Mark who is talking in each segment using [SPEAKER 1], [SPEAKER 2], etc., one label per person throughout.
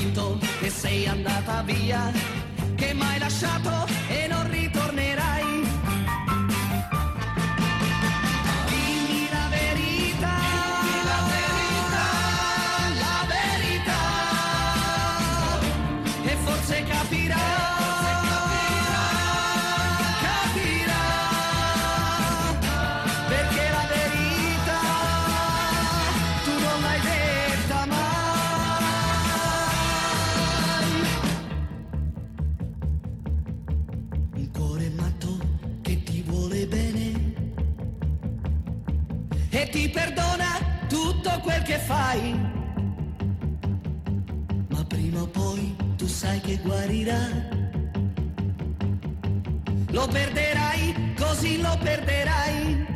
[SPEAKER 1] convinto che sei andata via, che m'hai lasciato che fai. Ma prima o poi tu sai che guarirà. Lo perderai, così lo perderai.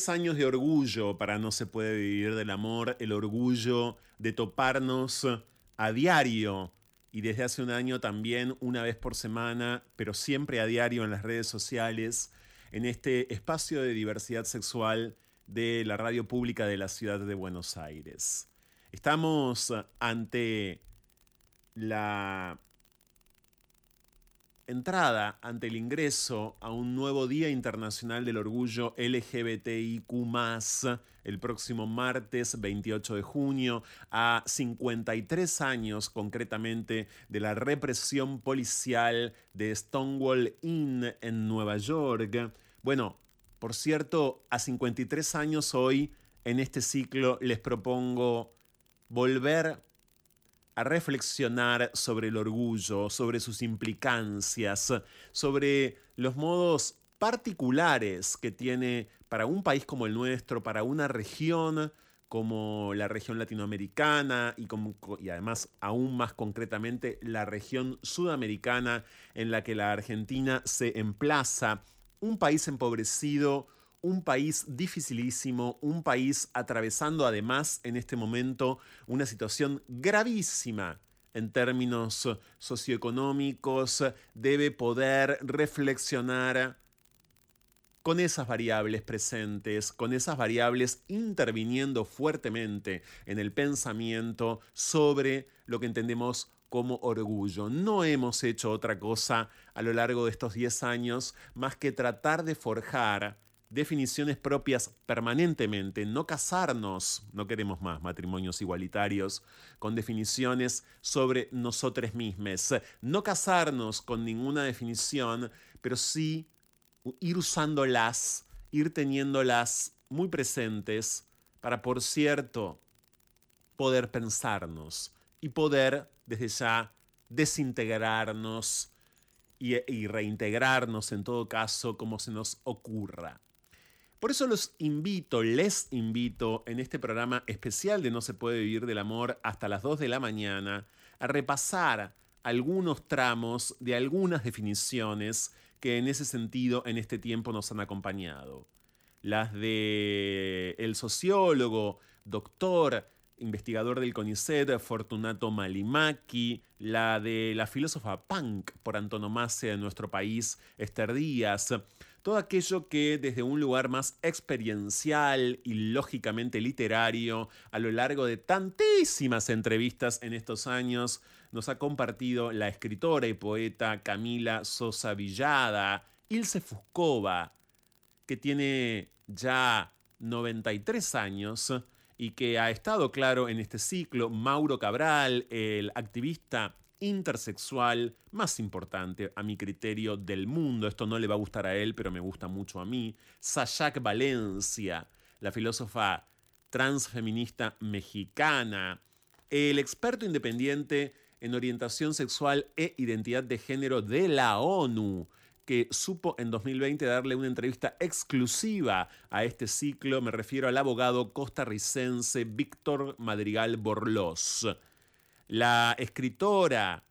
[SPEAKER 2] 10 años de orgullo para No se puede vivir del amor, el orgullo de toparnos a diario y desde hace un año también una vez por semana, pero siempre a diario en las redes sociales, en este espacio de diversidad sexual de la radio pública de la ciudad de Buenos Aires. Estamos ante la entrada ante el ingreso a un nuevo Día Internacional del Orgullo LGBTIQ, el próximo martes 28 de junio, a 53 años concretamente de la represión policial de Stonewall Inn en Nueva York. Bueno, por cierto, a 53 años hoy, en este ciclo, les propongo volver a reflexionar sobre el orgullo, sobre sus implicancias, sobre los modos particulares que tiene para un país como el nuestro, para una región como la región latinoamericana y, y además aún más concretamente la región sudamericana en la que la Argentina se emplaza, un país empobrecido, un país dificilísimo, un país atravesando además en este momento una situación gravísima en términos socioeconómicos, debe poder reflexionar con esas variables presentes, con esas variables interviniendo fuertemente en el pensamiento sobre lo que entendemos como orgullo. No hemos hecho otra cosa a lo largo de estos 10 años más que tratar de forjar definiciones propias permanentemente, no casarnos, no queremos más matrimonios igualitarios, con definiciones sobre nosotros mismos, no casarnos con ninguna definición, pero sí ir usándolas, ir teniéndolas muy presentes para, por cierto, poder pensarnos y poder desde ya desintegrarnos y, y reintegrarnos en todo caso como se nos ocurra. Por eso los invito, les invito en este programa especial de No se puede vivir del amor hasta las 2 de la mañana a repasar algunos tramos de algunas definiciones que en ese sentido en este tiempo nos han acompañado. Las de el sociólogo, doctor, investigador del CONICET, Fortunato Malimaki, la de la filósofa punk por antonomasia de nuestro país, Esther Díaz, todo aquello que desde un lugar más experiencial y lógicamente literario, a lo largo de tantísimas entrevistas en estos años, nos ha compartido la escritora y poeta Camila Sosa Villada, Ilse Fuscova, que tiene ya 93 años y que ha estado claro en este ciclo, Mauro Cabral, el activista intersexual más importante a mi criterio del mundo. Esto no le va a gustar a él, pero me gusta mucho a mí. Sayak Valencia, la filósofa transfeminista mexicana. El experto independiente en orientación sexual e identidad de género de la ONU, que supo en 2020 darle una entrevista exclusiva a este ciclo. Me refiero al abogado costarricense Víctor Madrigal Borlós. La escritora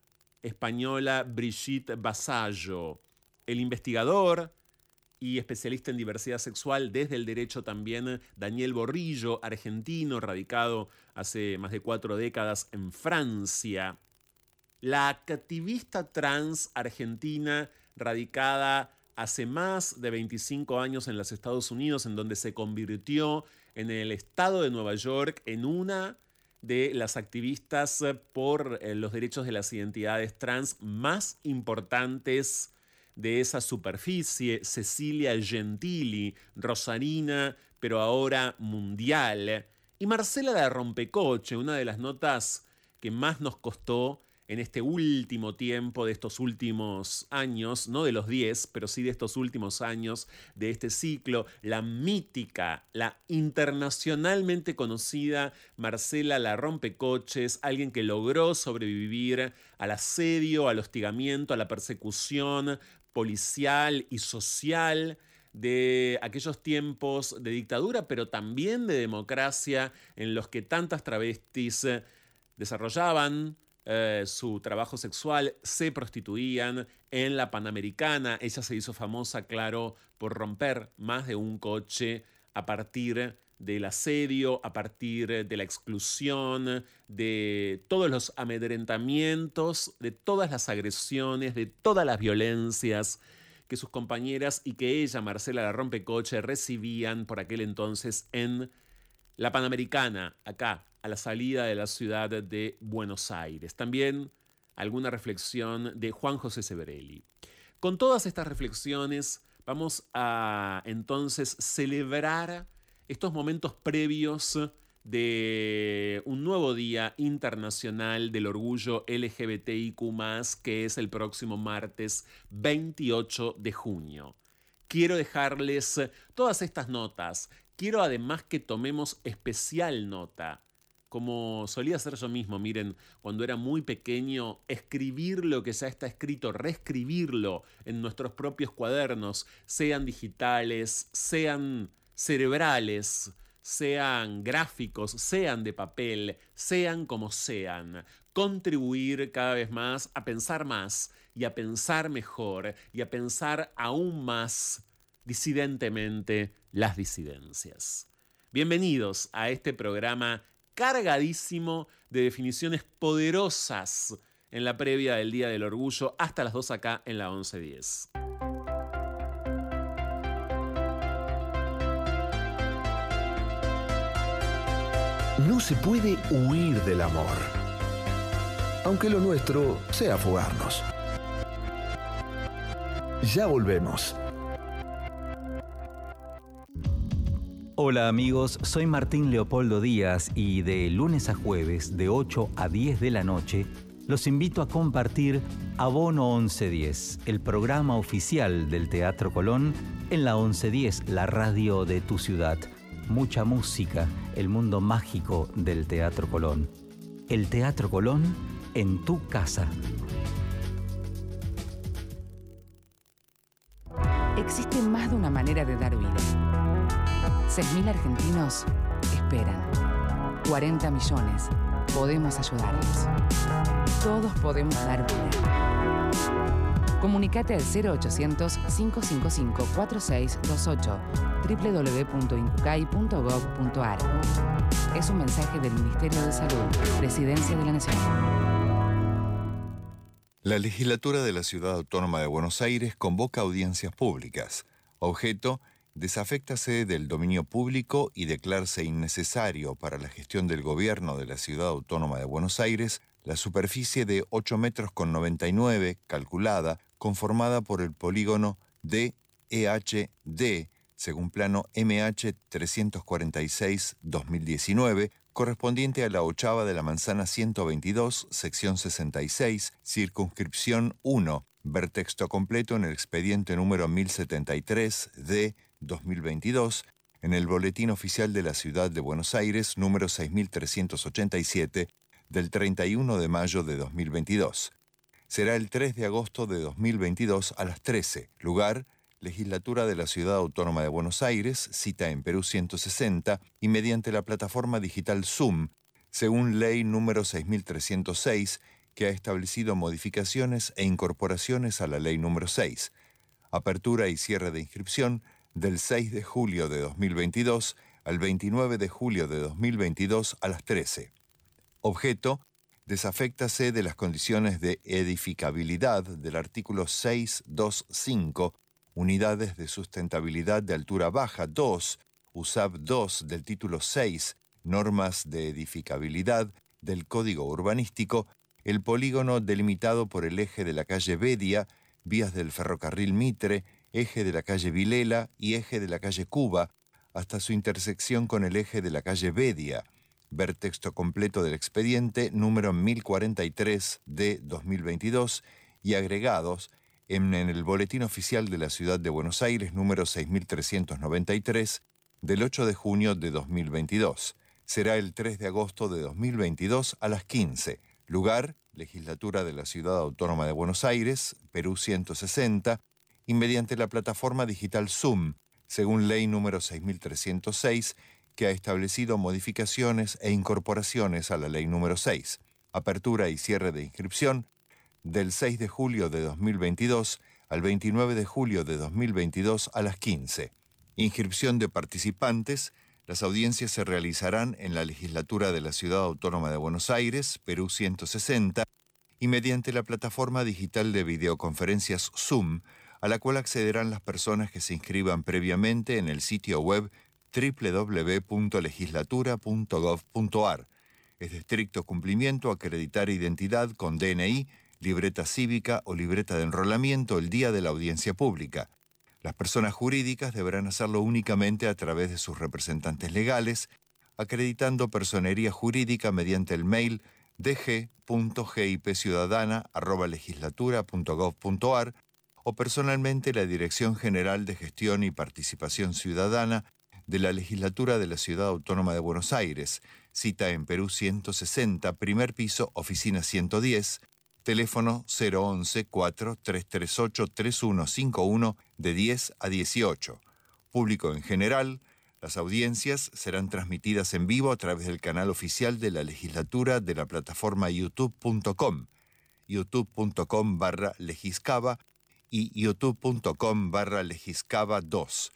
[SPEAKER 2] española Brigitte Basallo, el investigador y especialista en diversidad sexual desde el derecho también Daniel Borrillo, argentino, radicado hace más de cuatro décadas en Francia. La activista trans argentina radicada hace más de 25 años en los Estados Unidos, en donde se convirtió en el estado de Nueva York en una de las activistas eh, por eh, los derechos de las identidades trans más importantes de esa superficie, Cecilia Gentili, Rosarina, pero ahora mundial, y Marcela de Rompecoche, una de las notas que más nos costó en este último tiempo, de estos últimos años, no de los 10, pero sí de estos últimos años de este ciclo, la mítica, la internacionalmente conocida Marcela La Rompecoches, alguien que logró sobrevivir al asedio, al hostigamiento, a la persecución policial y social de aquellos tiempos de dictadura, pero también de democracia en los que tantas travestis desarrollaban eh, su trabajo sexual, se prostituían en la Panamericana. Ella se hizo famosa, claro, por romper más de un coche a partir del asedio, a partir de la exclusión, de todos los amedrentamientos, de todas las agresiones, de todas las violencias que sus compañeras y que ella, Marcela la Rompecoche, recibían por aquel entonces en la Panamericana, acá, a la salida de la ciudad de Buenos Aires. También alguna reflexión de Juan José Severelli. Con todas estas reflexiones vamos a entonces celebrar estos momentos previos de un nuevo Día Internacional del Orgullo LGBTIQ, que es el próximo martes 28 de junio. Quiero dejarles todas estas notas. Quiero además que tomemos especial nota como solía hacer yo mismo, miren, cuando era muy pequeño, escribir lo que ya está escrito, reescribirlo en nuestros propios cuadernos, sean digitales, sean cerebrales, sean gráficos, sean de papel, sean como sean, contribuir cada vez más a pensar más y a pensar mejor y a pensar aún más disidentemente las disidencias. Bienvenidos a este programa cargadísimo de definiciones poderosas en la previa del Día del Orgullo, hasta las 2 acá en la 1110.
[SPEAKER 3] No se puede huir del amor, aunque lo nuestro sea fugarnos. Ya volvemos.
[SPEAKER 4] Hola amigos, soy Martín Leopoldo Díaz y de lunes a jueves de 8 a 10 de la noche los invito a compartir Abono 1110, el programa oficial del Teatro Colón en la 1110, la radio de tu ciudad. Mucha música, el mundo mágico del Teatro Colón. El Teatro Colón en tu casa.
[SPEAKER 5] Existe más de una manera de dar vida 6.000 argentinos esperan. 40 millones. Podemos ayudarlos. Todos podemos dar vida. Comunicate al 0800-555-4628 www.incucay.gov.ar. Es un mensaje del Ministerio de Salud, Presidencia de la Nación.
[SPEAKER 6] La legislatura de la Ciudad Autónoma de Buenos Aires convoca audiencias públicas Objeto, desaféctase del dominio público y declarse innecesario para la gestión del gobierno de la Ciudad Autónoma de Buenos Aires la superficie de 8 metros con 99 calculada, conformada por el polígono DEHD, según plano MH 346-2019, correspondiente a la ochava de la manzana 122, sección 66, circunscripción 1, ver texto completo en el expediente número 1073 de 2022, en el Boletín Oficial de la Ciudad de Buenos Aires, número 6387, del 31 de mayo de 2022. Será el 3 de agosto de 2022 a las 13. Lugar, Legislatura de la Ciudad Autónoma de Buenos Aires, cita en Perú 160, y mediante la plataforma digital Zoom, según ley número 6306, que ha establecido modificaciones e incorporaciones a la ley número 6. Apertura y cierre de inscripción del 6 de julio de 2022 al 29 de julio de 2022 a las 13. Objeto, desaféctase de las condiciones de edificabilidad del artículo 625 unidades de sustentabilidad de altura baja 2, USAB 2 del título 6, normas de edificabilidad del Código Urbanístico, el polígono delimitado por el eje de la calle Bedia, vías del ferrocarril Mitre, eje de la calle Vilela y eje de la calle Cuba, hasta su intersección con el eje de la calle Bedia. Ver texto completo del expediente número 1043 de 2022 y agregados en, el Boletín Oficial de la Ciudad de Buenos Aires número 6393 del 8 de junio de 2022. Será el 3 de agosto de 2022 a las 15. Lugar, Legislatura de la Ciudad Autónoma de Buenos Aires, Perú 160, y mediante la plataforma digital Zoom, según ley número 6306, que ha establecido modificaciones e incorporaciones a la ley número 6. Apertura y cierre de inscripción del 6 de julio de 2022 al 29 de julio de 2022 a las 15. Inscripción de participantes. Las audiencias se realizarán en la legislatura de la Ciudad Autónoma de Buenos Aires, Perú 160, y mediante la plataforma digital de videoconferencias Zoom, a la cual accederán las personas que se inscriban previamente en el sitio web www.legislatura.gov.ar. Es de estricto cumplimiento acreditar identidad con DNI libreta cívica o libreta de enrolamiento el día de la audiencia pública. Las personas jurídicas deberán hacerlo únicamente a través de sus representantes legales, acreditando personería jurídica mediante el mail dg.gipciudadana.legislatura.gov.ar o personalmente la Dirección General de Gestión y Participación Ciudadana de la Legislatura de la Ciudad Autónoma de Buenos Aires, cita en Perú 160, primer piso, oficina 110, teléfono 011-4338-3151 de 10 a 18. Público en general, las audiencias serán transmitidas en vivo a través del canal oficial de la legislatura de la plataforma youtube.com, youtube.com barra legiscava y youtube.com barra legiscava 2.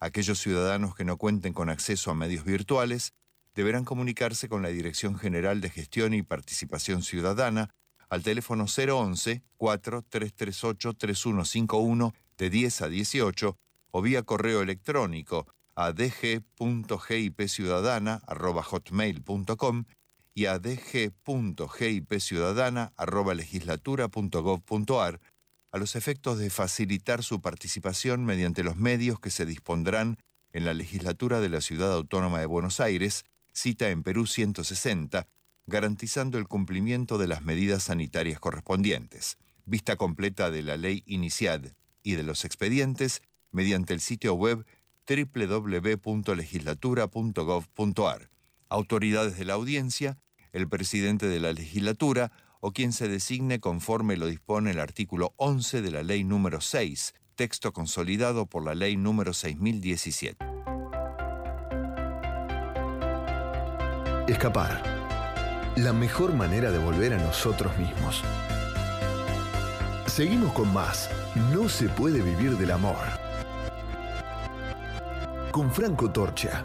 [SPEAKER 6] Aquellos ciudadanos que no cuenten con acceso a medios virtuales deberán comunicarse con la Dirección General de Gestión y Participación Ciudadana al teléfono 011-4338-3151 de 10 a 18 o vía correo electrónico a dg.gipciudadana.hotmail.com y a dg.gipciudadana.legislatura.gov.ar a los efectos de facilitar su participación mediante los medios que se dispondrán en la legislatura de la Ciudad Autónoma de Buenos Aires, cita en Perú 160, garantizando el cumplimiento de las medidas sanitarias correspondientes. Vista completa de la ley inicial y de los expedientes mediante el sitio web www.legislatura.gov.ar. Autoridades de la audiencia, el presidente de la legislatura o quien se designe conforme lo dispone el artículo 11 de la ley número 6, texto consolidado por la ley número 6017.
[SPEAKER 3] Escapar la mejor manera de volver a nosotros mismos. Seguimos con más. No se puede vivir del amor. Con Franco Torcha.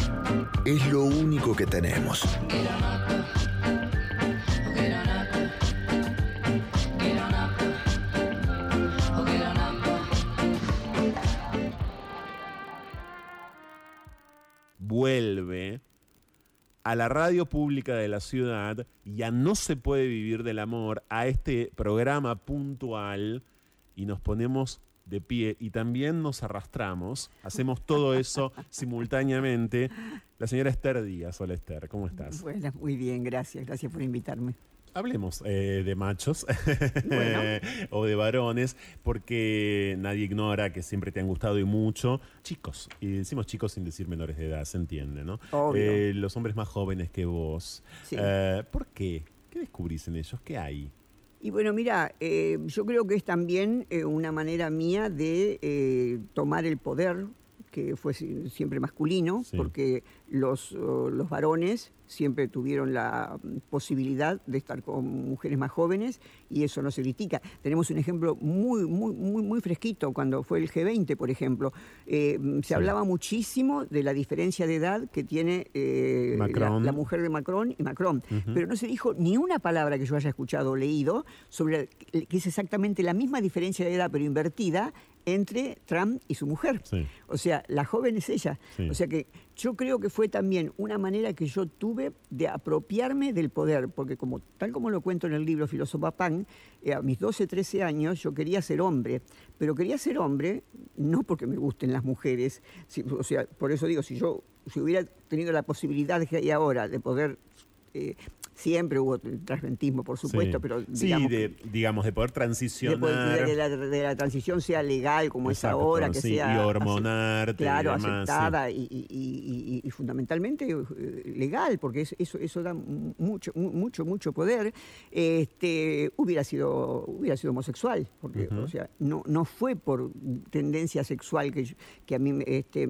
[SPEAKER 3] Es lo único que tenemos.
[SPEAKER 2] vuelve a la radio pública de la ciudad, ya no se puede vivir del amor, a este programa puntual y nos ponemos de pie y también nos arrastramos, hacemos todo eso simultáneamente. La señora Esther Díaz, hola Esther, ¿cómo estás?
[SPEAKER 7] Bueno, muy bien, gracias, gracias por invitarme.
[SPEAKER 2] Hablemos eh, de machos
[SPEAKER 7] Bueno.
[SPEAKER 2] o de varones, porque nadie ignora que siempre te han gustado y mucho. Chicos, y decimos chicos sin decir menores de edad, se entiende, ¿no?
[SPEAKER 7] Obvio.
[SPEAKER 2] Eh, los hombres más jóvenes que vos.
[SPEAKER 7] Sí.
[SPEAKER 2] Eh, ¿Por qué? ¿Qué descubrís en ellos? ¿Qué hay?
[SPEAKER 7] Y bueno, mira, eh, yo creo que es también eh, una manera mía de eh, tomar el poder, que fue si- siempre masculino,
[SPEAKER 2] Sí.
[SPEAKER 7] porque los, los varones siempre tuvieron la mm, posibilidad de estar con mujeres más jóvenes y eso no se critica. Tenemos un ejemplo muy, muy, muy, muy fresquito cuando fue el G20, por ejemplo. Eh, mm, se
[SPEAKER 2] Sí.
[SPEAKER 7] hablaba muchísimo de la diferencia de edad que tiene eh, la- mujer de Macron y Macron, pero no se dijo ni una palabra que yo haya escuchado o leído sobre que es exactamente la misma diferencia de edad, pero invertida, entre Trump y su mujer.
[SPEAKER 2] Sí.
[SPEAKER 7] O sea, la joven es ella.
[SPEAKER 2] Sí.
[SPEAKER 7] O sea que yo creo que fue también una manera que yo tuve de apropiarme del poder, porque como tal como lo cuento en el libro Filósofa Pan, eh, a mis 12, 13 años yo quería ser hombre, pero quería ser hombre no porque me gusten las mujeres, si- o sea, por eso digo, si yo si hubiera tenido la posibilidad que hay ahora de poder eh, siempre hubo transventismo, por supuesto,
[SPEAKER 2] Sí.
[SPEAKER 7] pero
[SPEAKER 2] Sí,
[SPEAKER 7] digamos,
[SPEAKER 2] de, digamos, de poder
[SPEAKER 7] de,
[SPEAKER 2] transicionar.
[SPEAKER 7] poder- de la, de la transición sea legal como
[SPEAKER 2] Exacto,
[SPEAKER 7] es ahora, que
[SPEAKER 2] sí,
[SPEAKER 7] sea
[SPEAKER 2] y y
[SPEAKER 7] claro,
[SPEAKER 2] demás, sí.
[SPEAKER 7] aceptada y, y- y- y- y fundamentalmente eh, legal, porque es- eso, eso da mu- mucho, mu- mucho, mucho poder, este, hubiera sido, hubiera sido homosexual, porque o sea, no, no fue por tendencia sexual que, yo- que a mí este,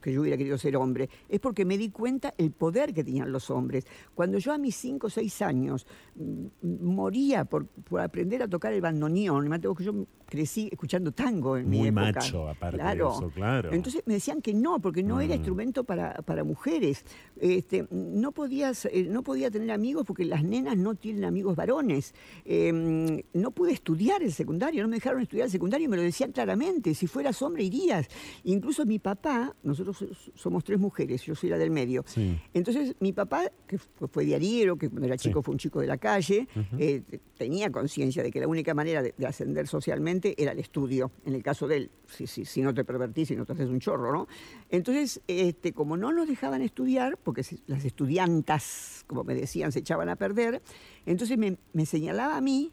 [SPEAKER 7] que yo hubiera querido ser hombre, es porque me di cuenta el poder que tenían los hombres. Cuando yo a mis 5 o 6 años mm, moría por, por aprender a tocar el bandoneón, me acuerdo que yo crecí escuchando tango en mi
[SPEAKER 2] Muy
[SPEAKER 7] época.
[SPEAKER 2] macho, aparte de
[SPEAKER 7] claro.
[SPEAKER 2] eso, claro.
[SPEAKER 7] Entonces me decían que no, porque no era
[SPEAKER 2] Mm.
[SPEAKER 7] instrumento para, para mujeres. Este, no, podías, eh, no podía tener amigos porque las nenas no tienen amigos varones. Eh, no pude estudiar el secundario, no me dejaron estudiar el secundario, me lo decían claramente, si fueras hombre irías. Incluso mi papá, nosotros so- somos tres mujeres, yo soy la del medio.
[SPEAKER 2] Sí.
[SPEAKER 7] Entonces mi papá, que fue, fue diariero, que cuando era
[SPEAKER 2] Sí.
[SPEAKER 7] chico fue un chico de la calle, eh, tenía conciencia de que la única manera de, de ascender socialmente era el estudio. En el caso de él, si, si, si no te pervertís, si no te haces un chorro, ¿no? Entonces, este, como no nos dejaban estudiar, porque las estudiantas, como me decían, se echaban a perder, entonces me, me señalaba a mí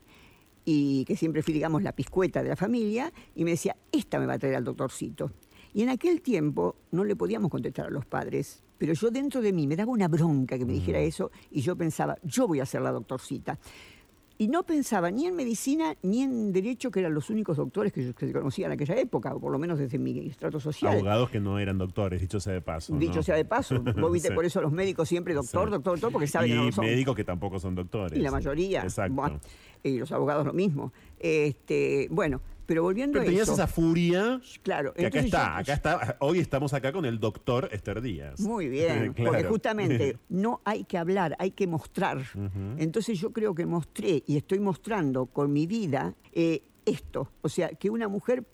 [SPEAKER 7] y que siempre fui, digamos, la piscueta de la familia, y me decía, esta me va a traer al doctorcito. Y en aquel tiempo no le podíamos contestar a los padres, pero yo dentro de mí me daba una bronca que me dijera eso, y yo pensaba, yo voy a ser la doctorcita. Y no pensaba ni en medicina ni en derecho, que eran los únicos doctores que, yo, que se conocían en aquella época, o por lo menos desde mi estrato social.
[SPEAKER 2] Abogados que no eran doctores, dicho sea de paso. ¿no?
[SPEAKER 7] Dicho sea de paso, vos viste
[SPEAKER 2] Sí.
[SPEAKER 7] por eso los médicos siempre doctor,
[SPEAKER 2] Sí.
[SPEAKER 7] doctor, doctor, porque saben
[SPEAKER 2] y
[SPEAKER 7] que no lo son.
[SPEAKER 2] médicos que tampoco son doctores.
[SPEAKER 7] Y la mayoría.
[SPEAKER 2] Exacto.
[SPEAKER 7] Y los abogados lo mismo. Este, bueno, pero volviendo
[SPEAKER 2] Pero
[SPEAKER 7] a
[SPEAKER 2] tenías
[SPEAKER 7] eso.
[SPEAKER 2] esa furia
[SPEAKER 7] Claro,
[SPEAKER 2] que acá está,
[SPEAKER 7] yo-
[SPEAKER 2] acá está. Hoy estamos acá con el doctor Esther Díaz.
[SPEAKER 7] Muy bien, porque
[SPEAKER 2] Claro.
[SPEAKER 7] justamente no hay que hablar, hay que mostrar. Entonces yo creo que mostré y estoy mostrando con mi vida eh, esto, o sea, que una mujer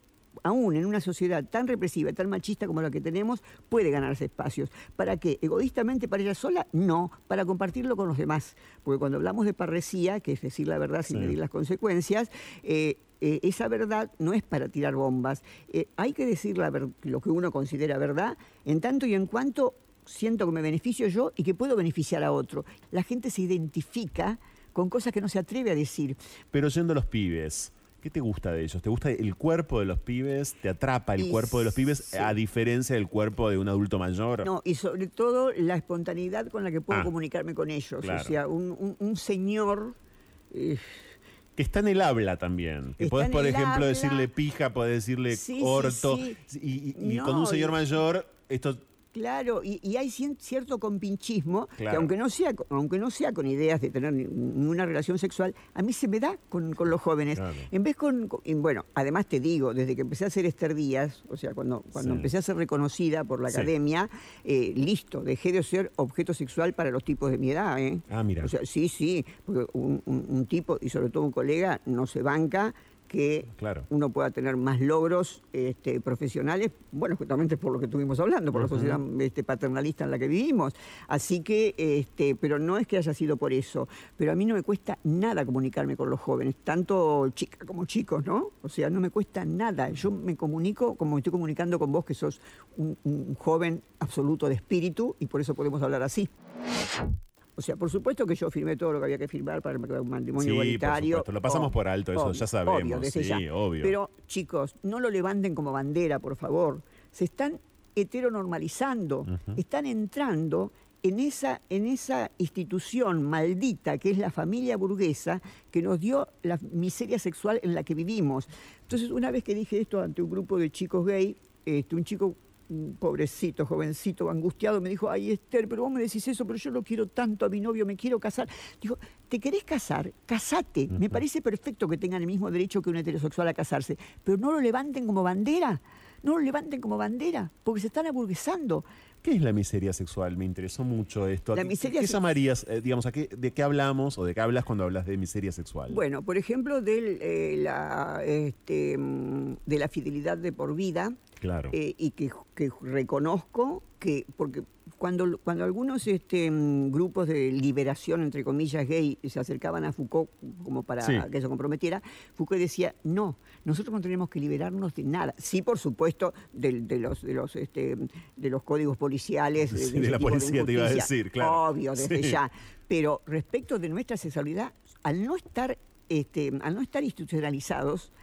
[SPEAKER 7] aún en una sociedad tan represiva, tan machista como la que tenemos, puede ganarse espacios. ¿Para qué? ¿Egoístamente para ella sola? No, para compartirlo con los demás. Porque cuando hablamos de parresía, que es decir la verdad sin
[SPEAKER 2] Sí.
[SPEAKER 7] medir las consecuencias, eh, eh, esa verdad no es para tirar bombas. Eh, hay que decir la lo que uno considera verdad, en tanto y en cuanto siento que me beneficio yo y que puedo beneficiar a otro. La gente se identifica con cosas que no se atreve a decir.
[SPEAKER 2] Pero yendo a los pibes, ¿qué te gusta de ellos? ¿Te gusta el cuerpo de los pibes? ¿Te atrapa el
[SPEAKER 7] Y
[SPEAKER 2] cuerpo de los pibes
[SPEAKER 7] sí.
[SPEAKER 2] a diferencia del cuerpo de un adulto mayor?
[SPEAKER 7] No, y sobre todo la espontaneidad con la que puedo
[SPEAKER 2] Ah,
[SPEAKER 7] comunicarme con ellos.
[SPEAKER 2] claro.
[SPEAKER 7] O sea, un, un- un señor eh,
[SPEAKER 2] que está en el habla también. Que podés, por ejemplo,
[SPEAKER 7] habla.
[SPEAKER 2] decirle pija, podés decirle
[SPEAKER 7] Sí,
[SPEAKER 2] orto.
[SPEAKER 7] sí.
[SPEAKER 2] Y, y- y
[SPEAKER 7] No,
[SPEAKER 2] con un señor mayor, esto
[SPEAKER 7] Claro, y, y hay cierto compinchismo que aunque no sea aunque no sea con ideas de tener ni- ninguna relación sexual, a mí se me da con, con los jóvenes.
[SPEAKER 2] Claro.
[SPEAKER 7] En vez con, con- bueno, además te digo, desde que empecé a hacer Esther Díaz, o sea, cuando, cuando
[SPEAKER 2] Sí.
[SPEAKER 7] empecé a ser reconocida por la
[SPEAKER 2] Sí.
[SPEAKER 7] academia, eh, listo, dejé de ser objeto sexual para los tipos de mi edad. ¿eh?
[SPEAKER 2] Ah, mira.
[SPEAKER 7] O sea, sí, sí, porque un, un- un tipo y sobre todo un colega no se banca que
[SPEAKER 2] Claro.
[SPEAKER 7] uno pueda tener más logros este, profesionales, bueno, justamente por lo que estuvimos hablando, por la sociedad este, paternalista en la que vivimos. Así que, este, pero no es que haya sido por eso, pero a mí no me cuesta nada comunicarme con los jóvenes, tanto chicas como chicos, ¿no? O sea, no me cuesta nada. Yo me comunico como me estoy comunicando con vos, que sos un, un joven absoluto de espíritu, y por eso podemos hablar así. O sea, por supuesto que yo firmé todo lo que había que firmar para el matrimonio
[SPEAKER 2] Sí, por
[SPEAKER 7] igualitario.
[SPEAKER 2] supuesto. Lo pasamos por alto, eso ya sabemos,
[SPEAKER 7] Obvio, desde
[SPEAKER 2] sí,
[SPEAKER 7] ya.
[SPEAKER 2] obvio.
[SPEAKER 7] Pero, chicos, no lo levanten como bandera, por favor. Se están heteronormalizando, están entrando en esa, en esa institución maldita que es la familia burguesa que nos dio la miseria sexual en la que vivimos. Entonces, una vez que dije esto ante un grupo de chicos gay, este, un chico pobrecito, jovencito, angustiado, me dijo, ay Esther, pero vos me decís eso, pero yo lo quiero tanto a mi novio, me quiero casar. Digo, ¿te querés casar? Casate. Me parece perfecto que tengan el mismo derecho que un heterosexual a casarse, pero no lo levanten como bandera. No lo levanten como bandera, porque se están aburguesando.
[SPEAKER 2] ¿Qué es la miseria sexual? Me interesó mucho esto.
[SPEAKER 7] La
[SPEAKER 2] ¿Qué-
[SPEAKER 7] miseria
[SPEAKER 2] ¿Qué
[SPEAKER 7] sex-
[SPEAKER 2] llamarías, eh, digamos, a qué, de qué hablamos o de qué hablas cuando hablas de miseria sexual?
[SPEAKER 7] Bueno, por ejemplo, de la, este, mm, de la fidelidad de por vida,
[SPEAKER 2] Claro.
[SPEAKER 7] eh, y que, que reconozco que, porque cuando, cuando algunos este, mm, grupos de liberación, entre comillas, gay, se acercaban a Foucault como para
[SPEAKER 2] Sí.
[SPEAKER 7] que se comprometiera, Foucault decía, no, nosotros no tenemos que liberarnos de nada. Sí, por supuesto, del- de, los, de, los, este, de los códigos policiales.
[SPEAKER 2] Sí, de la policía te iba a decir, claro.
[SPEAKER 7] Obvio, desde
[SPEAKER 2] Sí.
[SPEAKER 7] ya. Pero respecto de nuestra sexualidad, al no estar, este, al no estar institucionalizados,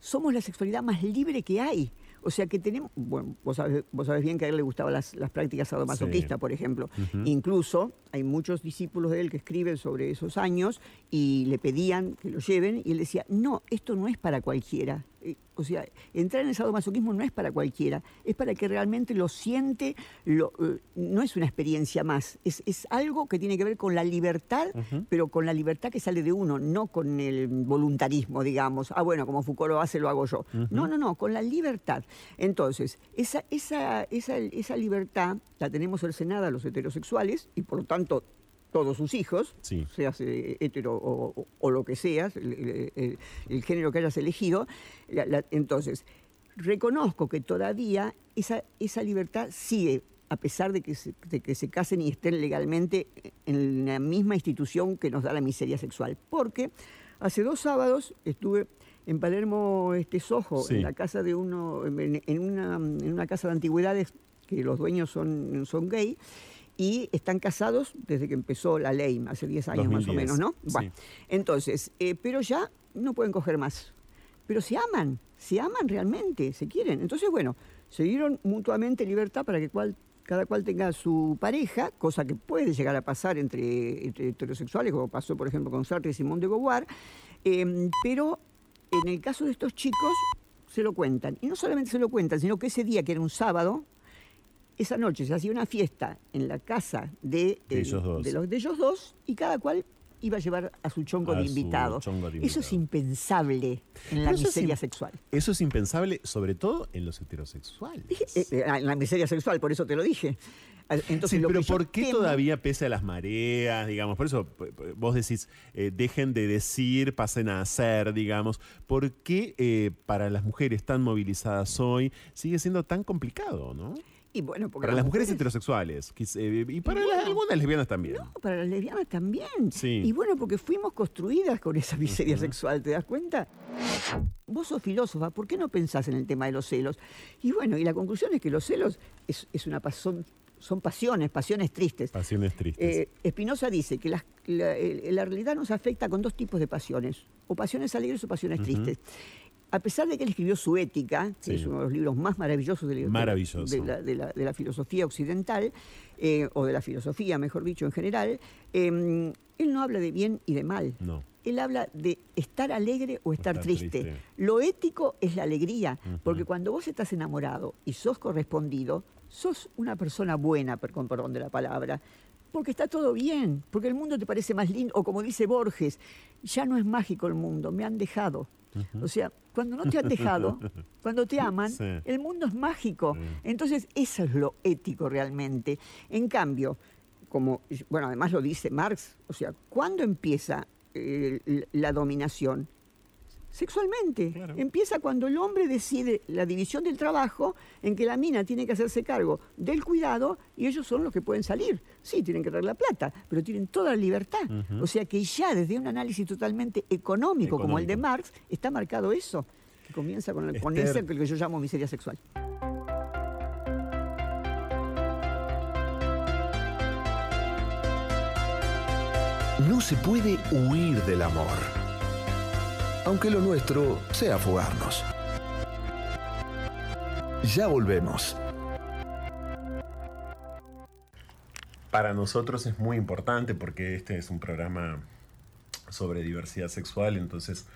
[SPEAKER 7] somos la sexualidad más libre que hay. O sea que tenemos, bueno, vos sabés, vos sabés bien que a él le gustaban las, las prácticas sadomasoquistas,
[SPEAKER 2] Sí.
[SPEAKER 7] por ejemplo. Incluso hay muchos discípulos de él que escriben sobre esos años y le pedían que lo lleven y él decía, no, esto no es para cualquiera. Eh, O sea, entrar en el sadomasoquismo no es para cualquiera, es para que realmente lo siente, lo, eh, no es una experiencia más, es, es algo que tiene que ver con la libertad, pero con la libertad que sale de uno, no con el voluntarismo, digamos. Ah, bueno, como Foucault lo hace, lo hago yo. No, no, no, con la libertad. Entonces, esa, esa, esa, esa libertad la tenemos cercenada los heterosexuales y por lo tanto todos sus hijos,
[SPEAKER 2] Sí.
[SPEAKER 7] seas eh, hetero o, o- o lo que seas, el, el- el- el género que hayas elegido. la- la- entonces, reconozco que todavía esa, esa libertad sigue, a pesar de que, se, de que se casen y estén legalmente en la misma institución que nos da la miseria sexual. Porque hace dos sábados estuve en Palermo este Soho,
[SPEAKER 2] Sí.
[SPEAKER 7] en la casa de uno, en, en una, en una casa de antigüedades que los dueños son, son gay, y están casados desde que empezó la ley, hace 10 años más o
[SPEAKER 2] 2010,
[SPEAKER 7] menos, ¿no?
[SPEAKER 2] sí.
[SPEAKER 7] Bueno, entonces, eh, pero ya no pueden coger más. Pero se aman, se aman realmente, se quieren. Entonces, bueno, se dieron mutuamente libertad para que cual- cada cual tenga su pareja, cosa que puede llegar a pasar entre, entre heterosexuales, como pasó, por ejemplo, con Sartre y Simón de Beauvoir. eh, pero en el caso de estos chicos, se lo cuentan. Y no solamente se lo cuentan, sino que ese día, que era un sábado, esa noche se hacía una fiesta en la casa de,
[SPEAKER 2] De
[SPEAKER 7] eh,
[SPEAKER 2] ellos dos.
[SPEAKER 7] de los de ellos dos y cada cual iba a llevar a su chongo
[SPEAKER 2] A
[SPEAKER 7] de
[SPEAKER 2] su
[SPEAKER 7] invitado.
[SPEAKER 2] chongo de
[SPEAKER 7] Eso es impensable en la
[SPEAKER 2] Pero eso es
[SPEAKER 7] miseria sexual.
[SPEAKER 2] Eso es impensable, sobre todo en los heterosexuales.
[SPEAKER 7] Eh, eh, en la miseria sexual, por eso te lo dije. Ah, Entonces,
[SPEAKER 2] Sí,
[SPEAKER 7] lo
[SPEAKER 2] pero ¿por qué
[SPEAKER 7] temo-
[SPEAKER 2] todavía pese a las mareas, digamos? Por eso vos decís, eh, dejen de decir, pasen a hacer, digamos. ¿Por qué eh, para las mujeres tan movilizadas hoy sigue siendo tan complicado, no?
[SPEAKER 7] Y bueno, porque
[SPEAKER 2] Para las mujeres heterosexuales eh, y para las- algunas lesbianas también.
[SPEAKER 7] No, para las lesbianas también.
[SPEAKER 2] Sí.
[SPEAKER 7] Y bueno, porque fuimos construidas con esa miseria sexual, ¿te das cuenta? Vos sos filósofa, ¿por qué no pensás en el tema de los celos? Y bueno, y la conclusión es que los celos es, es una, pas- son, pasiones, pasiones tristes.
[SPEAKER 2] Pasiones tristes.
[SPEAKER 7] Eh, Espinosa dice que la realidad nos afecta con dos tipos de pasiones, o pasiones alegres o pasiones tristes. A pesar de que él escribió su ética, que
[SPEAKER 2] Sí.
[SPEAKER 7] es uno de los libros más maravillosos de, la- de la-
[SPEAKER 2] Maravilloso.
[SPEAKER 7] de la, de la- de la filosofía occidental, eh, o de la filosofía, mejor dicho, en general, eh, él no habla de bien y de mal.
[SPEAKER 2] No.
[SPEAKER 7] Él habla de estar alegre o estar,
[SPEAKER 2] estar
[SPEAKER 7] triste.
[SPEAKER 2] triste.
[SPEAKER 7] Lo ético es la alegría, porque cuando vos estás enamorado y sos correspondido, sos una persona buena, con perdón de la palabra, porque está todo bien, porque el mundo te parece más lindo, o como dice Borges, ya no es mágico el mundo, me han dejado. O sea, cuando no te han dejado, cuando te aman,
[SPEAKER 2] Sí.
[SPEAKER 7] el mundo es mágico.
[SPEAKER 2] Sí.
[SPEAKER 7] Entonces, eso es lo ético realmente. En cambio, como, bueno, además lo dice Marx, o sea, ¿cuándo empieza eh, la dominación? Sexualmente.
[SPEAKER 2] Claro.
[SPEAKER 7] Empieza cuando el hombre decide la división del trabajo en que la mina tiene que hacerse cargo del cuidado y ellos son los que pueden salir. Sí, tienen que traer la plata, pero tienen toda la libertad. O sea que ya desde un análisis totalmente económico, como el de. Marx, está marcado eso, que comienza con, el, con ese que yo llamo miseria sexual.
[SPEAKER 3] No se puede huir del amor, aunque lo nuestro sea fugarnos. Ya volvemos.
[SPEAKER 2] Para nosotros es muy importante porque este es un programa sobre diversidad sexual, entonces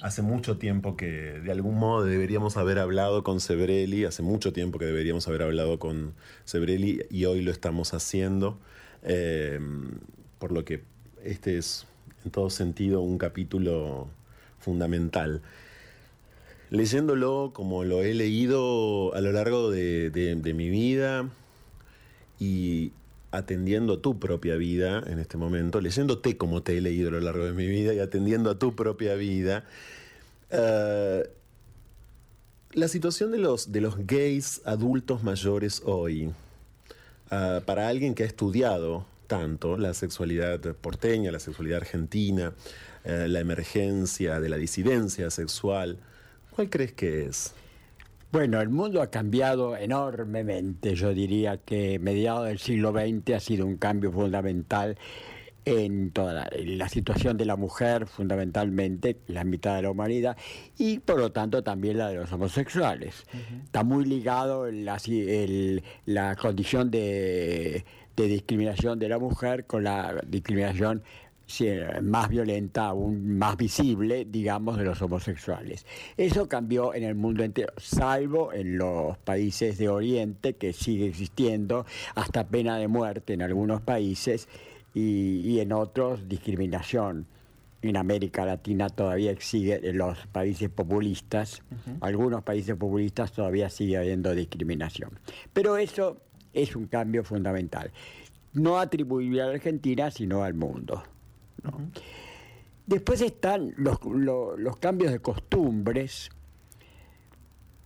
[SPEAKER 2] hace mucho tiempo que de algún modo deberíamos haber hablado con Sebrelli, hace mucho tiempo que deberíamos haber hablado con Sebrelli y hoy lo estamos haciendo, eh, por lo que este es en todo sentido un capítulo fundamental. Leyéndolo como lo he leído a lo largo de, mi vida y atendiendo a tu propia vida en este momento, leyéndote como te he leído a lo largo de mi vida y atendiendo a tu propia vida, eh, la situación de los, de los gays adultos mayores hoy, ah, para alguien que ha estudiado tanto la sexualidad porteña, la sexualidad argentina, eh, la emergencia de la disidencia sexual, ¿cuál crees que es?
[SPEAKER 8] Bueno, el mundo ha cambiado enormemente. Yo diría que mediados del siglo XX ha sido un cambio fundamental en toda la, en la situación de la mujer, fundamentalmente, la mitad de la humanidad, y por lo tanto también la de los homosexuales. Está muy ligado la, el- la condición de, de discriminación de la mujer con la discriminación más violenta, aún más visible, digamos, de los homosexuales. Eso cambió en el mundo entero, salvo en los países de Oriente, que sigue existiendo, hasta pena de muerte en algunos países, y, y en otros discriminación. En América Latina todavía sigue, en los países populistas, algunos países populistas todavía sigue habiendo discriminación. Pero eso es un cambio fundamental. No atribuible a la Argentina, sino al mundo. ¿No? Después están los, lo- los cambios de costumbres,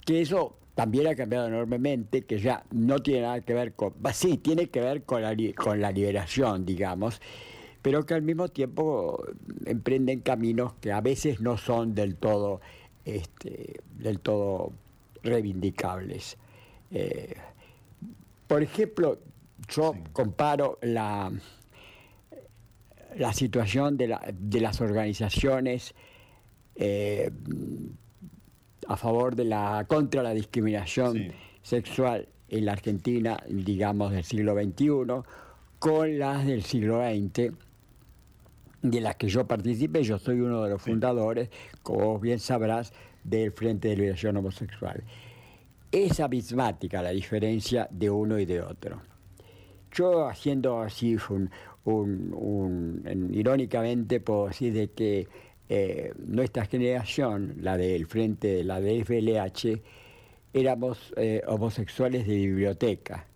[SPEAKER 8] que eso también ha cambiado enormemente, que ya no tiene nada que ver con, sí, tiene que ver con la, con la liberación, digamos, pero que al mismo tiempo emprenden caminos que a veces no son del todo, este, del todo reivindicables. Eh, por ejemplo, yo comparo la, la situación de, la- de las organizaciones eh, a favor de la contra la discriminación
[SPEAKER 2] Sí.
[SPEAKER 8] sexual en la Argentina, digamos, del siglo XXI, con las del siglo XX, de las que yo participé. Yo soy uno de los fundadores, como bien sabrás, del Frente de Liberación Homosexual. Es abismática la diferencia de uno y de otro. Yo haciendo así un, un- un- en- irónicamente puedo decir de que eh, nuestra generación, la del frente, la de FLH, éramos eh, homosexuales de biblioteca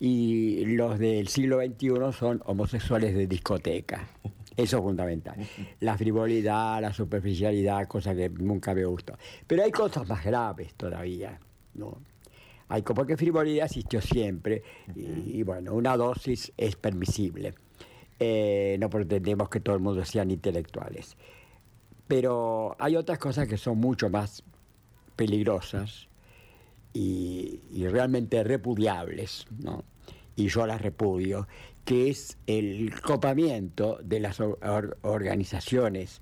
[SPEAKER 8] y los del siglo XXI son homosexuales de discoteca. Eso es fundamental. La frivolidad, la superficialidad, cosa que nunca me gustó. Pero hay cosas más graves todavía, ¿no? Hay, porque frivolidad existió siempre y, bueno, una dosis es permisible. Eh, no pretendemos que todo el mundo sean intelectuales. Pero hay otras cosas que son mucho más peligrosas y, realmente repudiables, ¿no? y yo las repudio, que es el copamiento de las or- or- organizaciones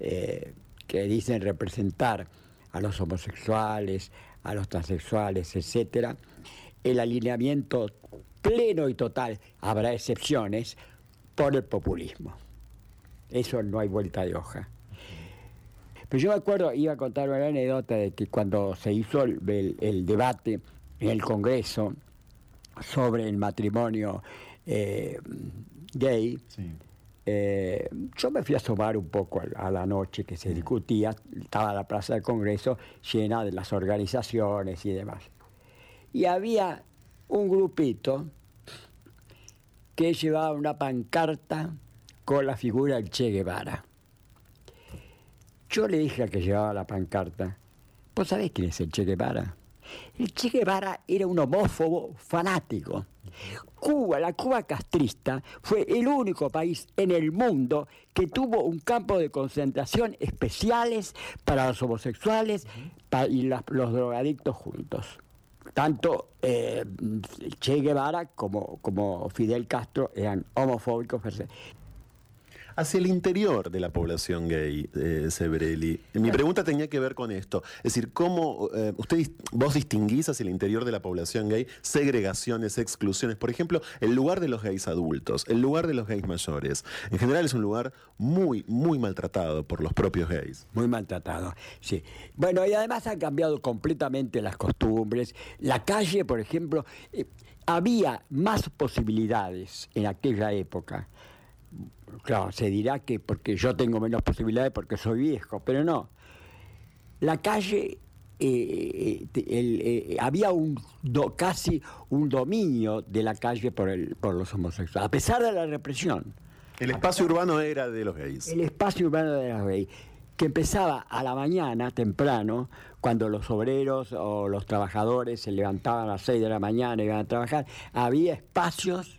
[SPEAKER 8] eh, que dicen representar a los homosexuales, a los transexuales, etcétera, el alineamiento pleno y total, habrá excepciones, por el populismo. Eso no hay vuelta de hoja. Pero yo me acuerdo, iba a contar una anécdota de que cuando se hizo el, debate en el Congreso sobre el matrimonio eh, gay, eh, yo me fui a asomar un poco a, la noche que se discutía, estaba la plaza del Congreso llena de las organizaciones y demás. Y había un grupito que llevaba una pancarta con la figura del Che Guevara. Yo le dije a que llevaba la pancarta, ¿vos sabés quién es el Che Guevara? El Che Guevara era un homófobo fanático. Cuba, la Cuba castrista, fue el único país en el mundo que tuvo un campo de concentración especiales para los homosexuales y los drogadictos juntos. Tanto eh, Che Guevara como, como Fidel Castro eran homofóbicos
[SPEAKER 2] hacia el interior de la población gay, eh, Sebrelli. Mi pregunta tenía que ver con esto. Es decir, ¿cómo eh, usted, vos distinguís hacia el interior de la población gay segregaciones, exclusiones? Por ejemplo, el lugar de los gays adultos, el lugar de los gays mayores. En general es un lugar muy, muy maltratado por los propios gays.
[SPEAKER 8] Muy maltratado, sí. Bueno, y además han cambiado completamente las costumbres. La calle, por ejemplo, eh, había más posibilidades en aquella época claro, se dirá que porque yo tengo menos posibilidades porque soy viejo, pero no. La calle, eh, eh, eh, había un casi un dominio de la calle por, el, por los homosexuales, a pesar de la represión.
[SPEAKER 2] El espacio urbano era de los gays.
[SPEAKER 8] El espacio urbano de los gays, que empezaba a la mañana, temprano, cuando los obreros o los trabajadores se levantaban a las 6 de la mañana y iban a trabajar, había espacios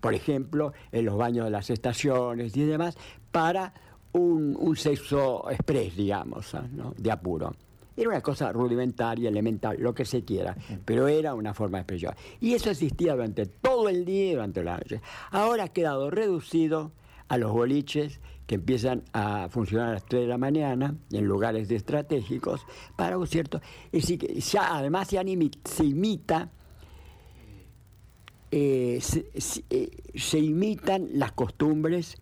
[SPEAKER 8] por ejemplo, en los baños de las estaciones y demás, para un, sexo express, digamos, ¿ah? de apuro. Era una cosa rudimentaria, elemental, lo que se quiera, pero era una forma de expresión. Y eso existía durante todo el día y durante la noche. Ahora ha quedado reducido a los boliches que empiezan a funcionar a las 3 de la mañana en lugares estratégicos para un cierto... Es decir, que además se, se imita eh, eh, se, imitan las costumbres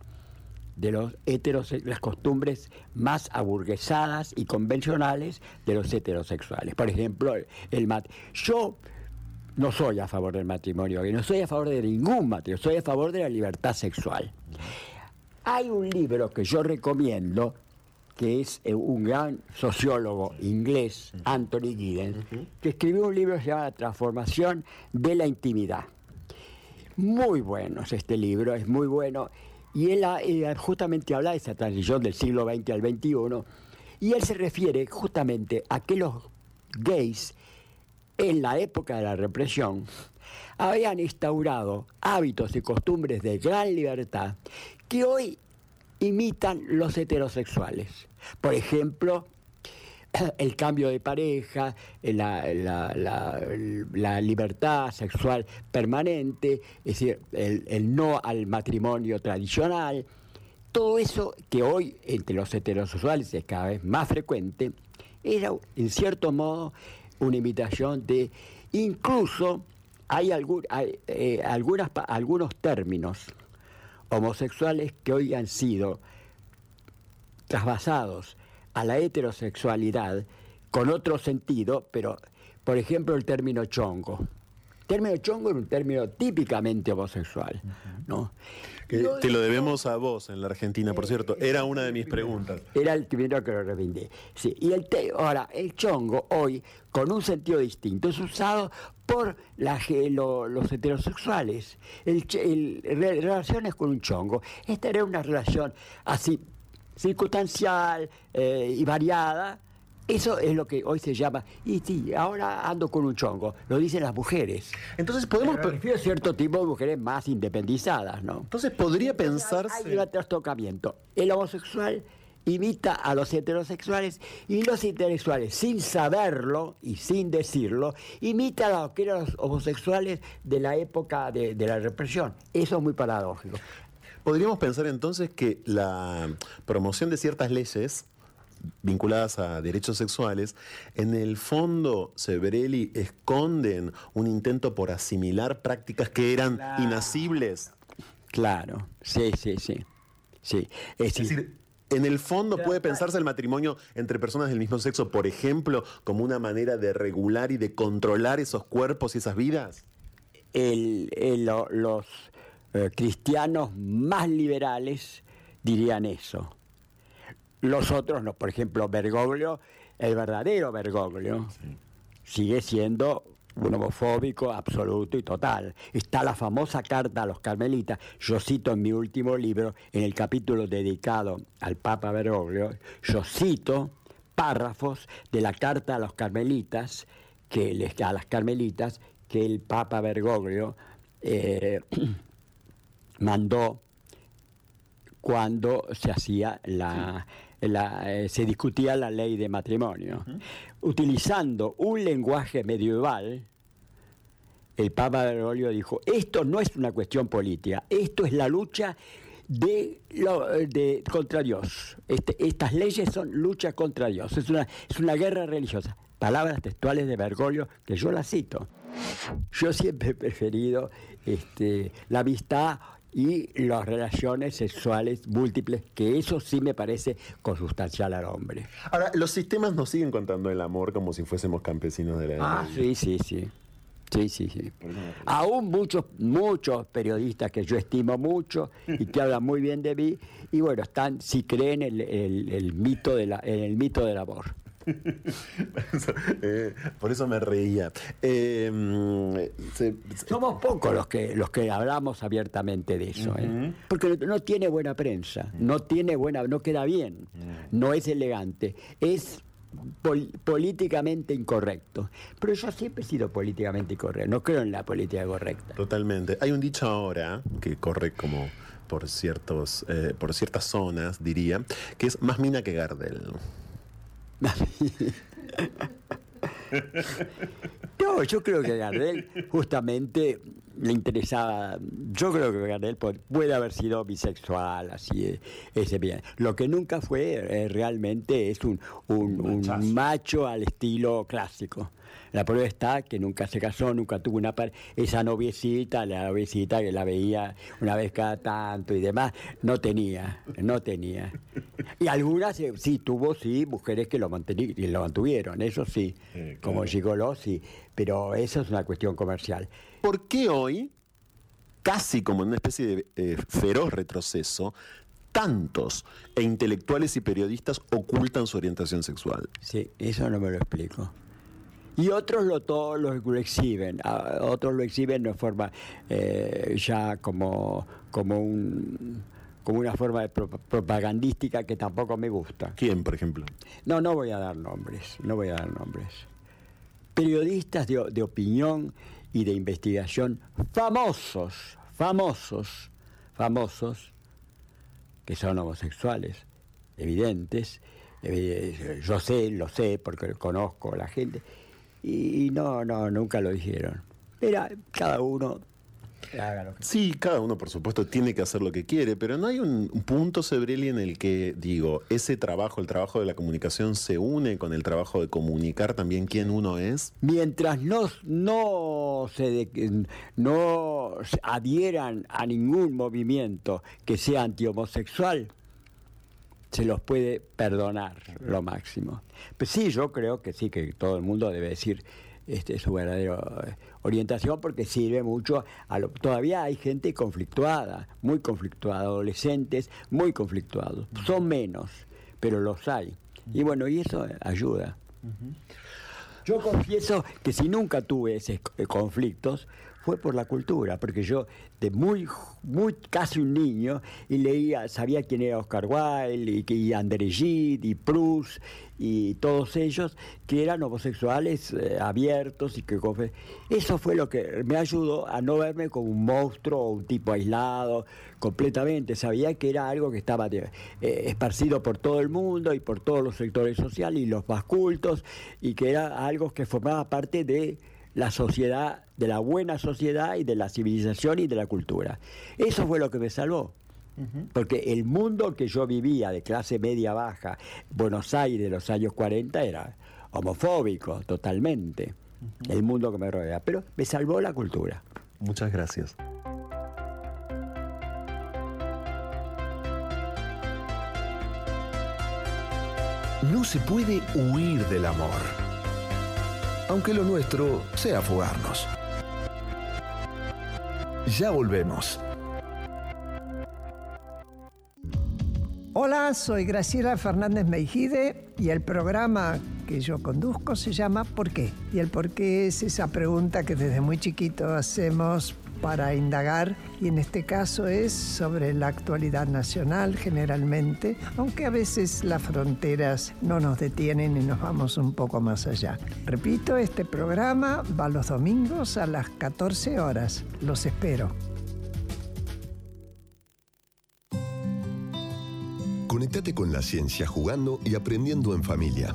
[SPEAKER 8] de los heterosexuales, las costumbres más aburguesadas y convencionales de los heterosexuales. Por ejemplo, el, yo no soy a favor del matrimonio, y no soy a favor de ningún matrimonio, soy a favor de la libertad sexual. Hay un libro que yo recomiendo, que es eh, un gran sociólogo inglés, Anthony Giddens, que escribió un libro que se llama La transformación de la intimidad. Muy bueno es este libro, es muy bueno. Y él, justamente habla de esa transición del siglo XX al XXI. Y él se refiere justamente a que los gays, en la época de la represión, habían instaurado hábitos y costumbres de gran libertad que hoy imitan los heterosexuales. Por ejemplo, el cambio de pareja, la, libertad sexual permanente, es decir, el, no al matrimonio tradicional, todo eso que hoy entre los heterosexuales es cada vez más frecuente, era en cierto modo una imitación de, incluso hay, eh, algunas, algunos términos homosexuales que hoy han sido trasvasados a la heterosexualidad con otro sentido, pero por ejemplo el término chongo. El término chongo es un término típicamente homosexual, ¿no?
[SPEAKER 2] Que te lo debemos a vos en la Argentina, por cierto. Era una de mis preguntas.
[SPEAKER 8] Era el primero que lo. Sí, y el ahora, el chongo hoy, con un sentido distinto, es usado por los heterosexuales. El, relaciones con un chongo. Esta era una relación así circunstancial eh, y variada, eso es lo que hoy se llama, y sí, ahora ando con un chongo, lo dicen las mujeres.
[SPEAKER 2] Entonces podemos...
[SPEAKER 8] Pero cierto tipo de mujeres más independizadas, ¿no?
[SPEAKER 2] Entonces podría pensarse...
[SPEAKER 8] Hay un trastocamiento. El homosexual imita a los heterosexuales y los intelectuales, sin saberlo y sin decirlo, imita a los que eran los homosexuales de la época de la represión. Eso es muy paradójico.
[SPEAKER 2] Podríamos pensar entonces que la promoción de ciertas leyes vinculadas a derechos sexuales, en el fondo Sebrelli esconden un intento por asimilar prácticas que eran inasibles.
[SPEAKER 8] Claro, sí, sí, sí. sí.
[SPEAKER 2] Es, decir, en el fondo puede pensarse el matrimonio entre personas del mismo sexo, por ejemplo, como una manera de regular y de controlar esos cuerpos y esas vidas.
[SPEAKER 8] los eh, cristianos más liberales dirían eso. Los otros no, por ejemplo, Bergoglio, el verdadero Bergoglio, sigue siendo un homofóbico absoluto y total. Está la famosa carta a los carmelitas, yo cito en mi último libro, en el capítulo dedicado al Papa Bergoglio, yo cito párrafos de la carta a los carmelitas, que a las carmelitas, que el Papa Bergoglio eh, mandó cuando se hacía la, eh, se discutía la ley de matrimonio. Utilizando un lenguaje medieval, el Papa Bergoglio dijo, esto no es una cuestión política, esto es la lucha de, de contra Dios. Este, estas leyes son lucha contra Dios, es una, es una guerra religiosa. Palabras textuales de Bergoglio que yo las cito. Yo siempre he preferido este, la amistad y las relaciones sexuales múltiples, que eso sí me parece consustancial al hombre.
[SPEAKER 2] Ahora, los sistemas nos siguen contando el amor como si fuésemos campesinos de la
[SPEAKER 8] Ah, sí, sí, sí. Sí, sí, sí. Aún muchos, muchos periodistas que yo estimo mucho y que hablan muy bien de mí, y bueno, están, si creen el, el, mito de la, en el mito del amor.
[SPEAKER 2] Eh, por eso me reía. Eh,
[SPEAKER 8] Somos pocos los que, los que hablamos abiertamente de eso, ¿eh? porque no, tiene buena prensa, no tiene buena, no queda bien, no es elegante, es políticamente incorrecto. Pero yo siempre he sido políticamente incorrecto, no creo en la política correcta.
[SPEAKER 2] Totalmente. Hay un dicho ahora que corre como por ciertos por ciertas zonas, diría, que es más mina que Gardel.
[SPEAKER 8] No, yo creo que Gardel justamente le interesaba, yo creo que Gardel puede haber sido bisexual, así ese bien. Lo que nunca fue eh, realmente es un, un macho al estilo clásico. La prueba está que nunca se casó, nunca tuvo una esa noviecita, la noviecita que la veía una vez cada tanto y demás, no tenía, no tenía. Y algunas eh, sí tuvo, sí, mujeres que lo, lo mantuvieron, eso sí, como Gigoló, sí, pero eso es una cuestión comercial.
[SPEAKER 2] ¿Por qué hoy, casi como en una especie de eh, feroz retroceso, tantos e intelectuales y periodistas ocultan su orientación sexual?
[SPEAKER 8] Sí, eso no me lo explico. Y otros lo, todos lo exhiben, otros lo exhiben de forma eh, ya como, como, un, como una forma de propagandística que tampoco me gusta.
[SPEAKER 2] ¿Quién, por ejemplo?
[SPEAKER 8] No, no voy a dar nombres, no voy a dar nombres. Periodistas de, de opinión y de investigación famosos, famosos, famosos, que son homosexuales, evidentes, yo sé, lo sé porque conozco a la gente, y no, no, nunca lo dijeron. Era cada uno
[SPEAKER 2] Sí, cada uno por supuesto tiene que hacer lo que quiere, pero no hay un, punto, Sebrelli, en el que, digo, ese trabajo, el trabajo de la comunicación, se une con el trabajo de comunicar también quién uno es.
[SPEAKER 8] Mientras no, no, se no adhieran a ningún movimiento que sea antihomosexual, se los puede perdonar lo máximo. Pues sí, yo creo que sí, que todo el mundo debe decir este, su verdadera eh, orientación porque sirve mucho a lo, todavía hay gente conflictuada, muy conflictuada, adolescentes muy conflictuados. Son menos, pero los hay. Y bueno, y eso ayuda. Yo confieso que si nunca tuve esos conflictos, fue por la cultura, porque yo de muy, muy casi un niño y leía, sabía quién era Oscar Wilde y, y André Gide y Proust y todos ellos que eran homosexuales eh, abiertos y que eso fue lo que me ayudó a no verme como un monstruo o un tipo aislado completamente. Sabía que era algo que estaba eh, esparcido por todo el mundo y por todos los sectores sociales y los más cultos y que era algo que formaba parte de la sociedad, de la buena sociedad y de la civilización y de la cultura. Eso fue lo que me salvó. Porque el mundo que yo vivía de clase media baja, Buenos Aires de los años 40, era homofóbico totalmente. El mundo que me rodea. Pero me salvó la cultura.
[SPEAKER 2] Muchas gracias.
[SPEAKER 3] No se puede huir del amor, aunque lo nuestro sea fugarnos. Ya volvemos.
[SPEAKER 9] Hola, soy Graciela Fernández Meijide y el programa que yo conduzco se llama ¿Por qué? Y el por qué es esa pregunta que desde muy chiquito hacemos para indagar y en este caso es sobre la actualidad nacional generalmente, aunque a veces las fronteras no nos detienen y nos vamos un poco más allá. Repito, este programa va los domingos a las 14 horas. Los espero.
[SPEAKER 3] Conectate con la ciencia jugando y aprendiendo en familia.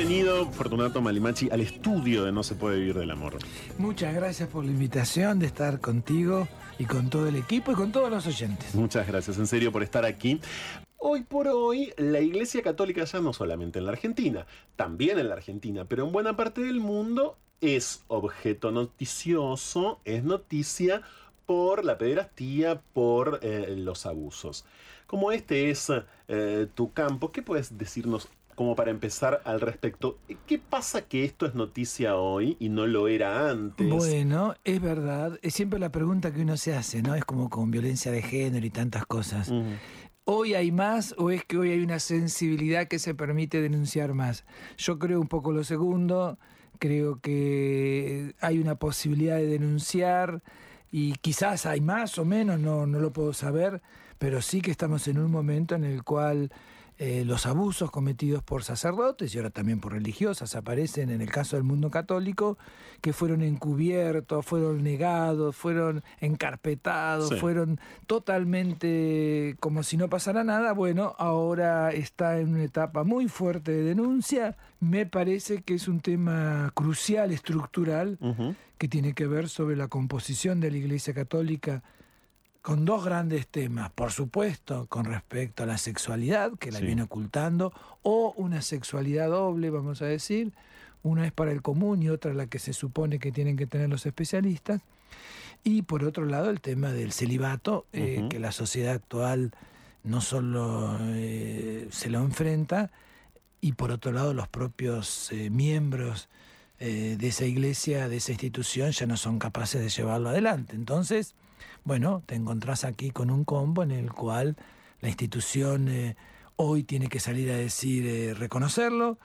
[SPEAKER 2] Bienvenido, Fortunato Malimachi, al estudio de No se puede vivir del amor.
[SPEAKER 10] Muchas gracias por la invitación de estar contigo y con todo el equipo y con todos los oyentes.
[SPEAKER 2] Muchas gracias, en serio, por estar aquí. Hoy por hoy, la Iglesia Católica ya no solamente en la Argentina, también en la Argentina, pero en buena parte del mundo es objeto noticioso, es noticia por la pederastía, por eh, los abusos. Como este es eh, tu campo, ¿qué puedes decirnos como para empezar al respecto. ¿Qué pasa que esto es noticia hoy y no lo era antes?
[SPEAKER 10] Bueno, es verdad. Es siempre la pregunta que uno se hace, ¿no? Es como con violencia de género y tantas cosas. ¿Hoy hay más o es que hoy hay una sensibilidad que se permite denunciar más? Yo creo un poco lo segundo. Creo que hay una posibilidad de denunciar y quizás hay más o menos, no, no lo puedo saber, pero sí que estamos en un momento en el cual eh, los abusos cometidos por sacerdotes y ahora también por religiosas aparecen en el caso del mundo católico, que fueron encubiertos, fueron negados, fueron encarpetados, fueron totalmente como si no pasara nada. Bueno, ahora está en una etapa muy fuerte de denuncia. Me parece que es un tema crucial, estructural, que tiene que ver sobre la composición de la Iglesia Católica con dos grandes temas, por supuesto, con respecto a la sexualidad, que la viene ocultando, o una sexualidad doble, vamos a decir, una es para el común y otra la que se supone que tienen que tener los especialistas, y por otro lado el tema del celibato, eh, que la sociedad actual no solo eh, se lo enfrenta, y por otro lado los propios eh, miembros de esa iglesia, de esa institución, ya no son capaces de llevarlo adelante. Entonces, bueno, te encontrás aquí con un combo en el cual la institución eh, hoy tiene que salir a decir, eh, reconocerlo,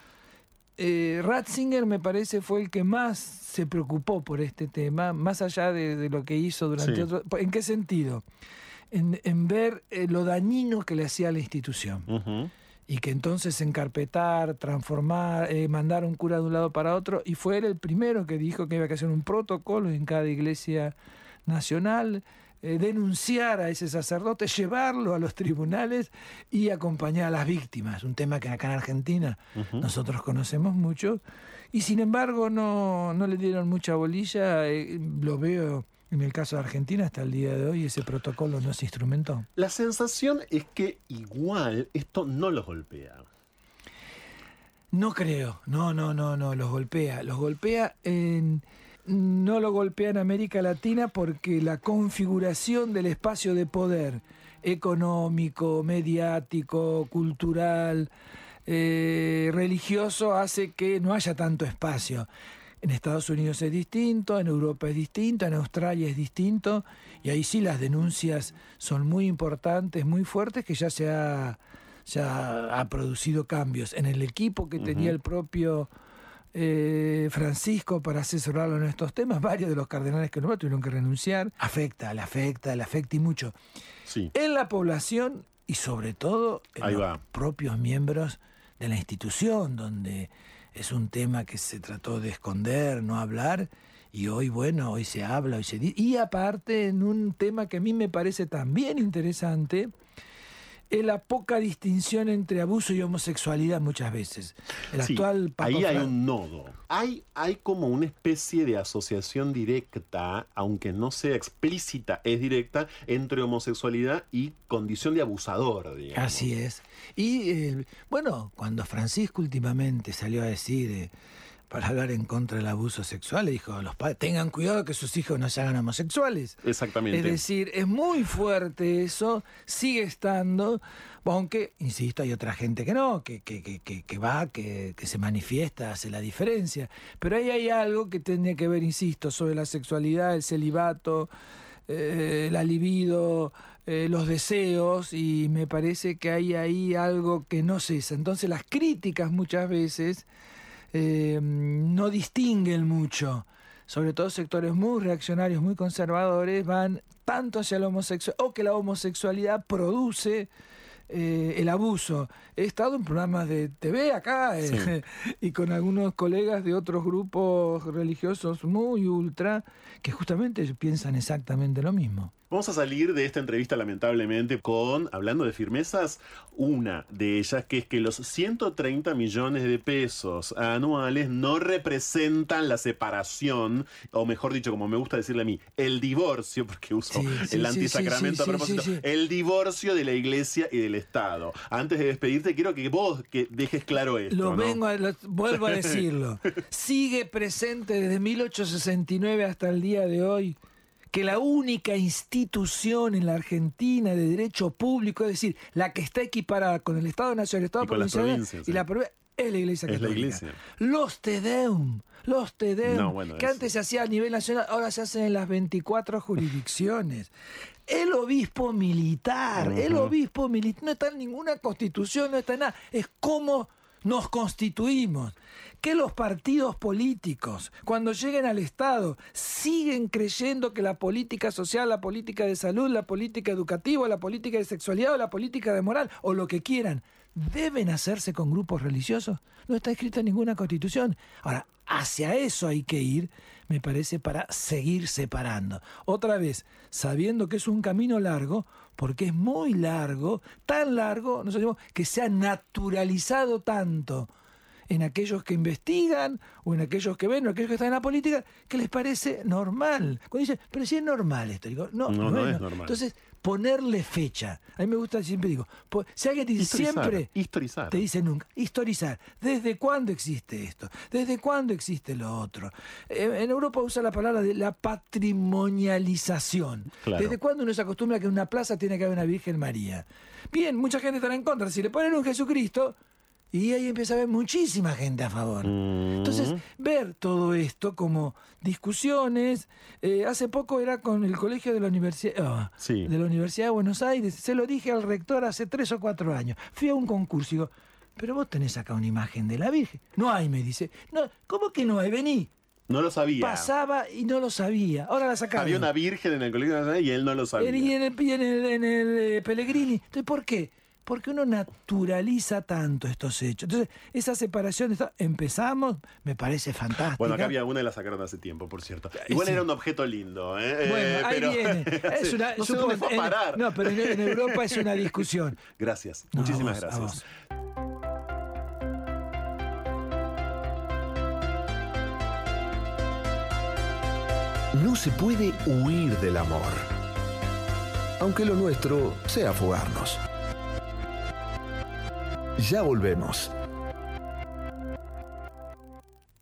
[SPEAKER 10] eh, Ratzinger me parece fue el que más se preocupó por este tema, más allá de, de lo que hizo durante
[SPEAKER 2] Sí.
[SPEAKER 10] otro... ¿En qué sentido? En, en ver lo dañino que le hacía a la institución. Y que entonces encarpetar, transformar, eh, mandar un cura de un lado para otro. Y fue él el primero que dijo que había que hacer un protocolo en cada iglesia nacional, eh, denunciar a ese sacerdote, llevarlo a los tribunales y acompañar a las víctimas. Un tema que acá en Argentina nosotros conocemos mucho. Y sin embargo no, no le dieron mucha bolilla. eh, lo veo en el caso de Argentina hasta el día de hoy, ese protocolo no se instrumentó.
[SPEAKER 2] La sensación es que igual esto no los golpea.
[SPEAKER 10] No creo, no, no, no, no, los golpea. Los golpea en... No lo golpea en América Latina porque la configuración del espacio de poder económico, mediático, cultural, eh, religioso hace que no haya tanto espacio. En Estados Unidos es distinto, en Europa es distinto, en Australia es distinto, y ahí sí las denuncias son muy importantes, muy fuertes, que ya se ha, ha producido cambios. En el equipo que tenía el propio eh, Francisco para asesorarlo en estos temas, varios de los cardenales que no tuvieron que renunciar. Afecta, le afecta, le afecta y mucho.
[SPEAKER 2] Sí.
[SPEAKER 10] En la población y sobre todo en
[SPEAKER 2] Ahí
[SPEAKER 10] los
[SPEAKER 2] va.
[SPEAKER 10] propios miembros de la institución, donde es un tema que se trató de esconder, no hablar, y hoy, bueno, hoy se habla, hoy se dice. Y aparte, en un tema que a mí me parece también interesante, es la poca distinción entre abuso y homosexualidad muchas veces. El
[SPEAKER 2] Sí,
[SPEAKER 10] actual
[SPEAKER 2] ahí hay un nodo. Hay, hay como una especie de asociación directa, aunque no sea explícita, es directa, entre homosexualidad y condición de abusador, digamos.
[SPEAKER 10] Así es. Y eh, bueno, cuando Francisco últimamente salió a decir, eh, para hablar en contra del abuso sexual, le dijo, los padres tengan cuidado que sus hijos no se hagan homosexuales.
[SPEAKER 2] Exactamente.
[SPEAKER 10] Es decir, es muy fuerte eso, sigue estando, aunque, insisto, hay otra gente que no, que, que, que, que, que va, que, que se manifiesta, hace la diferencia. Pero ahí hay algo que tiene que ver, insisto, sobre la sexualidad, el celibato, eh, la libido, eh, los deseos, y me parece que hay ahí algo que no cesa. Entonces las críticas muchas veces eh, no distinguen mucho, sobre todo sectores muy reaccionarios, muy conservadores, van tanto hacia la homosexualidad, o que la homosexualidad produce eh, el abuso. He estado en programas de TV acá eh, y con algunos colegas de otros grupos religiosos muy ultra que justamente piensan exactamente lo mismo.
[SPEAKER 2] Vamos a salir de esta entrevista lamentablemente con, hablando de firmezas, una de ellas que es que los 130 millones de pesos anuales no representan la separación, o mejor dicho, como me gusta decirle a mí, el divorcio, porque uso
[SPEAKER 10] Sí, sí,
[SPEAKER 2] el antisacramento
[SPEAKER 10] sí,
[SPEAKER 2] a propósito, el divorcio de la iglesia y del Estado. Antes de despedirte, quiero que vos que dejes claro esto.
[SPEAKER 10] Lo
[SPEAKER 2] ¿no?
[SPEAKER 10] vengo a, lo- vuelvo a decirlo. Sigue presente desde 1869 hasta el día de hoy que la única institución en la Argentina de derecho público, es decir, la que está equiparada con el Estado Nacional, el Estado provincial y la provincia, es la Iglesia
[SPEAKER 2] Es la
[SPEAKER 10] Católica.
[SPEAKER 2] iglesia.
[SPEAKER 10] Los Tedeum, los Tedeum,
[SPEAKER 2] No, bueno,
[SPEAKER 10] que
[SPEAKER 2] eso.
[SPEAKER 10] antes se hacía a nivel nacional, ahora se hacen en las 24 jurisdicciones. El obispo militar, el obispo militar, no está en ninguna constitución, no está en nada. Es cómo nos constituimos. Que los partidos políticos, cuando lleguen al Estado, siguen creyendo que la política social, la política de salud, la política educativa, la política de sexualidad o la política de moral, o lo que quieran, deben hacerse con grupos religiosos. No está escrito en ninguna constitución. Ahora, hacia eso hay que ir, me parece, para seguir separando. Otra vez, sabiendo que es un camino largo, porque es muy largo, tan largo, decimos, que se ha naturalizado tanto en aquellos que investigan o en aquellos que ven o en aquellos que están en la política que les parece normal. Cuando dicen, pero si es normal esto, digo, no,
[SPEAKER 2] No,
[SPEAKER 10] no,
[SPEAKER 2] no
[SPEAKER 10] es,
[SPEAKER 2] es
[SPEAKER 10] no.
[SPEAKER 2] normal.
[SPEAKER 10] Entonces, ponerle fecha. A mí me gusta, siempre digo, si alguien te dice
[SPEAKER 2] Historizar,
[SPEAKER 10] siempre,
[SPEAKER 2] historizar.
[SPEAKER 10] te dice nunca, historizar. ¿Desde cuándo existe esto? ¿Desde cuándo existe lo otro? En Europa usa la palabra de la patrimonialización.
[SPEAKER 2] Claro.
[SPEAKER 10] ¿Desde cuándo uno se acostumbra a que en una plaza tiene que haber una Virgen María? Bien, mucha gente estará en contra. Si le ponen un Jesucristo, y ahí empieza a haber muchísima gente a favor. Entonces, ver todo esto como discusiones. eh, hace poco era con el colegio de la Universidad, ah,
[SPEAKER 2] Sí.
[SPEAKER 10] de la Universidad de Buenos Aires. Se lo dije al rector hace tres o cuatro años. Fui a un concurso y digo, pero vos tenés acá una imagen de la Virgen. No hay, me dice. No, ¿Cómo que no hay? Vení.
[SPEAKER 2] No lo sabía.
[SPEAKER 10] Pasaba y no lo sabía. Ahora la sacaron.
[SPEAKER 2] Había una virgen en el Colegio Nacional y él no lo sabía.
[SPEAKER 10] Y en el, y en el, en el, eh, Pellegrini. Entonces, ¿por qué? Porque uno naturaliza tanto estos hechos. Entonces, esa separación, esta- empezamos, me parece fantástica.
[SPEAKER 2] Bueno, acá había una y la sacaron hace tiempo, por cierto. Igual
[SPEAKER 10] Sí.
[SPEAKER 2] era un objeto lindo, ¿eh?
[SPEAKER 10] Bueno,
[SPEAKER 2] Eh,
[SPEAKER 10] ahí
[SPEAKER 2] pero-
[SPEAKER 10] viene. Es
[SPEAKER 2] Sí,
[SPEAKER 10] una,
[SPEAKER 2] no sé
[SPEAKER 10] supongo-
[SPEAKER 2] dónde fue a
[SPEAKER 10] en-
[SPEAKER 2] parar.
[SPEAKER 10] no, pero en, en Europa es una discusión.
[SPEAKER 2] Gracias,
[SPEAKER 10] No, a
[SPEAKER 2] muchísimas
[SPEAKER 10] vos,
[SPEAKER 2] gracias.
[SPEAKER 3] No se puede huir del amor. Aunque lo nuestro sea fugarnos. Ya volvemos.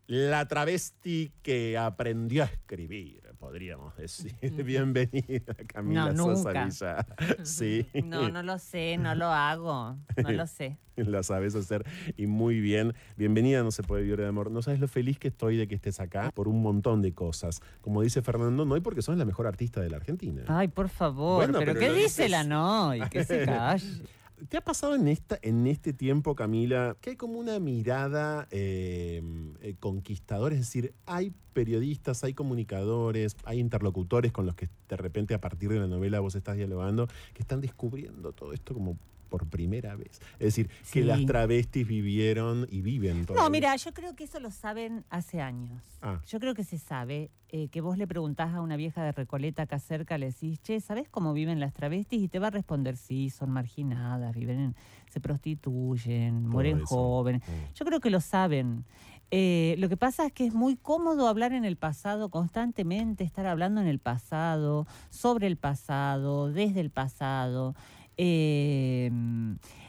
[SPEAKER 2] La travesti que aprendió a escribir, podríamos decir. Bienvenida, Camila
[SPEAKER 11] No,
[SPEAKER 2] Sosa. Villa. Sí.
[SPEAKER 11] No, no lo sé, no lo hago, no lo sé.
[SPEAKER 2] Lo sabes hacer y muy bien. Bienvenida, no se puede vivir de amor. No sabes lo feliz que estoy de que estés acá por un montón de cosas. Como dice Fernando, no y porque sos la mejor artista de la Argentina.
[SPEAKER 11] Ay, por favor,
[SPEAKER 2] Bueno,
[SPEAKER 11] pero,
[SPEAKER 2] pero
[SPEAKER 11] ¿qué dice
[SPEAKER 2] dices-
[SPEAKER 11] la no? Y que se calle.
[SPEAKER 2] ¿Te ha pasado en, esta, en este tiempo, Camila, que hay como una mirada eh, eh, conquistadora? Es decir, hay periodistas, hay comunicadores, hay interlocutores con los que de repente a partir de la novela vos estás dialogando, que están descubriendo todo esto como por primera vez. Es decir, que las travestis vivieron y viven todavía.
[SPEAKER 11] No, mira, yo creo que eso lo saben hace años.
[SPEAKER 2] Ah.
[SPEAKER 11] Yo creo que se sabe eh, que vos le preguntás a una vieja de Recoleta acá cerca, le decís, che, ¿sabés cómo viven las travestis? Y te va a responder, sí, son marginadas, viven en- se prostituyen, mueren jóvenes.
[SPEAKER 2] Mm.
[SPEAKER 11] Yo creo que lo saben. Eh, lo que pasa es que es muy cómodo hablar en el pasado constantemente, estar hablando en el pasado, sobre el pasado, desde el pasado. Eh,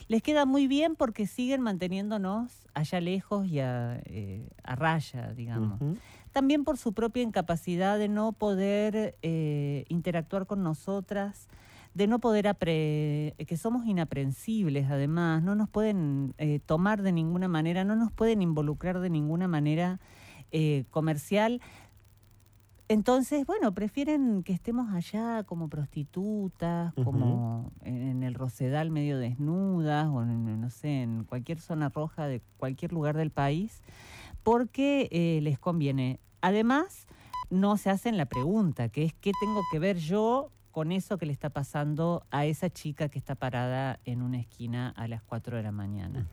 [SPEAKER 11] les queda muy bien porque siguen manteniéndonos allá lejos y a, eh, a raya, digamos. También por su propia incapacidad de no poder eh, interactuar con nosotras, de no poder apre que somos inaprensibles además, no nos pueden eh, tomar de ninguna manera, no nos pueden involucrar de ninguna manera comercial. Entonces, bueno, prefieren que estemos allá como prostitutas, como en el Rosedal medio desnudas, o en, no sé, en cualquier zona roja de cualquier lugar del país, porque eh, les conviene. Además, no se hacen la pregunta, que es ¿qué tengo que ver yo con eso que le está pasando a esa chica que está parada en una esquina a las 4 de la mañana?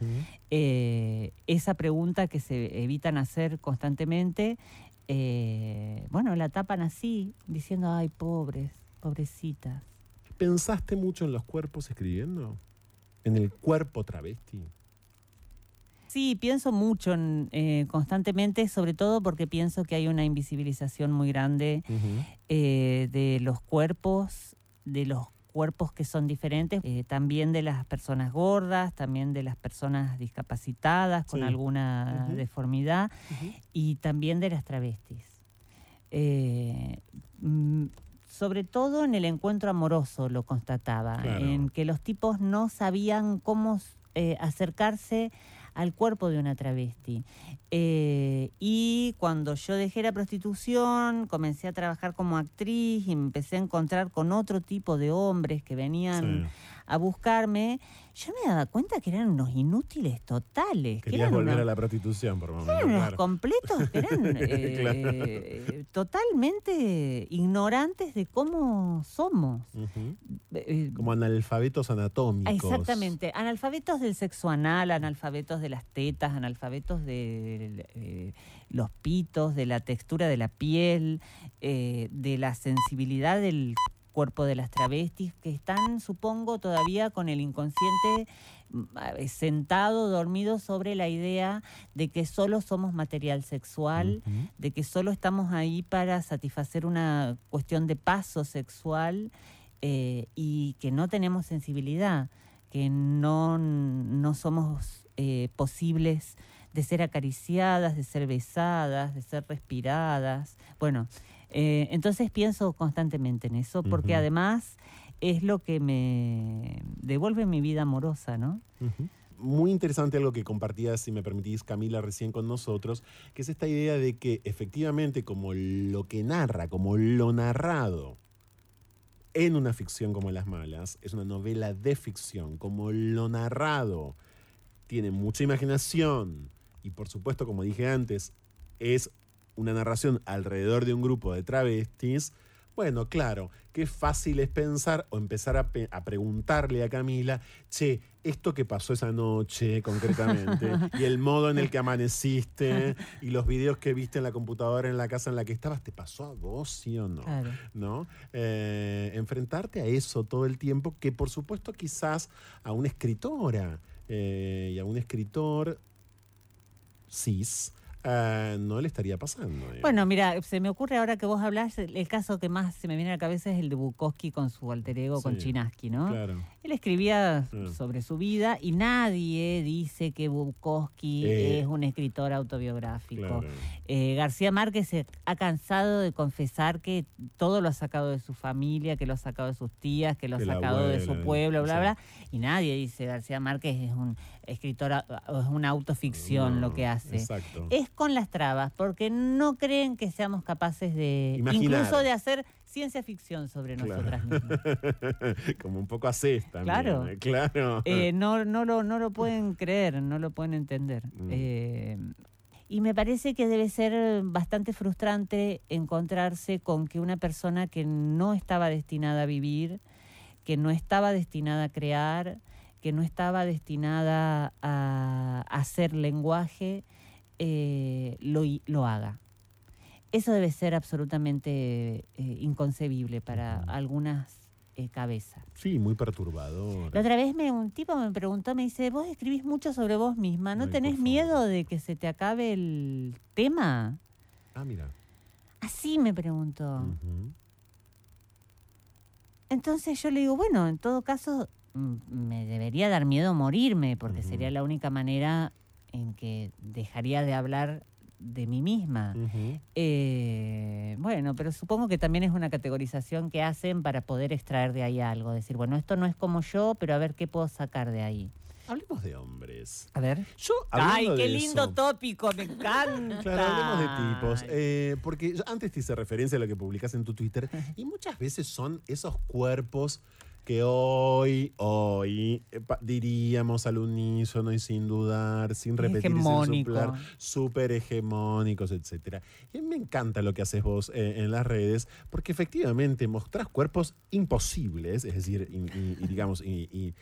[SPEAKER 11] Eh, esa pregunta que se evitan hacer constantemente, eh, bueno, la tapan así, diciendo, ay, pobres, pobrecitas.
[SPEAKER 2] ¿Pensaste mucho en los cuerpos escribiendo? ¿En el cuerpo travesti?
[SPEAKER 11] Sí, pienso mucho en, eh, constantemente, sobre todo porque pienso que hay una invisibilización muy grande eh, de los cuerpos, de los cuerpos que son diferentes, eh, también de las personas gordas, también de las personas discapacitadas con
[SPEAKER 12] Sí.
[SPEAKER 11] alguna deformidad y también de las travestis. Eh, mm, sobre todo en el encuentro amoroso lo constataba,
[SPEAKER 12] Claro.
[SPEAKER 11] en que los tipos no sabían cómo eh, acercarse al cuerpo de una travesti. Eh, y cuando yo dejé la prostitución, comencé a trabajar como actriz y empecé a encontrar con otro tipo de hombres que venían a buscarme, yo me daba cuenta que eran unos inútiles totales. que
[SPEAKER 2] Querías
[SPEAKER 11] eran
[SPEAKER 2] volver
[SPEAKER 11] unos-
[SPEAKER 2] a la prostitución, por momento.
[SPEAKER 11] eran unos
[SPEAKER 2] claro.
[SPEAKER 11] completos que eran eh,
[SPEAKER 2] Claro.
[SPEAKER 11] totalmente ignorantes de cómo somos. Eh,
[SPEAKER 2] Como analfabetos anatómicos.
[SPEAKER 11] Exactamente, analfabetos del sexo anal, analfabetos de las tetas, analfabetos de eh, los pitos, de la textura de la piel, de la sensibilidad del cuerpo de las travestis, que están, supongo, todavía con el inconsciente mm, eh, sentado, dormido sobre la idea de que solo somos material sexual, de que solo estamos ahí para satisfacer una cuestión de paso sexual eh, y que no tenemos sensibilidad, que no, no somos eh, posibles de ser acariciadas, de ser besadas, de ser respiradas. Bueno, eh, entonces pienso constantemente en eso, porque además es lo que me devuelve mi vida amorosa, ¿no?
[SPEAKER 2] Muy interesante algo que compartías, si me permitís, Camila, recién con nosotros, que es esta idea de que efectivamente como lo que narra, como lo narrado en una ficción como Las Malas, es una novela de ficción, como lo narrado tiene mucha imaginación y por supuesto, como dije antes, es una narración alrededor de un grupo de travestis, bueno, claro, qué fácil es pensar o empezar a, pe- a preguntarle a Camila, che, esto que pasó esa noche concretamente, y el modo en el que amaneciste, y los videos que viste en la computadora en la casa en la que estabas, ¿te pasó a vos, sí o no?
[SPEAKER 11] Claro.
[SPEAKER 2] ¿no? Eh, enfrentarte a eso todo el tiempo, que por supuesto quizás a una escritora eh, y a un escritor cis eh, no le estaría pasando.
[SPEAKER 11] Bueno, mira, se me ocurre ahora que vos hablas, el caso que más se me viene a la cabeza es el de Bukowski con su alter ego, con Chinaski, ¿no?
[SPEAKER 2] Claro.
[SPEAKER 11] Él escribía
[SPEAKER 2] Mm.
[SPEAKER 11] sobre su vida y nadie dice que Bukowski
[SPEAKER 2] Eh,
[SPEAKER 11] es un escritor autobiográfico.
[SPEAKER 2] Claro.
[SPEAKER 11] Eh, García Márquez se ha cansado de confesar que todo lo ha sacado de su familia, que lo ha sacado de sus tías, que lo ha sacado de su pueblo, bla,
[SPEAKER 2] sí.
[SPEAKER 11] bla. Y nadie dice García Márquez es un escritor, es una autoficción lo que hace.
[SPEAKER 2] Exacto.
[SPEAKER 11] Es con las trabas, porque no creen que seamos capaces de,
[SPEAKER 2] Imaginar.
[SPEAKER 11] incluso de hacer ciencia ficción sobre
[SPEAKER 2] Claro.
[SPEAKER 11] nosotras mismas.
[SPEAKER 2] Como un poco así también.
[SPEAKER 11] Claro.
[SPEAKER 2] eh, Claro.
[SPEAKER 11] Eh, no, no, lo, no lo pueden creer, no lo pueden entender.
[SPEAKER 2] Mm.
[SPEAKER 11] Eh, y me parece que debe ser bastante frustrante encontrarse con que una persona que no estaba destinada a vivir, que no estaba destinada a crear, que no estaba destinada a hacer lenguaje, eh, lo, lo haga. Eso debe ser absolutamente eh, inconcebible para algunas eh, cabezas.
[SPEAKER 2] Sí, muy perturbador.
[SPEAKER 11] La otra vez me, un tipo me preguntó, me dice, vos escribís mucho sobre vos misma, ¿no
[SPEAKER 2] Ay,
[SPEAKER 11] tenés miedo de que se te acabe el tema?
[SPEAKER 2] Ah, mira.
[SPEAKER 11] Así me preguntó. Entonces yo le digo, bueno, en todo caso mm, me debería dar miedo morirme, porque sería la única manera en que dejaría de hablar de mí misma. Eh, bueno, pero supongo que también es una categorización que hacen para poder extraer de ahí algo. Decir, bueno, esto no es como yo, pero a ver qué puedo sacar de ahí.
[SPEAKER 2] Hablemos de hombres.
[SPEAKER 11] A ver.
[SPEAKER 2] Yo,
[SPEAKER 11] ¡Ay, qué
[SPEAKER 2] de
[SPEAKER 11] lindo
[SPEAKER 2] eso-
[SPEAKER 11] tópico! ¡Me encanta!
[SPEAKER 2] Claro, hablemos de tipos. Eh, porque yo antes te hice referencia a lo que publicas en tu Twitter y muchas veces son esos cuerpos que hoy, hoy, diríamos al unísono y sin dudar, sin repetir, sin soplar, súper hegemónicos, etcétera. Y a mí me encanta lo que haces vos eh, en las redes, porque efectivamente mostrás cuerpos imposibles, es decir, y, y- y digamos, y,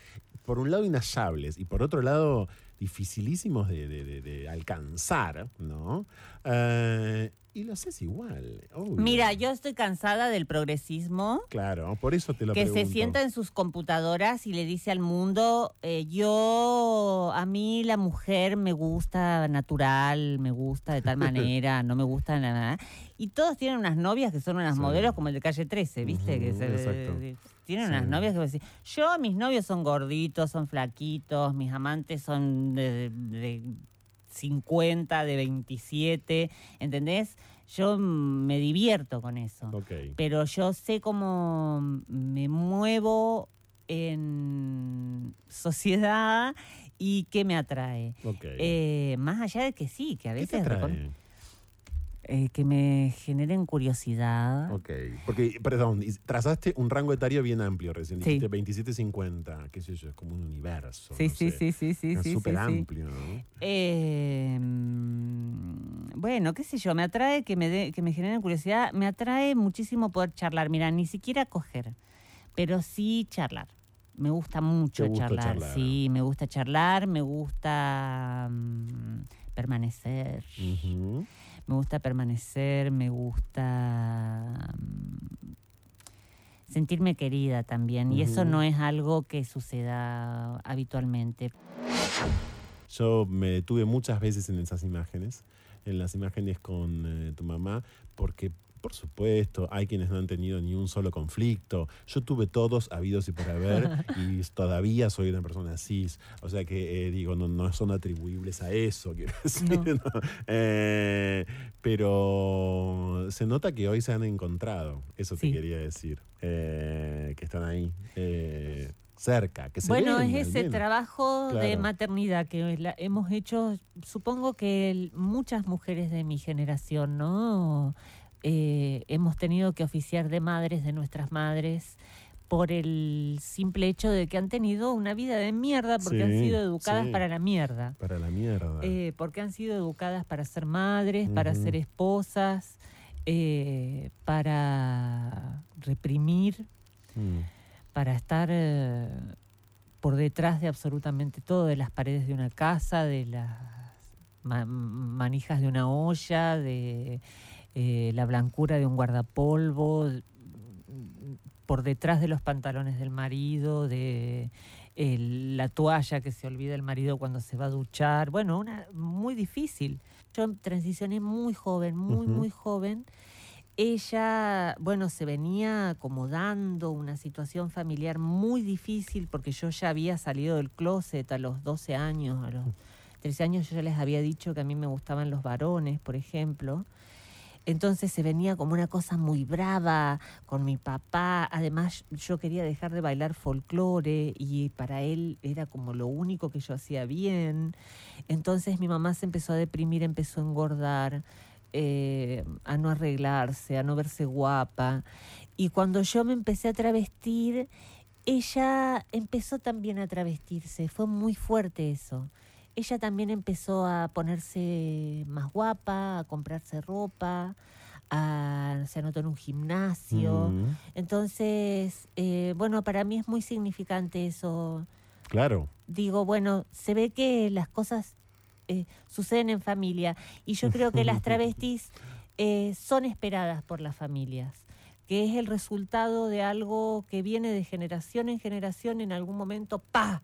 [SPEAKER 2] por un lado inhallables y por otro lado dificilísimos de, de- de- de alcanzar, ¿no? Eh, y lo haces igual. obvio.
[SPEAKER 11] Mira, yo estoy cansada del progresismo
[SPEAKER 2] Claro, por eso te lo
[SPEAKER 11] que
[SPEAKER 2] pregunto.
[SPEAKER 11] se sienta en sus computadoras y le dice al mundo, eh, yo, a mí la mujer me gusta natural, me gusta de tal manera, no me gusta nada. Y todos tienen unas novias que son unas
[SPEAKER 2] Sí.
[SPEAKER 11] modelos como el de Calle 13, ¿viste? que
[SPEAKER 2] Ujú,
[SPEAKER 11] se,
[SPEAKER 2] exacto.
[SPEAKER 11] tienen
[SPEAKER 2] Sí.
[SPEAKER 11] unas novias que decir, yo, mis novios son gorditos, son flaquitos, mis amantes son de, de 50, de 27, ¿entendés? Yo me divierto con eso pero yo sé cómo me muevo en sociedad y qué me atrae. Eh, más allá de que sí, que a
[SPEAKER 2] ¿Qué te
[SPEAKER 11] veces
[SPEAKER 2] atrae?
[SPEAKER 11] Eh, que me generen curiosidad.
[SPEAKER 2] Ok, porque, perdón, trazaste un rango etario bien amplio recién,
[SPEAKER 11] Sí.
[SPEAKER 2] dijiste 27-50, qué sé yo, es como un universo.
[SPEAKER 11] Sí,
[SPEAKER 2] no
[SPEAKER 11] sí,
[SPEAKER 2] sé.
[SPEAKER 11] sí, sí, sí,
[SPEAKER 2] Es
[SPEAKER 11] sí,
[SPEAKER 2] súper
[SPEAKER 11] sí,
[SPEAKER 2] amplio, ¿no?
[SPEAKER 11] Eh, bueno, qué sé yo, me atrae que me, dé- que me generen curiosidad, me atrae muchísimo poder charlar. Mira, ni siquiera coger, pero sí charlar. Me gusta mucho
[SPEAKER 2] gusta
[SPEAKER 11] charlar,
[SPEAKER 2] charlar.
[SPEAKER 11] sí, me gusta charlar, me gusta mm, permanecer,
[SPEAKER 2] Ujú.
[SPEAKER 11] Me gusta permanecer, me gusta mm, sentirme querida también, y eso no es algo que suceda habitualmente.
[SPEAKER 2] Yo me detuve muchas veces en esas imágenes, en las imágenes con eh, tu mamá, porque, por supuesto, hay quienes no han tenido ni un solo conflicto. Yo tuve todos habidos y por haber, y todavía soy una persona cis. O sea que, eh, digo, no, no son atribuibles a eso, quiero decir.
[SPEAKER 11] No.
[SPEAKER 2] ¿no? Eh, pero se nota que hoy se han encontrado, eso te quería decir, eh, que están ahí. eh, cerca, que se
[SPEAKER 11] Bueno,
[SPEAKER 2] ven,
[SPEAKER 11] es ese trabajo de maternidad que la- hemos hecho, supongo que el- muchas mujeres de mi generación, ¿no? Eh, hemos tenido que oficiar de madres de nuestras madres por el simple hecho de que han tenido una vida de mierda porque han sido educadas
[SPEAKER 2] sí.
[SPEAKER 11] para la mierda.
[SPEAKER 2] Para la mierda.
[SPEAKER 11] Eh, porque han sido educadas para ser madres, para ser esposas, eh, para reprimir,
[SPEAKER 2] Mm.
[SPEAKER 11] para estar eh, por detrás de absolutamente todo, de las paredes de una casa, de las ma- manijas de una olla, de eh, la blancura de un guardapolvo, por detrás de los pantalones del marido, de la toalla que se olvida el marido cuando se va a duchar. Bueno, una muy difícil. Yo transicioné muy joven, muy, muy joven. Ella, bueno, se venía acomodando una situación familiar muy difícil porque yo ya había salido del closet a los 12 años, a los 13 años yo ya les había dicho que a mí me gustaban los varones, por ejemplo. Entonces se venía como una cosa muy brava con mi papá. Además, yo quería dejar de bailar folclore y para él era como lo único que yo hacía bien. Entonces mi mamá se empezó a deprimir, empezó a engordar, eh, a no arreglarse, a no verse guapa. Y cuando yo me empecé a travestir, ella empezó también a travestirse. Fue muy fuerte eso ella también empezó a ponerse más guapa, a comprarse ropa, a, se anotó en un gimnasio.
[SPEAKER 2] Mm.
[SPEAKER 11] Entonces, eh, bueno, para mí es muy significante eso.
[SPEAKER 2] Claro.
[SPEAKER 11] Digo, bueno, se ve que las cosas eh, suceden en familia y yo creo que las travestis eh, son esperadas por las familias que es el resultado de algo que viene de generación en generación, en algún momento, ¡pa!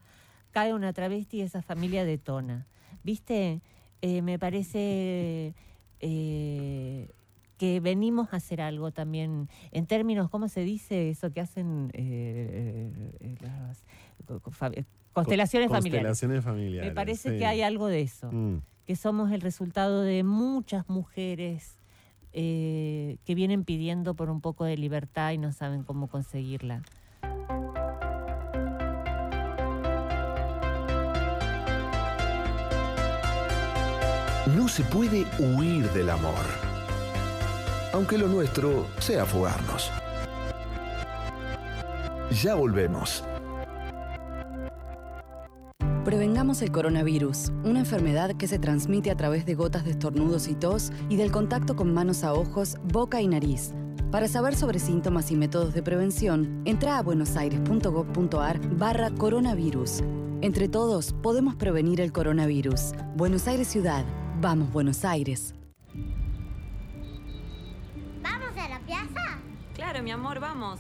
[SPEAKER 11] Cae una travesti y esa familia detona. ¿Viste? Eh, me parece eh, que venimos a hacer algo también, en términos, ¿cómo se dice eso que hacen eh, eh, las constelaciones familiares?
[SPEAKER 2] Constelaciones familiares.
[SPEAKER 11] Me parece
[SPEAKER 2] sí.
[SPEAKER 11] que hay algo de eso,
[SPEAKER 2] Mm.
[SPEAKER 11] que somos el resultado de muchas mujeres que vienen pidiendo por un poco de libertad y no saben cómo conseguirla.
[SPEAKER 3] No se puede huir del amor. Aunque lo nuestro sea fugarnos. Ya volvemos.
[SPEAKER 12] Prevengamos el coronavirus, una enfermedad que se transmite a través de gotas de estornudos y tos y del contacto con manos a ojos, boca y nariz. Para saber sobre síntomas y métodos de prevención, entra a buenosaires.gov.ar barra coronavirus. Entre todos podemos prevenir el coronavirus. Buenos Aires Ciudad. Vamos, Buenos Aires.
[SPEAKER 13] ¿Vamos a la plaza?
[SPEAKER 14] Claro, mi amor, vamos.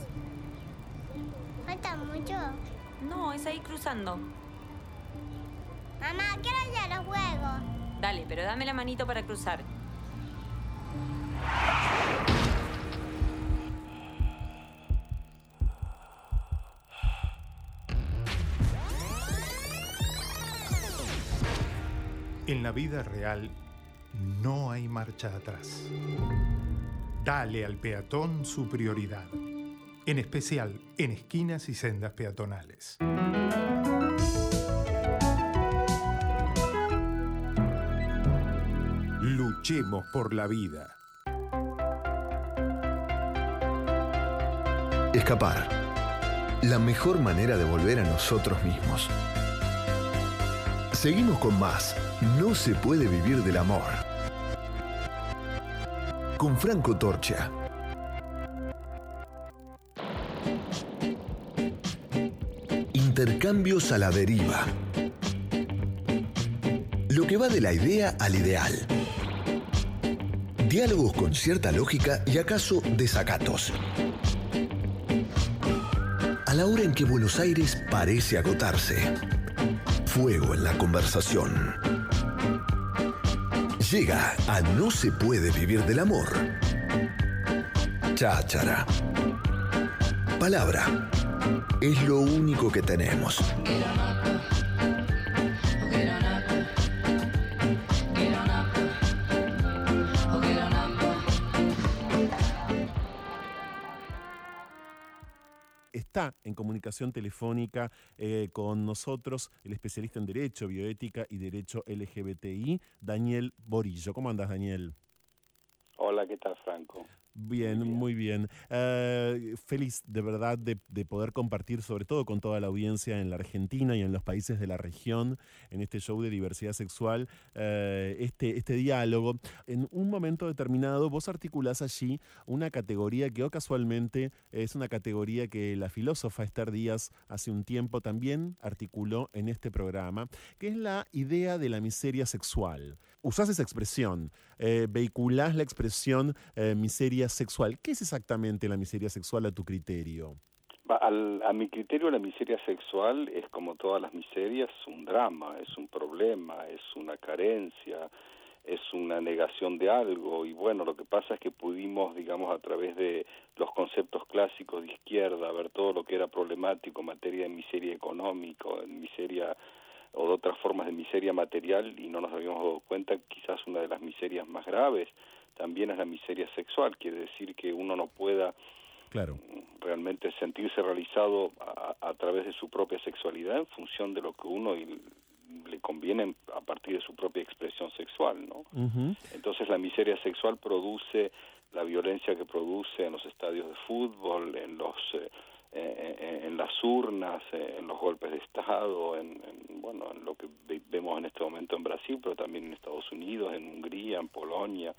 [SPEAKER 13] ¿Falta mucho?
[SPEAKER 14] No, es ahí cruzando.
[SPEAKER 13] Mamá, quiero ir a los juegos.
[SPEAKER 14] Dale, pero dame la manito para cruzar.
[SPEAKER 15] En la vida real no hay marcha atrás. Dale al peatón su prioridad, en especial en esquinas y sendas peatonales. Luchemos por la vida.
[SPEAKER 3] Escapar. La mejor manera de volver a nosotros mismos. Seguimos con más. No se puede vivir del amor. Con Franco Torcha. Intercambios a la deriva. Lo que va de la idea al ideal. Diálogos con cierta lógica y acaso desacatos. A la hora en que Buenos Aires parece agotarse. Fuego en la conversación. Llega a No se puede vivir del amor. Cháchara. Palabra. Es lo único que tenemos.
[SPEAKER 2] Está en comunicación telefónica eh, con nosotros el especialista en Derecho, Bioética y Derecho LGBTI, Daniel Borillo. ¿Cómo andas, Daniel?
[SPEAKER 16] Hola, ¿qué tal, Franco?
[SPEAKER 2] Bien, muy bien. Eh, feliz de verdad de, de poder compartir, sobre todo con toda la audiencia en la Argentina y en los países de la región, en este show de diversidad sexual, eh, este, este diálogo. En un momento determinado, vos articulás allí una categoría que, o casualmente, es una categoría que la filósofa Esther Díaz hace un tiempo también articuló en este programa, que es la idea de la miseria sexual. Usás esa expresión, eh, vehiculás la expresión eh, miseria sexual. ¿Qué es exactamente la miseria sexual a tu criterio?
[SPEAKER 16] Al- a mi criterio, la miseria sexual es como todas las miserias, un drama, es un problema, es una carencia, es una negación de algo. Y bueno, lo que pasa es que pudimos, digamos, a través de los conceptos clásicos de izquierda, ver todo lo que era problemático en materia de miseria económica, en miseria o de otras formas de miseria material y no nos habíamos dado cuenta, quizás una de las miserias más graves también es la miseria sexual, quiere decir que uno no pueda
[SPEAKER 2] Claro.
[SPEAKER 16] realmente sentirse realizado a, a través de su propia sexualidad en función de lo que uno y- le conviene a partir de su propia expresión sexual, ¿no? Entonces la miseria sexual produce la violencia que produce en los estadios de fútbol, en los eh, en las urnas, eh, en los golpes de estado, en, bueno, en lo que ve- vemos en este momento en Brasil, pero también en Estados Unidos, en Hungría, en Polonia.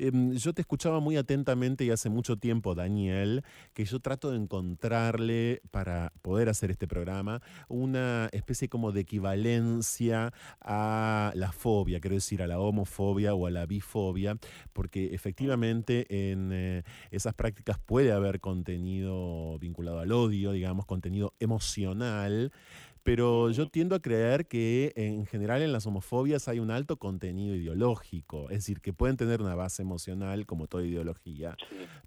[SPEAKER 2] Em, yo te escuchaba muy atentamente y hace mucho tiempo, Daniel, que yo trato de encontrarle, para poder hacer este programa, una especie como de equivalencia a la fobia, quiero decir, a la homofobia o a la bifobia, porque efectivamente en eh, esas prácticas puede haber contenido vinculado al odio, digamos, contenido emocional. Pero yo tiendo a creer que en general en las homofobias hay un alto contenido ideológico, es decir, que pueden tener una base emocional como toda ideología,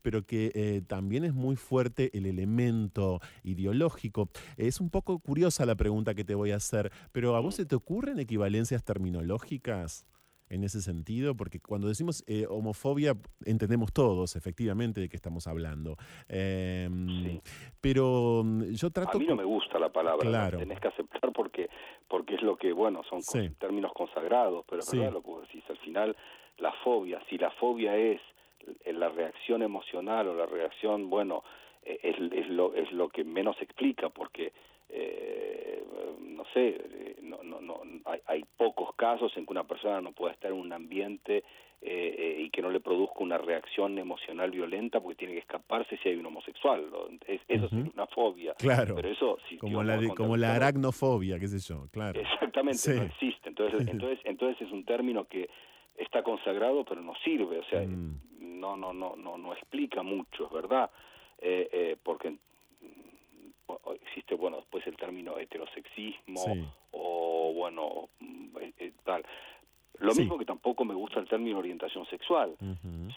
[SPEAKER 2] pero que eh, también es muy fuerte el elemento ideológico. Es un poco curiosa la pregunta que te voy a hacer, pero ¿a vos se te ocurren equivalencias terminológicas? En ese sentido, porque cuando decimos eh, homofobia entendemos todos efectivamente de qué estamos hablando. Em, Pero mm, yo trato...
[SPEAKER 16] A mí no me gusta la palabra, la
[SPEAKER 2] Claro.
[SPEAKER 16] tenés que aceptar porque porque es lo que, bueno, son
[SPEAKER 2] Sí.
[SPEAKER 16] términos consagrados, pero es
[SPEAKER 2] Sí.
[SPEAKER 16] verdad lo que vos decís. Al final, la fobia, si la fobia es la reacción emocional o la reacción, bueno, es, es, lo, es lo que menos explica porque, eh, no sé, eh, no, no, no, hay, hay pocos casos en que una persona no pueda estar en un ambiente eh, eh, y que no le produzca una reacción emocional violenta porque tiene que escaparse si hay un homosexual. Es- eso
[SPEAKER 2] Ujú.
[SPEAKER 16] sería una fobia.
[SPEAKER 2] Claro.
[SPEAKER 16] Pero eso, si
[SPEAKER 2] como la, como la aracnofobia, qué sé yo, claro.
[SPEAKER 16] Exactamente,
[SPEAKER 2] Sí.
[SPEAKER 16] no existe. Entonces, entonces, entonces es un término que está consagrado pero no sirve, o sea,
[SPEAKER 2] Mm.
[SPEAKER 16] no, no, no, no, no explica mucho, es verdad, eh, eh, porque existe, bueno, después el término heterosexismo
[SPEAKER 2] Sí.
[SPEAKER 16] o, bueno, mm, eh, eh, tal. Lo
[SPEAKER 2] Sí.
[SPEAKER 16] mismo que tampoco me gusta el término orientación sexual.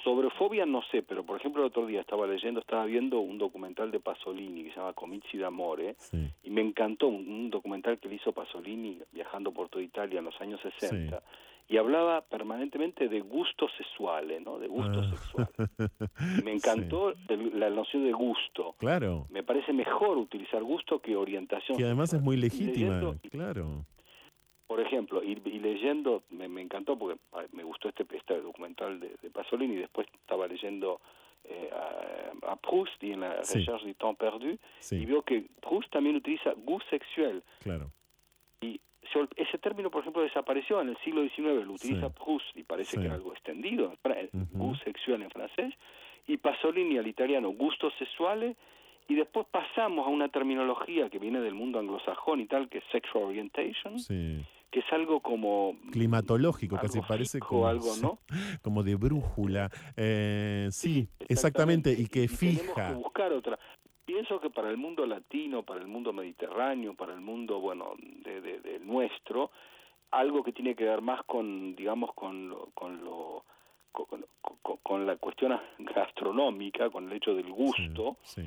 [SPEAKER 16] Sobre fobia no sé, pero por ejemplo el otro día estaba leyendo, estaba viendo un documental de Pasolini que se llama Comici d'amore y me encantó un, un documental que le hizo Pasolini viajando por toda Italia en los años 60 y hablaba permanentemente de gustos sexuales, ¿no? De gusto
[SPEAKER 2] Ah.
[SPEAKER 16] sexual. Y me encantó el- la noción de gusto.
[SPEAKER 2] Claro.
[SPEAKER 16] Me parece mejor utilizar gusto que orientación.
[SPEAKER 2] Que además es muy legítima,
[SPEAKER 16] leyendo-
[SPEAKER 2] claro.
[SPEAKER 16] Por ejemplo, y, y leyendo, me, me encantó porque me gustó este, este documental de, de Pasolini, y después estaba leyendo eh, a, a Proust y en la
[SPEAKER 2] Sí.
[SPEAKER 16] Recherche du temps perdu,
[SPEAKER 2] Sí.
[SPEAKER 16] y veo que Proust también utiliza goût sexuel.
[SPEAKER 2] Claro.
[SPEAKER 16] Y se ese término, por ejemplo, desapareció en el siglo XIX, lo utiliza
[SPEAKER 2] Sí.
[SPEAKER 16] Proust y parece que era algo extendido, en fra- goût sexuel en francés, y Pasolini al italiano gustos sexuales, y después pasamos a una terminología que viene del mundo anglosajón y tal, que es sexual orientation,
[SPEAKER 2] Sí.
[SPEAKER 16] Que es algo como
[SPEAKER 2] Climatológico, casi parece como,
[SPEAKER 16] algo, ¿no?
[SPEAKER 2] como de brújula. Eh, sí, exactamente, y que
[SPEAKER 16] tenemos que
[SPEAKER 2] fija.
[SPEAKER 16] buscar otra. Pienso que para el mundo latino, para el mundo mediterráneo, para el mundo, bueno, de, de- de nuestro, algo que tiene que ver más con, digamos, con lo, con lo con, con- con la cuestión gastronómica, con el hecho del gusto,
[SPEAKER 2] Sí.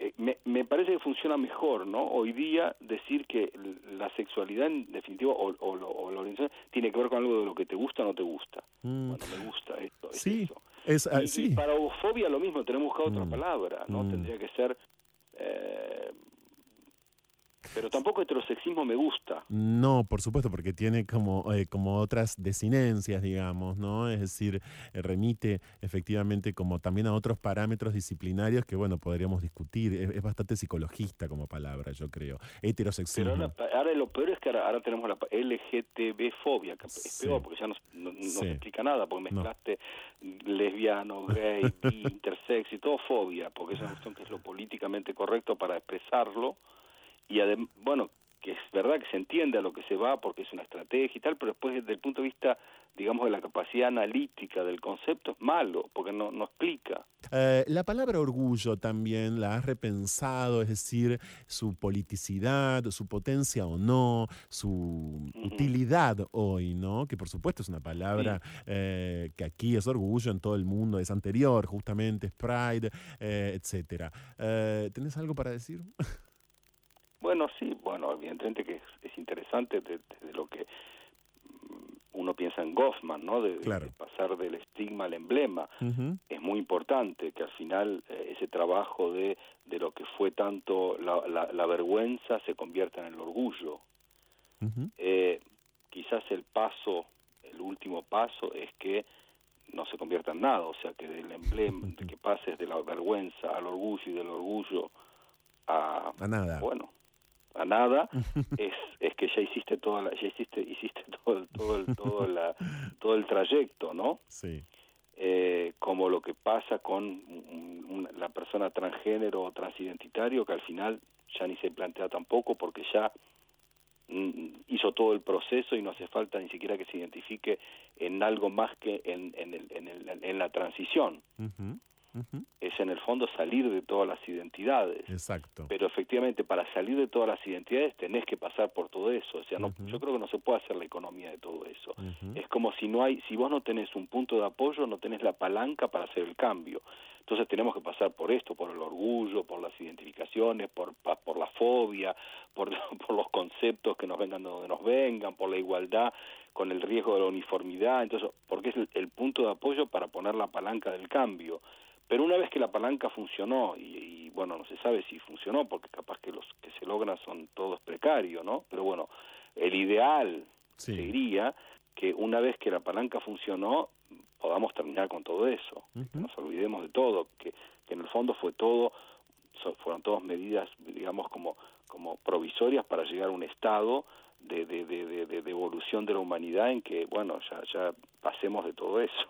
[SPEAKER 16] Eh, me, me parece que funciona mejor, ¿no? Hoy día decir que la sexualidad, en definitiva, o, o o la orientación, tiene que ver con algo de lo que te gusta o no te gusta.
[SPEAKER 2] Mm.
[SPEAKER 16] Bueno, me gusta esto. es
[SPEAKER 2] Sí, es, ah,
[SPEAKER 16] Y- y,
[SPEAKER 2] sí.
[SPEAKER 16] para homofobia lo mismo, tenemos que buscar otra
[SPEAKER 2] Mm.
[SPEAKER 16] palabra, ¿no?
[SPEAKER 2] Mm.
[SPEAKER 16] Tendría que ser... eh, Pero tampoco heterosexismo me gusta.
[SPEAKER 2] No, por supuesto, porque tiene como, eh, como otras desinencias, digamos, ¿no? Es decir, eh, remite efectivamente como también a otros parámetros disciplinarios que, bueno, podríamos discutir. Es, es bastante psicologista como palabra, yo creo. Heterosexismo.
[SPEAKER 16] Pero ahora, ahora lo peor es que ahora, ahora tenemos la LGTB-fobia, que es
[SPEAKER 2] Sí.
[SPEAKER 16] peor porque ya no, no, no
[SPEAKER 2] Sí.
[SPEAKER 16] se explica nada, porque
[SPEAKER 2] No.
[SPEAKER 16] mezclaste lesbiano, gay, intersex y todo fobia, porque es una cuestión que es lo políticamente correcto para expresarlo y adem- bueno, que es verdad que se entiende a lo que se va porque es una estrategia y tal, pero después desde el punto de vista, digamos, de la capacidad analítica del concepto es malo, porque no, no explica.
[SPEAKER 2] Eh, la palabra orgullo también la has repensado, es decir, su politicidad, su potencia o no, su utilidad hoy, ¿no? Que por supuesto es una palabra eh, que aquí es orgullo, en todo el mundo es anterior, justamente es pride, eh, etcétera. Eh, ¿Tenés algo para decir?
[SPEAKER 16] Bueno, sí, bueno, evidentemente que es, es interesante desde de lo que mm, uno piensa en Goffman, ¿no? De, de-
[SPEAKER 2] Claro.
[SPEAKER 16] de pasar del estigma al emblema. Es muy importante que al final eh, ese trabajo de, de lo que fue tanto la, la, la vergüenza se convierta en el orgullo. Eh, quizás el paso, el último paso es que no se convierta en nada, o sea, que del emblema, de que pases de la vergüenza al orgullo y del orgullo a,
[SPEAKER 2] A nada.
[SPEAKER 16] bueno, a nada, es, es que ya hiciste toda la, ya hiciste, hiciste todo el, todo el, todo la, todo el trayecto, ¿no?
[SPEAKER 2] Sí.
[SPEAKER 16] Eh, como lo que pasa con un- un- la persona transgénero o transidentitario, que al final ya ni se plantea tampoco porque ya mm, hizo todo el proceso y no hace falta ni siquiera que se identifique en algo más que en, en, el- en, el- en la transición. Es en el fondo salir de todas las identidades.
[SPEAKER 2] Exacto.
[SPEAKER 16] Pero efectivamente, para salir de todas las identidades tenés que pasar por todo eso. O sea, no, yo creo que no se puede hacer la economía de todo eso. Es como si no hay, si vos no tenés un punto de apoyo, no tenés la palanca para hacer el cambio. Entonces tenemos que pasar por esto, por el orgullo, por las identificaciones, por, por la fobia, por, por los conceptos que nos vengan de donde nos vengan, por la igualdad con el riesgo de la uniformidad, entonces, porque es el, el punto de apoyo para poner la palanca del cambio. Pero una vez que la palanca funcionó, y, y, bueno, no se sabe si funcionó, porque capaz que los que se logran son todos precarios, ¿no? Pero bueno, el ideal sería que una vez que la palanca funcionó, podamos terminar con todo eso. Que nos olvidemos de todo, que, que en el fondo fue todo, so- fueron todas medidas, digamos, como, como provisorias para llegar a un estado de, de, de, de- de- de evolución de la humanidad en que, bueno, ya, ya pasemos de todo eso.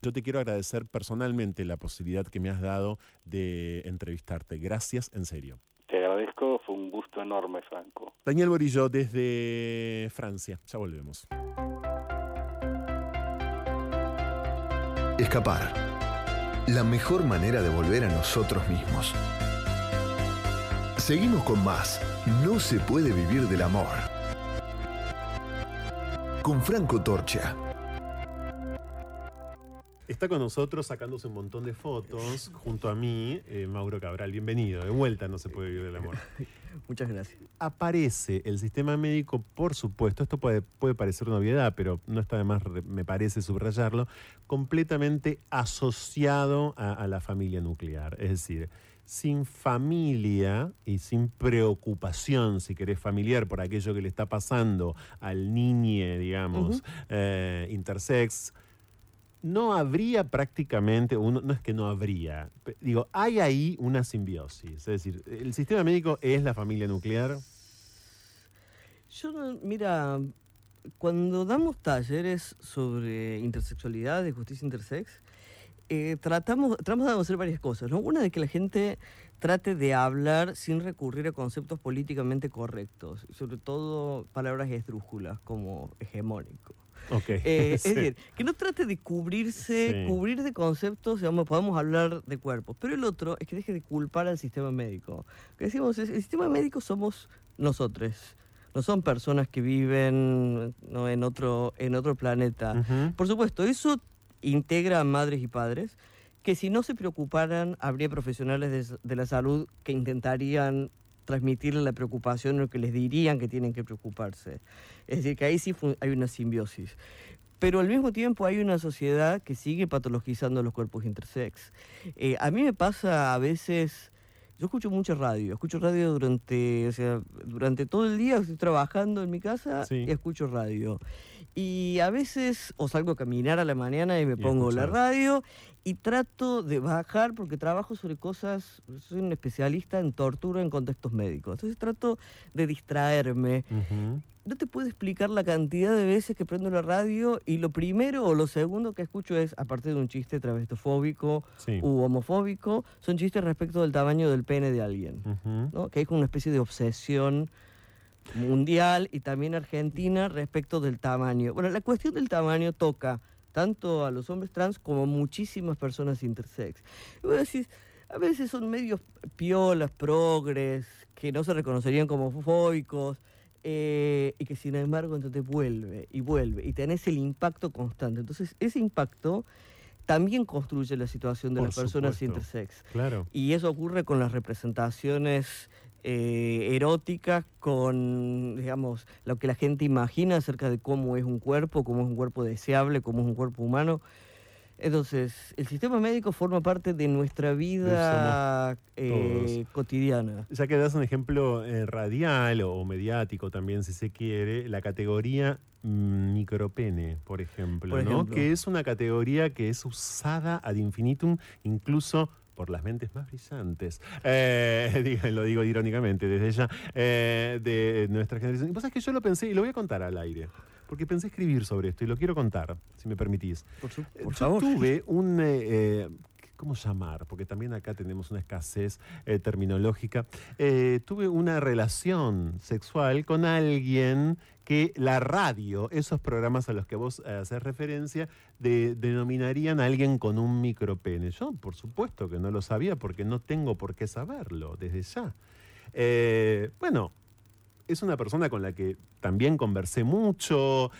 [SPEAKER 2] Yo te quiero agradecer personalmente la posibilidad que me has dado de entrevistarte. Gracias, en serio.
[SPEAKER 16] Te agradezco, fue un gusto enorme, Franco.
[SPEAKER 2] Daniel Borillo desde Francia. Ya volvemos.
[SPEAKER 3] Escapar. La mejor manera de volver a nosotros mismos. Seguimos con más. No se puede vivir del amor. Con Franco Torcha.
[SPEAKER 2] Está con nosotros sacándose un montón de fotos junto a mí, eh, Mauro Cabral. Bienvenido. De vuelta, no se puede vivir del amor.
[SPEAKER 17] Muchas gracias.
[SPEAKER 2] Aparece el sistema médico, por supuesto, esto puede, puede parecer una obviedad, pero no está de más, me parece, subrayarlo, completamente asociado a, a la familia nuclear. Es decir, sin familia y sin preocupación, si querés, familiar por aquello que le está pasando al niño, digamos, eh, intersex, no habría prácticamente, uno, no es que no habría, digo, hay ahí una simbiosis. Es decir, el sistema médico es la familia nuclear.
[SPEAKER 17] Yo, mira, cuando damos talleres sobre intersexualidad, de justicia intersex, eh, tratamos, tratamos de hacer varias cosas. ¿no? Una de que la gente trate de hablar sin recurrir a conceptos políticamente correctos, sobre todo palabras esdrújulas como hegemónico.
[SPEAKER 2] Ok.
[SPEAKER 17] Eh,
[SPEAKER 2] Sí.
[SPEAKER 17] Es decir, que no trate de cubrirse,
[SPEAKER 2] Sí.
[SPEAKER 17] cubrir de conceptos, digamos, podemos hablar de cuerpos. Pero el otro es que deje de culpar al sistema médico. Que decimos, el sistema médico somos nosotros. No son personas que viven ¿no? en, otro, en otro planeta. Por supuesto, eso integra a madres y padres que si no se preocuparan, habría profesionales de la salud que intentarían transmitirle la preocupación o que les dirían que tienen que preocuparse. Es decir, que ahí sí hay una simbiosis. Pero al mismo tiempo hay una sociedad que sigue patologizando los cuerpos intersex. Eh, a mí me pasa a veces Yo escucho mucha radio, escucho radio durante, o sea, durante todo el día, estoy trabajando en mi casa
[SPEAKER 2] Sí.
[SPEAKER 17] y escucho radio. Y a veces o salgo a caminar a la mañana y me pongo la radio y trato de bajar porque trabajo sobre cosas, soy un especialista en tortura en contextos médicos. Entonces trato de distraerme. No te puedo explicar la cantidad de veces que prendo la radio y lo primero o lo segundo que escucho es, aparte de un chiste travestofóbico
[SPEAKER 2] Sí.
[SPEAKER 17] u homofóbico, son chistes respecto del tamaño del pene de alguien. ¿no? Que hay como una especie de obsesión mundial y también argentina respecto del tamaño. Bueno, la cuestión del tamaño toca tanto a los hombres trans como a muchísimas personas intersex. Y vos decís, a veces son medios piolas, progres, que no se reconocerían como homofóbicos, eh, y que sin embargo entonces vuelve y vuelve, y tenés el impacto constante. Entonces, ese impacto también construye la situación de
[SPEAKER 2] Por
[SPEAKER 17] las personas
[SPEAKER 2] supuesto.
[SPEAKER 17] intersex.
[SPEAKER 2] Claro.
[SPEAKER 17] Y eso ocurre con las representaciones eh, eróticas, con, digamos, lo que la gente imagina acerca de cómo es un cuerpo, cómo es un cuerpo deseable, cómo es un cuerpo humano. Entonces, el sistema médico forma parte de nuestra vida eh, cotidiana.
[SPEAKER 2] Ya que das un ejemplo eh, radial o mediático también, si se quiere, la categoría micropene, por ejemplo,
[SPEAKER 17] Por
[SPEAKER 2] ¿no?
[SPEAKER 17] ejemplo.
[SPEAKER 2] que es una categoría que es usada ad infinitum, incluso por las mentes más brillantes, eh, lo digo irónicamente desde ya, eh, de nuestra generación. Y vos sabés que yo lo pensé y lo voy a contar al aire, porque pensé escribir sobre esto y lo quiero contar, si me permitís.
[SPEAKER 17] Por, su-
[SPEAKER 2] Eh,
[SPEAKER 17] por
[SPEAKER 2] yo
[SPEAKER 17] favor.
[SPEAKER 2] tuve un... eh, eh, ¿Cómo llamar? Porque también acá tenemos una escasez eh, terminológica. Eh, tuve una relación sexual con alguien que la radio, esos programas a los que vos eh, haces referencia, de- denominarían a alguien con un micropene. Yo, por supuesto que no lo sabía porque no tengo por qué saberlo desde ya. Eh, bueno, es una persona con la que también conversé mucho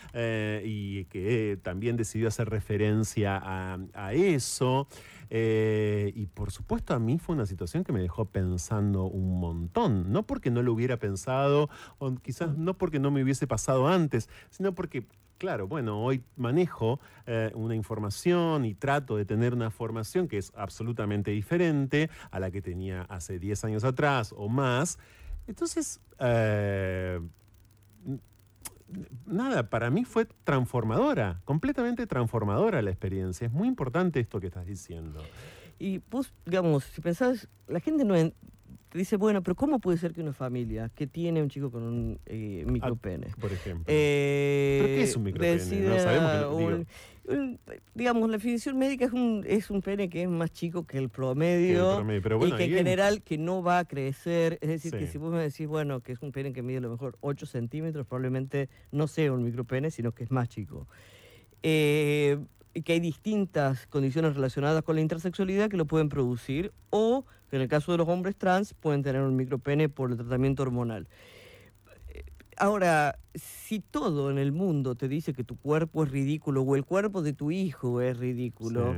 [SPEAKER 2] y que también decidió hacer referencia a eso. Eh, y por supuesto a mí fue una situación que me dejó pensando un montón. No porque no lo hubiera pensado, o quizás no porque no me hubiese pasado antes, sino porque, claro, bueno, hoy manejo eh, una información y trato de tener una formación que es absolutamente diferente a la que tenía hace 10 años atrás o más. Entonces, eh, nada, para mí fue transformadora, completamente transformadora la experiencia. Es muy importante esto que estás diciendo.
[SPEAKER 17] Y vos, digamos, si pensás, la gente no te dice, bueno, pero ¿cómo puede ser que una familia que tiene un chico con un eh, micropene?
[SPEAKER 2] Por ejemplo.
[SPEAKER 17] Eh,
[SPEAKER 2] ¿Pero qué es un micropene? No sabemos que
[SPEAKER 17] un- un- digamos, la definición médica es un, es un pene que es más chico que el promedio,
[SPEAKER 2] Que el promedio, pero bueno,
[SPEAKER 17] y que en general que no va a crecer. Es decir, que si vos me decís, bueno, que es un pene que mide a lo mejor 8 centímetros, probablemente no sea un micropene, sino que es más chico. Eh, que hay distintas condiciones relacionadas con la intersexualidad que lo pueden producir o en el caso de los hombres trans pueden tener un micropene por el tratamiento hormonal. Ahora, si todo en el mundo te dice que tu cuerpo es ridículo o el cuerpo de tu hijo es ridículo,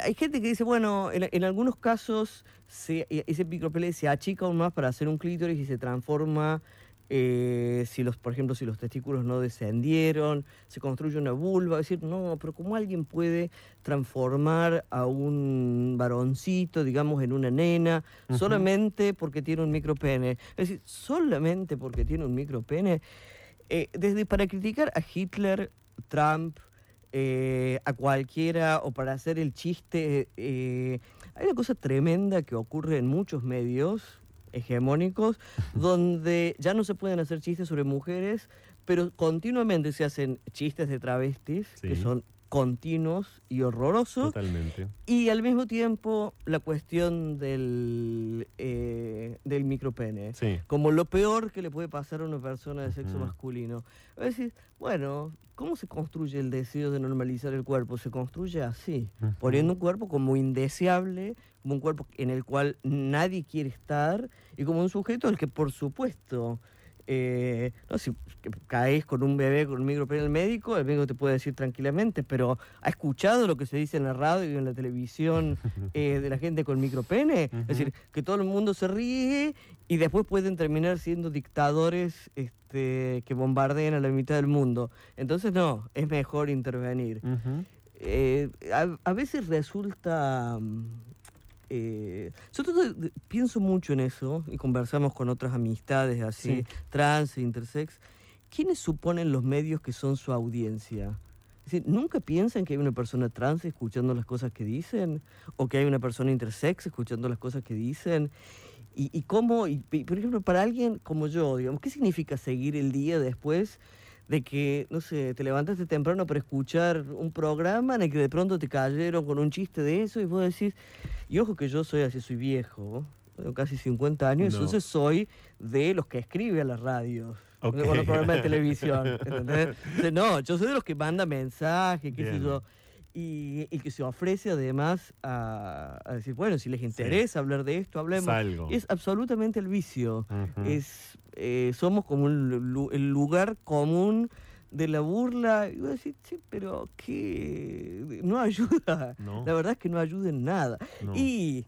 [SPEAKER 17] hay gente que dice, bueno, en, en algunos casos se- e- ese micropene se achica aún más para hacer un clítoris y se transforma, eh, si los, por ejemplo, si los testículos no descendieron, se construye una vulva. Es decir, no, pero ¿cómo alguien puede transformar a un varoncito, digamos, en una nena, solamente porque tiene un micropene? Es decir, solamente porque tiene un micropene. Eh, desde para criticar a Hitler, Trump, eh, a cualquiera o para hacer el chiste. eh, hay una cosa tremenda que ocurre en muchos medios hegemónicos donde ya no se pueden hacer chistes sobre mujeres, pero continuamente se hacen chistes de travestis que son continuos y horrorosos.
[SPEAKER 2] Totalmente.
[SPEAKER 17] Y al mismo tiempo la cuestión del, eh, del micropene,
[SPEAKER 2] Sí.
[SPEAKER 17] como lo peor que le puede pasar a una persona de sexo masculino. Es decir, bueno, ¿cómo se construye el deseo de normalizar el cuerpo? Se construye así, poniendo un cuerpo como indeseable, como un cuerpo en el cual nadie quiere estar y como un sujeto al que por supuesto... eh, no, si caes con un bebé con un micropene al médico, el médico te puede decir tranquilamente, pero ¿ha escuchado lo que se dice en la radio y en la televisión eh, de la gente con micropene? Es decir, que todo el mundo se ríe y después pueden terminar siendo dictadores este, que bombardean a la mitad del mundo. Entonces, no, es mejor intervenir. Eh, a, a veces resulta, mm, eh, yo todo- pienso mucho en eso y conversamos con otras amistades así,
[SPEAKER 2] Sí.
[SPEAKER 17] trans e intersex. ¿Quiénes suponen los medios que son su audiencia? Es decir, ¿nunca piensan que hay una persona trans escuchando las cosas que dicen? ¿O que hay una persona intersex escuchando las cosas que dicen? ¿Y, y cómo, y, por ejemplo, para alguien como yo, digamos, ¿qué significa seguir el día después de que, no sé, te levantaste temprano para escuchar un programa en el que de pronto te cayeron con un chiste de eso y vos decís, y ojo que yo soy así, soy viejo, tengo casi 50 años,
[SPEAKER 2] No.
[SPEAKER 17] entonces soy de los que escribe a las radios.
[SPEAKER 2] Ok.
[SPEAKER 17] O los programas de televisión. ¿entendés? Entonces, no, yo soy de los que manda mensajes, qué sé yo. Y, y que se ofrece además a, a decir, bueno, si les interesa hablar de esto, hablemos.
[SPEAKER 2] Salgo.
[SPEAKER 17] Es absolutamente el vicio. Es, eh, somos como el lugar común de la burla. Y vos decís, sí, pero que no ayuda.
[SPEAKER 2] No.
[SPEAKER 17] La verdad es que no ayuda en nada.
[SPEAKER 2] No.
[SPEAKER 17] Y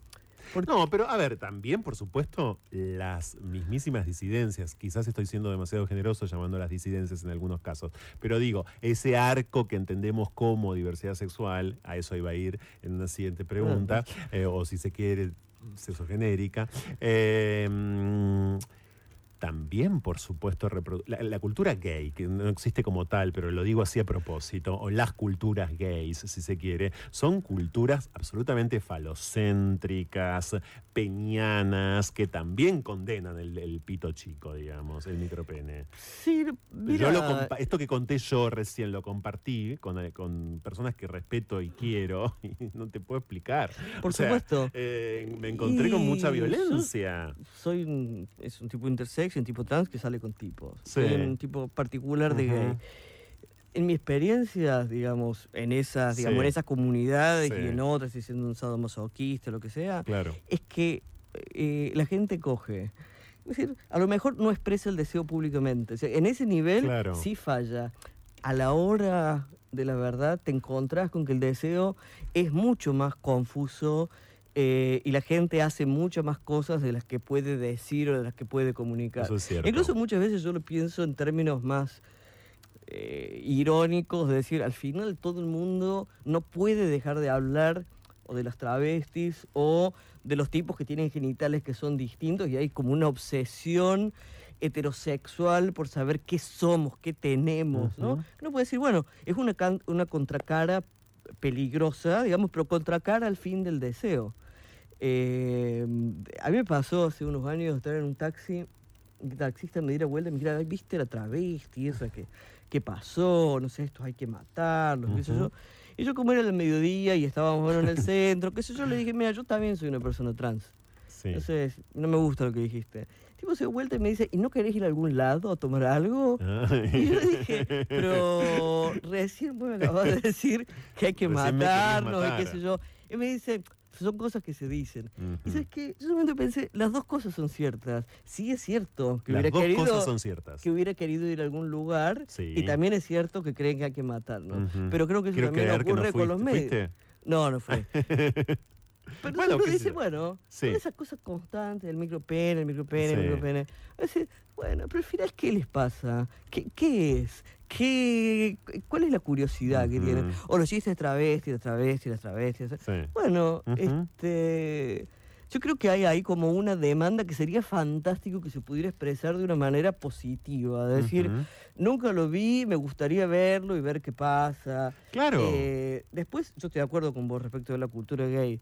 [SPEAKER 2] No, pero a ver, también, por supuesto, las mismísimas disidencias. Quizás estoy siendo demasiado generoso llamando las disidencias en algunos casos. Pero digo, ese arco que entendemos como diversidad sexual, a eso iba a ir en una siguiente pregunta, eh, o si se quiere, sexogenérica. Eh, también, por supuesto, la, la cultura gay, que no existe como tal, pero lo digo así a propósito, o las culturas gays, si se quiere, son culturas absolutamente falocéntricas, peñanas, que también condenan el, el pito chico, digamos, el micropene.
[SPEAKER 17] sí,
[SPEAKER 2] Yo
[SPEAKER 17] mira,
[SPEAKER 2] lo compa- esto que conté yo recién lo compartí con, con personas que respeto y quiero, y no te puedo explicar.
[SPEAKER 17] Por
[SPEAKER 2] O sea,
[SPEAKER 17] supuesto.
[SPEAKER 2] eh, me encontré con mucha
[SPEAKER 17] yo
[SPEAKER 2] violencia.
[SPEAKER 17] soy un, es un tipo intersex y un tipo trans que sale con tipos.
[SPEAKER 2] Sí.
[SPEAKER 17] Un tipo particular de gay. En mi experiencia, digamos, en esas, digamos,
[SPEAKER 2] Sí.
[SPEAKER 17] en esas comunidades
[SPEAKER 2] Sí.
[SPEAKER 17] y en otras, y siendo un sadomasoquista, lo que sea,
[SPEAKER 2] Claro.
[SPEAKER 17] es que eh, la gente coge. Es decir, a lo mejor no expresa el deseo públicamente. O sea, en ese nivel
[SPEAKER 2] Claro.
[SPEAKER 17] sí falla. A la hora de la verdad te encontrás con que el deseo es mucho más confuso eh, y la gente hace muchas más cosas de las que puede decir o de las que puede comunicar.
[SPEAKER 2] Eso es cierto.
[SPEAKER 17] Incluso muchas veces yo lo pienso en términos más eh, irónicos, de decir, al final todo el mundo no puede dejar de hablar o de las travestis o de los tipos que tienen genitales que son distintos y hay como una obsesión heterosexual por saber qué somos, qué tenemos, ¿no?
[SPEAKER 2] Ujú.
[SPEAKER 17] Uno puede decir, bueno, es una, una contracara peligrosa, digamos, pero contracara al fin del deseo. Eh, a mí me pasó hace unos años estar en un taxi, el taxista me diera vuelta y me dijera, "Ay, ¿viste la travesti esa que, que pasó? No sé, estos hay que matarlos, qué sé
[SPEAKER 2] Ujú.
[SPEAKER 17] yo. Y yo como era el mediodía y estábamos bueno, en el centro, qué sé yo, le dije, mira, yo también soy una persona trans.
[SPEAKER 2] Sí.
[SPEAKER 17] Entonces, no me gusta lo que dijiste. Tipo se dio vuelta y me dice, ¿y no querés ir a algún lado a tomar algo?
[SPEAKER 2] Ay.
[SPEAKER 17] Y yo le dije, pero recién vos me acabas de decir que hay que
[SPEAKER 2] Recién
[SPEAKER 17] matarnos y qué sé yo. Y me dice, son cosas que se dicen. Y sabes qué, yo solamente pensé, las dos cosas son ciertas. Sí es cierto que
[SPEAKER 2] Las
[SPEAKER 17] hubiera
[SPEAKER 2] dos
[SPEAKER 17] querido
[SPEAKER 2] cosas son ciertas.
[SPEAKER 17] que hubiera querido ir a algún lugar
[SPEAKER 2] Sí.
[SPEAKER 17] y también es cierto que creen que hay que matarnos.
[SPEAKER 2] Ujú.
[SPEAKER 17] Pero creo que eso
[SPEAKER 2] Quiero
[SPEAKER 17] también
[SPEAKER 2] que no
[SPEAKER 17] ocurre con los medios.
[SPEAKER 2] ¿Fuiste?
[SPEAKER 17] No, no fue. Pero
[SPEAKER 2] Bueno,
[SPEAKER 17] uno dice, bueno,
[SPEAKER 2] Sí.
[SPEAKER 17] esas cosas constantes, el micropene, el micropene, el
[SPEAKER 2] Sí.
[SPEAKER 17] micropene. A veces, bueno, pero al final, ¿qué les pasa? ¿Qué, qué es? ¿Qué, ¿Cuál es la curiosidad que tienen? O los chistes travestis, las travestis, las travestis.
[SPEAKER 2] Sí.
[SPEAKER 17] Bueno,
[SPEAKER 2] Ujú.
[SPEAKER 17] este, yo creo que hay ahí como una demanda que sería fantástico que se pudiera expresar de una manera positiva. Es decir, nunca lo vi, me gustaría verlo y ver qué pasa.
[SPEAKER 2] Claro.
[SPEAKER 17] Eh, después, yo estoy de acuerdo con vos respecto de la cultura gay.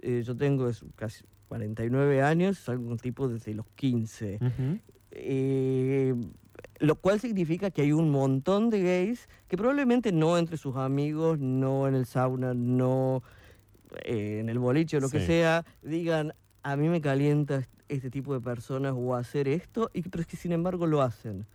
[SPEAKER 17] Eh, yo tengo casi 49 años, soy un tipo desde los 15.
[SPEAKER 2] Ujú.
[SPEAKER 17] Eh, lo cual significa que hay un montón de gays que probablemente no entre sus amigos, no en el sauna, no eh, en el boliche o lo que sea, digan, a mí me calienta este tipo de personas o hacer esto, y, pero es que sin embargo lo hacen.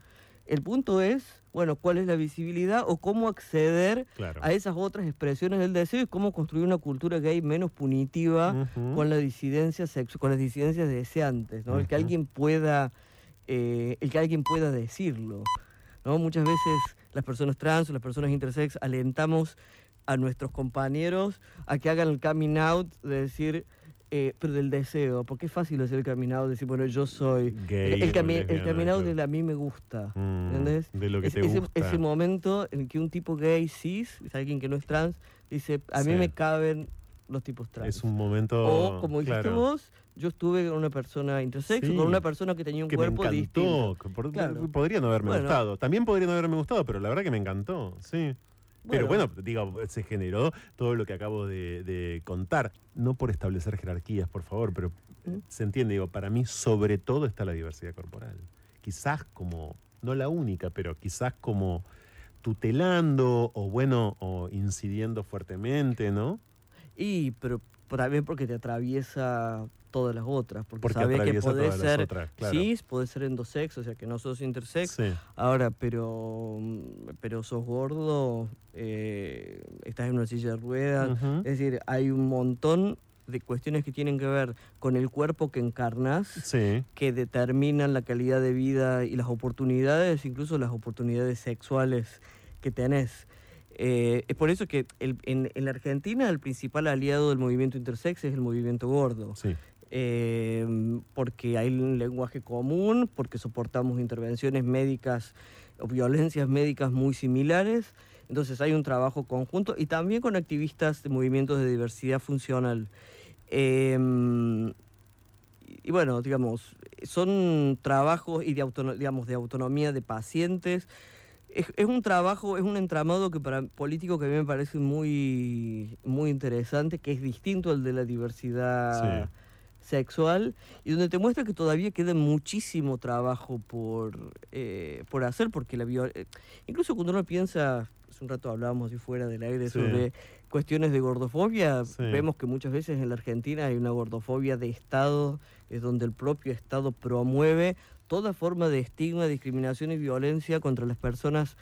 [SPEAKER 17] El punto es, bueno, cuál es la visibilidad o cómo acceder
[SPEAKER 2] Claro.
[SPEAKER 17] a esas otras expresiones del deseo y cómo construir una cultura gay menos punitiva con la disidencia con las disidencias deseantes, ¿no? El que alguien pueda, eh, el que alguien pueda decirlo. ¿no? Muchas veces las personas trans o las personas intersex alentamos a nuestros compañeros a que hagan el coming out de decir, eh, pero del deseo, porque es fácil hacer el out, decir, bueno, yo soy
[SPEAKER 2] Gay
[SPEAKER 17] el, cami- el
[SPEAKER 2] claro.
[SPEAKER 17] del a mí me gusta,
[SPEAKER 2] Mm,
[SPEAKER 17] ¿entendés?
[SPEAKER 2] de lo que
[SPEAKER 17] Es-
[SPEAKER 2] te
[SPEAKER 17] ese,
[SPEAKER 2] gusta.
[SPEAKER 17] ese momento en que un tipo gay cis, es alguien que no es trans, dice, a mí
[SPEAKER 2] Sí.
[SPEAKER 17] me caben los tipos trans.
[SPEAKER 2] Es un momento.
[SPEAKER 17] O, como dijiste
[SPEAKER 2] claro,
[SPEAKER 17] vos, yo estuve con una persona intersex o
[SPEAKER 2] Sí.
[SPEAKER 17] con una persona que tenía un
[SPEAKER 2] que me
[SPEAKER 17] cuerpo
[SPEAKER 2] encantó.
[SPEAKER 17] distinto.
[SPEAKER 2] por-
[SPEAKER 17] Claro.
[SPEAKER 2] Podría no haberme
[SPEAKER 17] Bueno.
[SPEAKER 2] gustado. También podría no haberme gustado, pero la verdad que me encantó, sí. Pero
[SPEAKER 17] Bueno.
[SPEAKER 2] bueno, digo, se generó todo lo que acabo de, de contar. No por establecer jerarquías, por favor, pero
[SPEAKER 17] ¿Mm?
[SPEAKER 2] se entiende, digo, para mí sobre todo está la diversidad corporal. Quizás como, no la única, pero quizás como tutelando o bueno, o incidiendo fuertemente, ¿no?
[SPEAKER 17] Y, pero también porque te atraviesa todas las otras. Porque,
[SPEAKER 2] Porque
[SPEAKER 17] sabés que
[SPEAKER 2] las
[SPEAKER 17] ser
[SPEAKER 2] otras, claro.
[SPEAKER 17] cis, podés ser endosex, o sea que no sos intersex.
[SPEAKER 2] Sí.
[SPEAKER 17] Ahora, pero, mm, pero sos gordo, eh, estás en una silla de ruedas. Es decir, hay un montón de cuestiones que tienen que ver con el cuerpo que encarnas,
[SPEAKER 2] Sí.
[SPEAKER 17] que determinan la calidad de vida y las oportunidades, incluso las oportunidades sexuales que tenés. Eh, es por eso que el- en, en la Argentina el principal aliado del movimiento intersex es el movimiento gordo.
[SPEAKER 2] Sí.
[SPEAKER 17] Eh, porque hay un lenguaje común, porque soportamos intervenciones médicas o violencias médicas muy similares. Entonces hay un trabajo conjunto y también con activistas de movimientos de diversidad funcional. Eh, y bueno, digamos, son trabajos y de, autono- de autonomía de pacientes. Es, es un trabajo, es un entramado que para político que a mí me parece muy, muy interesante, que es distinto al de la diversidad sexual y donde te muestra que todavía queda muchísimo trabajo por, eh, por hacer, porque la viol- eh, incluso cuando uno piensa, hace un rato hablábamos así fuera del aire
[SPEAKER 2] Sí.
[SPEAKER 17] sobre cuestiones de gordofobia,
[SPEAKER 2] Sí.
[SPEAKER 17] vemos que muchas veces en la Argentina hay una gordofobia de Estado, es donde el propio Estado promueve toda forma de estigma, discriminación y violencia contra las personas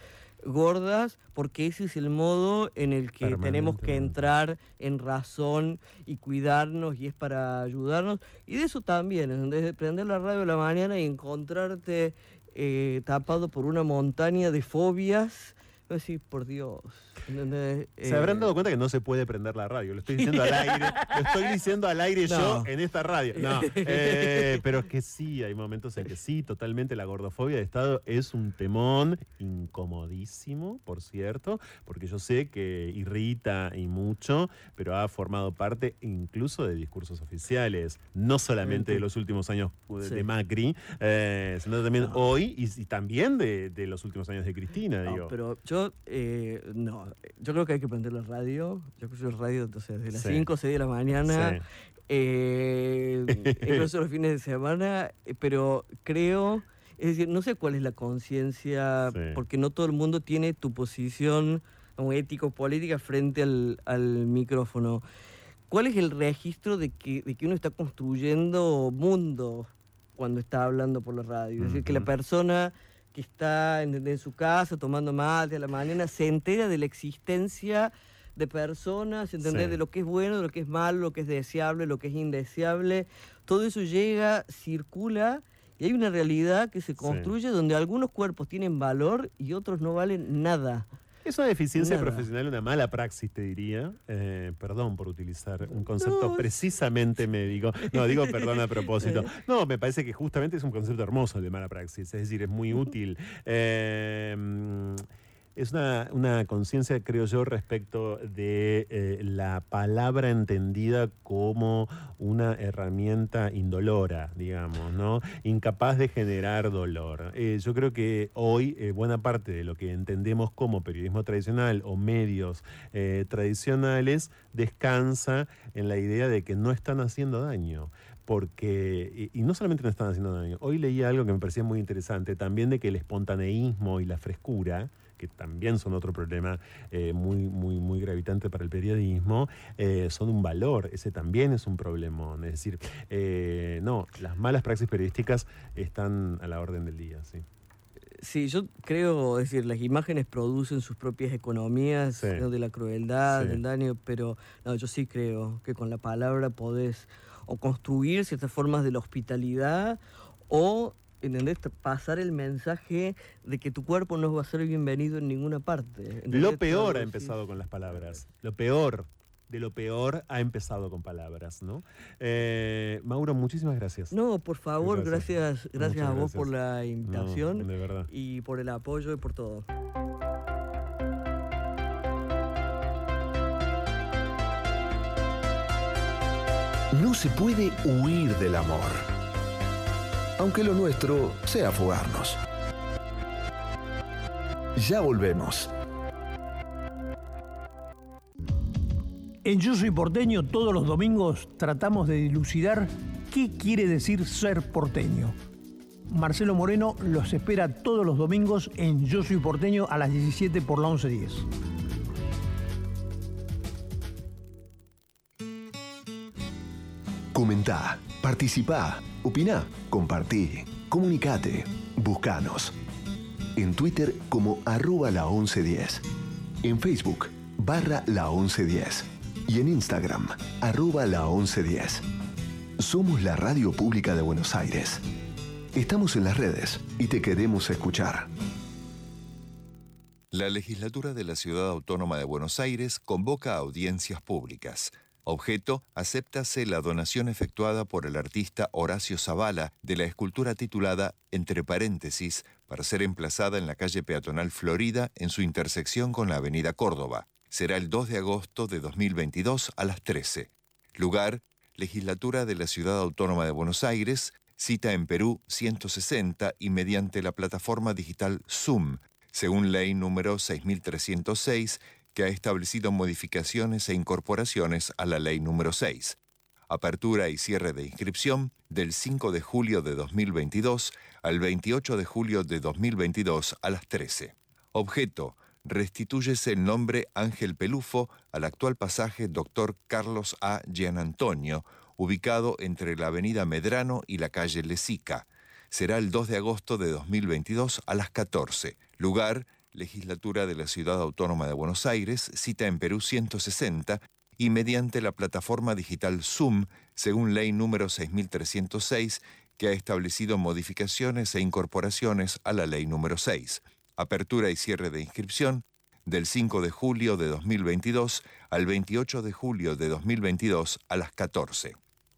[SPEAKER 17] gordas, porque ese es el modo en el que tenemos que entrar en razón y cuidarnos y es para ayudarnos. Y de eso también, desde prender la radio a la mañana y encontrarte eh, tapado por una montaña de fobias, decir, por Dios. ¿Entendés?
[SPEAKER 2] Se habrán
[SPEAKER 17] Eh,
[SPEAKER 2] dado cuenta que no se puede prender la radio. Lo estoy diciendo al aire. Lo estoy diciendo al aire yo en esta radio. No, eh, pero es que sí, hay momentos en que sí, totalmente la gordofobia de Estado es un temón incomodísimo, por cierto, porque yo sé que irrita y mucho, pero ha formado parte incluso de discursos oficiales, no solamente de los últimos años de
[SPEAKER 17] Sí.
[SPEAKER 2] Macri, eh, sino también hoy y, y también de, de los últimos años de Cristina,
[SPEAKER 17] No,
[SPEAKER 2] digo.
[SPEAKER 17] pero yo, eh, no, yo creo que hay que prender la radio. Yo escucho el radio entonces, desde las
[SPEAKER 2] Sí.
[SPEAKER 17] 5 o 6 de la mañana,
[SPEAKER 2] Sí.
[SPEAKER 17] eh, incluso los fines de semana, eh, pero creo, es decir, no sé cuál es la conciencia,
[SPEAKER 2] Sí.
[SPEAKER 17] porque no todo el mundo tiene tu posición ético-política frente al, al micrófono. ¿Cuál es el registro de que, de que uno está construyendo mundo cuando está hablando por la radio? Es decir, que la persona que está en, en su casa tomando mate a la mañana se entera de la existencia de personas, ¿entendés?
[SPEAKER 2] Sí.
[SPEAKER 17] De lo que es bueno, de lo que es malo, lo que es deseable, lo que es indeseable. Todo eso llega, circula y hay una realidad que se construye donde algunos cuerpos tienen valor y otros no valen nada.
[SPEAKER 2] Es una deficiencia
[SPEAKER 17] Nada.
[SPEAKER 2] profesional, una mala praxis, te diría. Eh, perdón por utilizar un concepto
[SPEAKER 17] No,
[SPEAKER 2] precisamente médico. No, digo perdón a propósito. No, me parece que justamente es un concepto hermoso el de mala praxis, es decir, es muy útil. Eh, mm, es una, una conciencia, creo yo, respecto de eh, la palabra entendida como una herramienta indolora, digamos, ¿no? Incapaz de generar dolor. Eh, yo creo que hoy eh, buena parte de lo que entendemos como periodismo tradicional o medios tradicionales descansa en la idea de que no están haciendo daño porque, y, y no solamente no están haciendo daño, hoy leí algo que me parecía muy interesante, también de que el espontaneísmo y la frescura, que también son otro problema eh, muy, muy, muy gravitante para el periodismo, eh, son un valor, ese también es un problemón. Es decir, eh, no, las malas praxis periodísticas están a la orden del día, sí.
[SPEAKER 17] Sí, yo creo, es decir, las imágenes producen sus propias economías
[SPEAKER 2] Sí.
[SPEAKER 17] ¿no? de la crueldad,
[SPEAKER 2] Sí.
[SPEAKER 17] del daño, pero no, yo sí creo que con la palabra podés o construir ciertas formas de la hospitalidad o, ¿entendés? Pasar el mensaje de que tu cuerpo no va a ser bienvenido en ninguna parte. ¿entendés?
[SPEAKER 2] Lo peor ha empezado con las palabras. Lo peor de lo peor ha empezado con palabras, ¿no? Eh, Mauro, muchísimas gracias.
[SPEAKER 17] No, por favor,
[SPEAKER 2] Gracias.
[SPEAKER 17] gracias, a vos por la invitación
[SPEAKER 2] No, de verdad.
[SPEAKER 17] y por el apoyo y por todo.
[SPEAKER 3] No se puede huir del amor. Aunque lo nuestro sea fugarnos. Ya volvemos.
[SPEAKER 18] En Yo Soy Porteño todos los domingos tratamos de dilucidar qué quiere decir ser porteño. Marcelo Moreno los espera todos los domingos en Yo Soy Porteño a las 17 por la 1110.
[SPEAKER 3] Comentá, participá, opina, compartí, comunicate, buscanos. En Twitter como arroba la 1110. En Facebook barra la 1110. Y en Instagram arroba la 1110. Somos la radio pública de Buenos Aires. Estamos en las redes y te queremos escuchar.
[SPEAKER 6] La legislatura de la Ciudad Autónoma de Buenos Aires convoca audiencias públicas. Objeto, acéptase la donación efectuada por el artista Horacio Zavala de la escultura titulada Entre paréntesis, para ser emplazada en la calle peatonal Florida en su intersección con la avenida Córdoba. Será el 2 de agosto de 2022 a las 13. Lugar, Legislatura de la Ciudad Autónoma de Buenos Aires, cita en Perú 160 y mediante la plataforma digital Zoom, según ley número 6306 que ha establecido modificaciones e incorporaciones a la ley número 6. Apertura y cierre de inscripción del 5 de julio de 2022 al 28 de julio de 2022 a las 13. Objeto. Restitúyese el nombre Ángel Pelufo al actual pasaje Dr. Carlos A. Gianantonio, ubicado entre la avenida Medrano y la calle Lesica. Será el 2 de agosto de 2022 a las 14. Lugar, Legislatura de la Ciudad Autónoma de Buenos Aires, cita en Perú 160 y mediante la plataforma digital Zoom, según ley número 6306, que ha establecido modificaciones e incorporaciones a la ley número 6. Apertura y cierre de inscripción del 5 de julio de 2022 al 28 de julio de 2022 a las 14.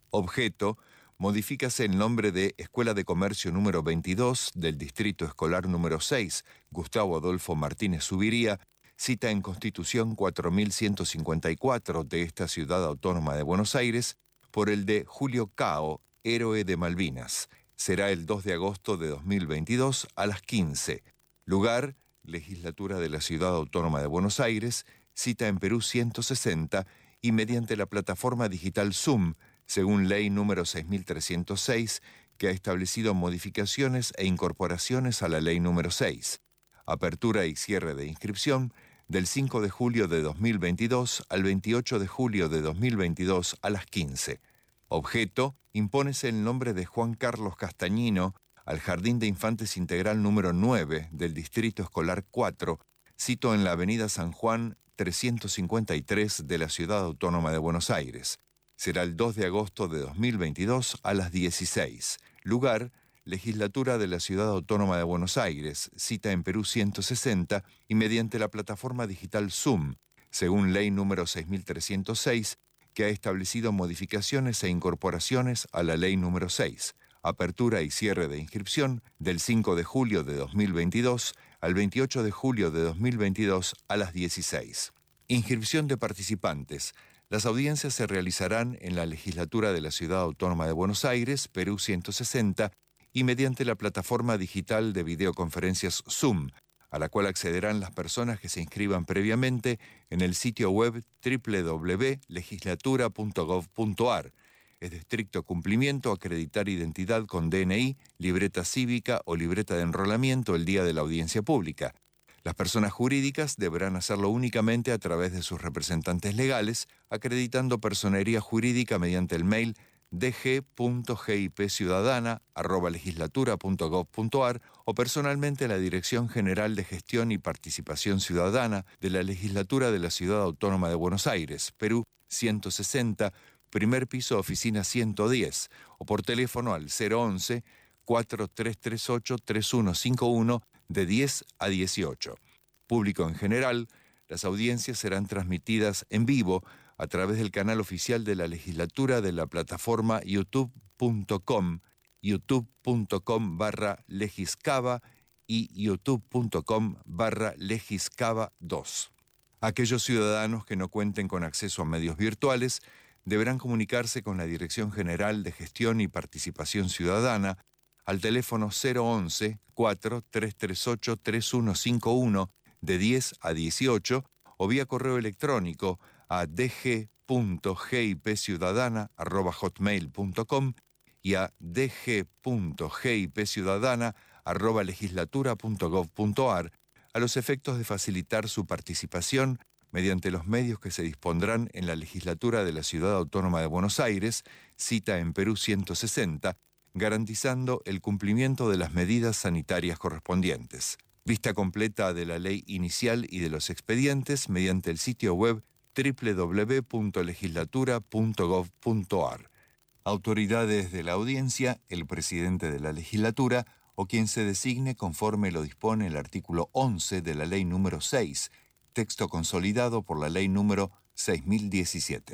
[SPEAKER 6] Objeto, modifícase el nombre de Escuela de Comercio número 22 del Distrito Escolar número 6, Gustavo Adolfo Martínez Subiría, cita en Constitución 4154 de esta ciudad autónoma de Buenos Aires, por el de Julio Cao, héroe de Malvinas. Será el 2 de agosto de 2022 a las 15. Lugar, Legislatura de la Ciudad Autónoma de Buenos Aires, cita en Perú 160 y mediante la plataforma digital Zoom, según ley número 6306, que ha establecido modificaciones e incorporaciones a la ley número 6. Apertura y cierre de inscripción del 5 de julio de 2022 al 28 de julio de 2022 a las 15. Objeto, impónese el nombre de Juan Carlos Castañino al Jardín de Infantes Integral número 9 del Distrito Escolar 4, cito en la Avenida San Juan 353 de la Ciudad Autónoma de Buenos Aires. Será el 2 de agosto de 2022 a las 16. Lugar, Legislatura de la Ciudad Autónoma de Buenos Aires, cita en Perú 160 y mediante la plataforma digital Zoom, según ley número 6306, que ha establecido modificaciones e incorporaciones a la ley número 6. Apertura y cierre de inscripción del 5 de julio de 2022 al 28 de julio de 2022 a las 16. Inscripción de participantes. Las audiencias se realizarán en la legislatura de la Ciudad Autónoma de Buenos Aires, Perú 160, y mediante la plataforma digital de videoconferencias Zoom, a la cual accederán las personas que se inscriban previamente en el sitio web www.legislatura.gov.ar. Es de estricto cumplimiento acreditar identidad con DNI, libreta cívica o libreta de enrolamiento el día de la audiencia pública. Las personas jurídicas deberán hacerlo únicamente a través de sus representantes legales, acreditando personería jurídica mediante el mail dg.gipciudadana.legislatura.gov.ar o personalmente la Dirección General de Gestión y Participación Ciudadana de la Legislatura de la Ciudad Autónoma de Buenos Aires, Perú 160, primer piso, oficina 110, o por teléfono al 011 4338 3151 de 10 a 18. Público en general, las audiencias serán transmitidas en vivo a través del canal oficial de la legislatura de la plataforma youtube.com, youtube.com barra legiscava y youtube.com barra legiscava 2. Aquellos ciudadanos que no cuenten con acceso a medios virtuales deberán comunicarse con la Dirección General de Gestión y Participación Ciudadana al teléfono 011 4338 3151 de 10 a 18 o vía correo electrónico a dg.gipciudadana.hotmail.com y a dg.gipciudadana.legislatura.gov.ar a los efectos de facilitar su participación mediante los medios que se dispondrán en la legislatura de la Ciudad Autónoma de Buenos Aires, cita en Perú 160, garantizando el cumplimiento de las medidas sanitarias correspondientes. Vista completa de la ley inicial y de los expedientes mediante el sitio web www.legislatura.gov.ar. Autoridades de la audiencia, el presidente de la legislatura o quien se designe conforme lo dispone el artículo 11 de la ley número 6, texto consolidado por la ley número 6017.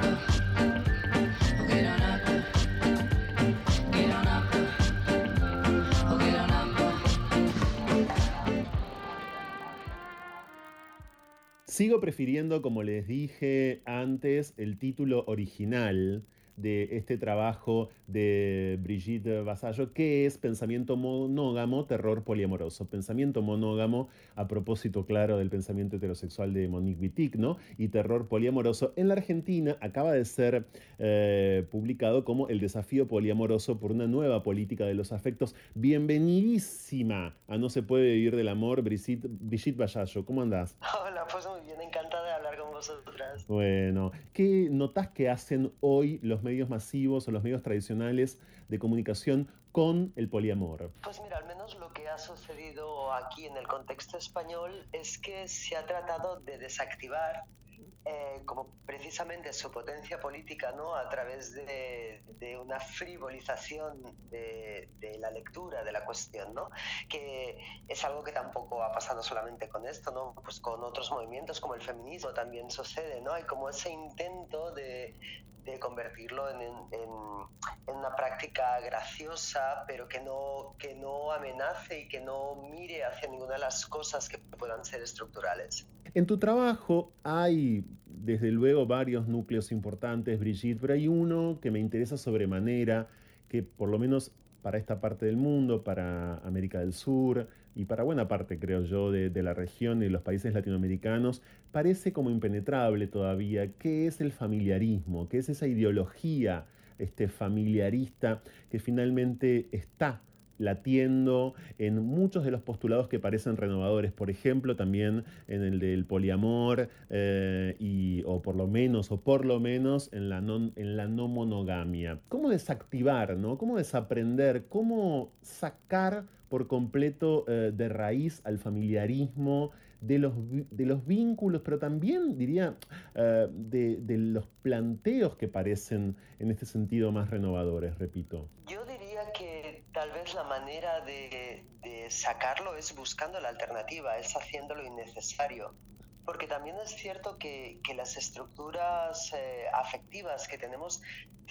[SPEAKER 2] Sigo prefiriendo, como les dije antes, el título original de este trabajo de Brigitte Vasallo, que es Pensamiento monógamo, terror poliamoroso. Pensamiento monógamo, a propósito, claro, del pensamiento heterosexual de Monique Wittig, ¿no? Y terror poliamoroso. En la Argentina acaba de ser eh, publicado como El desafío poliamoroso por una nueva política de los afectos. Bienvenidísima a No se puede vivir del amor, Brigitte, Brigitte Vasallo. ¿Cómo andás?
[SPEAKER 19] Hola, pues muy bien, encantada de hablar con vosotras.
[SPEAKER 2] Bueno, ¿qué notas que hacen hoy los medios masivos o los medios tradicionales de comunicación con el poliamor?
[SPEAKER 19] Pues mira, al menos lo que ha sucedido aquí en el contexto español es que se ha tratado de desactivar eh, como precisamente su potencia política ¿no? a través de, de una frivolización de, de, la lectura de la cuestión, ¿no? que es algo que tampoco ha pasado solamente con esto, ¿no? pues con otros movimientos como el feminismo también sucede, ¿no? hay como ese intento de, de convertirlo en, en, en, una práctica graciosa, pero que no, que no amenace y que no mire hacia ninguna de las cosas que puedan ser estructurales.
[SPEAKER 2] En tu trabajo hay, desde luego, varios núcleos importantes, Brigitte, pero hay uno que me interesa sobremanera, que por lo menos para esta parte del mundo, para América del Sur y para buena parte, creo yo, de, la región y de los países latinoamericanos, parece como impenetrable todavía qué es el familiarismo, qué es esa ideología este, familiarista que finalmente está latiendo en muchos de los postulados que parecen renovadores, por ejemplo, también en el del poliamor, eh, y, o por lo menos, o por lo menos en la, no monogamia. ¿Cómo desactivar, no? ¿Cómo desaprender? ¿Cómo sacar por completo eh, de raíz al familiarismo? De los, vínculos, pero también diría uh, de, los planteos que parecen en este sentido más renovadores, repito.
[SPEAKER 19] La manera de, sacarlo es buscando la alternativa, es haciendo lo innecesario. Porque también es cierto que, que las estructuras eh, afectivas que tenemos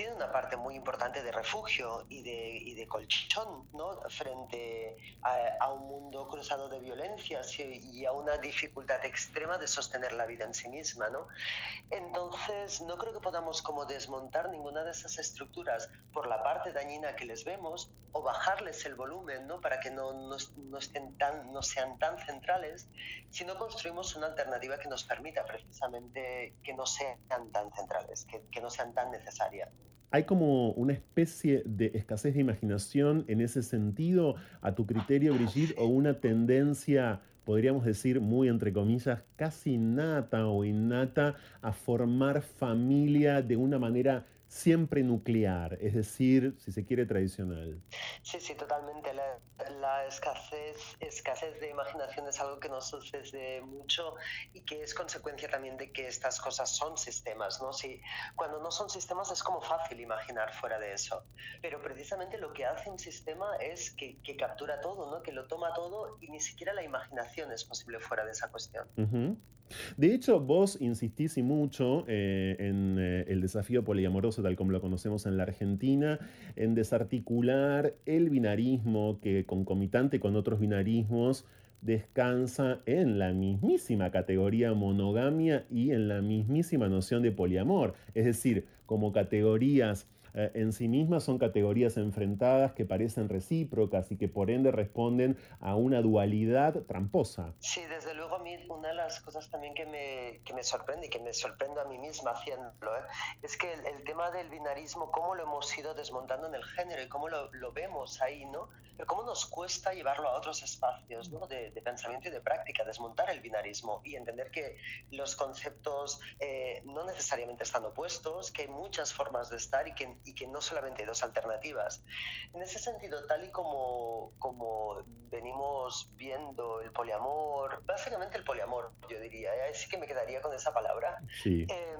[SPEAKER 19] tienen una parte muy importante de refugio y de, y de colchón ¿no? frente a, a, un mundo cruzado de violencias y, a una dificultad extrema de sostener la vida en sí misma. ¿no? Entonces, no creo que podamos como desmontar ninguna de esas estructuras por la parte dañina que les vemos o bajarles el volumen ¿no? para que no, no, no, estén tan, no sean tan centrales, si no construimos una alternativa que nos permita precisamente que no sean tan centrales, que, que no sean tan necesarias.
[SPEAKER 2] ¿Hay como una especie de escasez de imaginación en ese sentido, a tu criterio, Brigitte, o una tendencia, podríamos decir, muy entre comillas, casi nata o innata a formar familia de una manera siempre nuclear, es decir, si se quiere, tradicional.
[SPEAKER 19] Sí, sí, totalmente. La, la, escasez, escasez de imaginación es algo que nos sucede mucho y que es consecuencia también de que estas cosas son sistemas, ¿no? Si, cuando no son sistemas es como fácil imaginar fuera de eso, pero precisamente lo que hace un sistema es que, que captura todo, ¿no? Que lo toma todo y ni siquiera la imaginación es posible fuera de esa cuestión.
[SPEAKER 2] Uh de hecho, vos insistís y mucho eh, en eh, el desafío poliamoroso tal como lo conocemos en la Argentina, en desarticular el binarismo que concomitante con otros binarismos descansa en la mismísima categoría monogamia y en la mismísima noción de poliamor, es decir, como categorías eh, en sí mismas son categorías enfrentadas que parecen recíprocas y que por ende responden a una dualidad tramposa.
[SPEAKER 19] Sí, desde luego a mí una de las cosas también que me, que me sorprende y que me sorprendo a mí misma haciéndolo ¿eh? es que el, el, tema del binarismo, cómo lo hemos ido desmontando en el género y cómo lo, lo vemos ahí, ¿no? Pero cómo nos cuesta llevarlo a otros espacios ¿no? de, de, pensamiento y de práctica, desmontar el binarismo y entender que los conceptos eh, no necesariamente están opuestos, que hay muchas formas de estar y que y que no solamente hay dos alternativas. En ese sentido, tal y como, como venimos viendo el poliamor, básicamente el poliamor, yo diría, ¿eh? sí que me quedaría con esa palabra,
[SPEAKER 2] sí.
[SPEAKER 19] eh,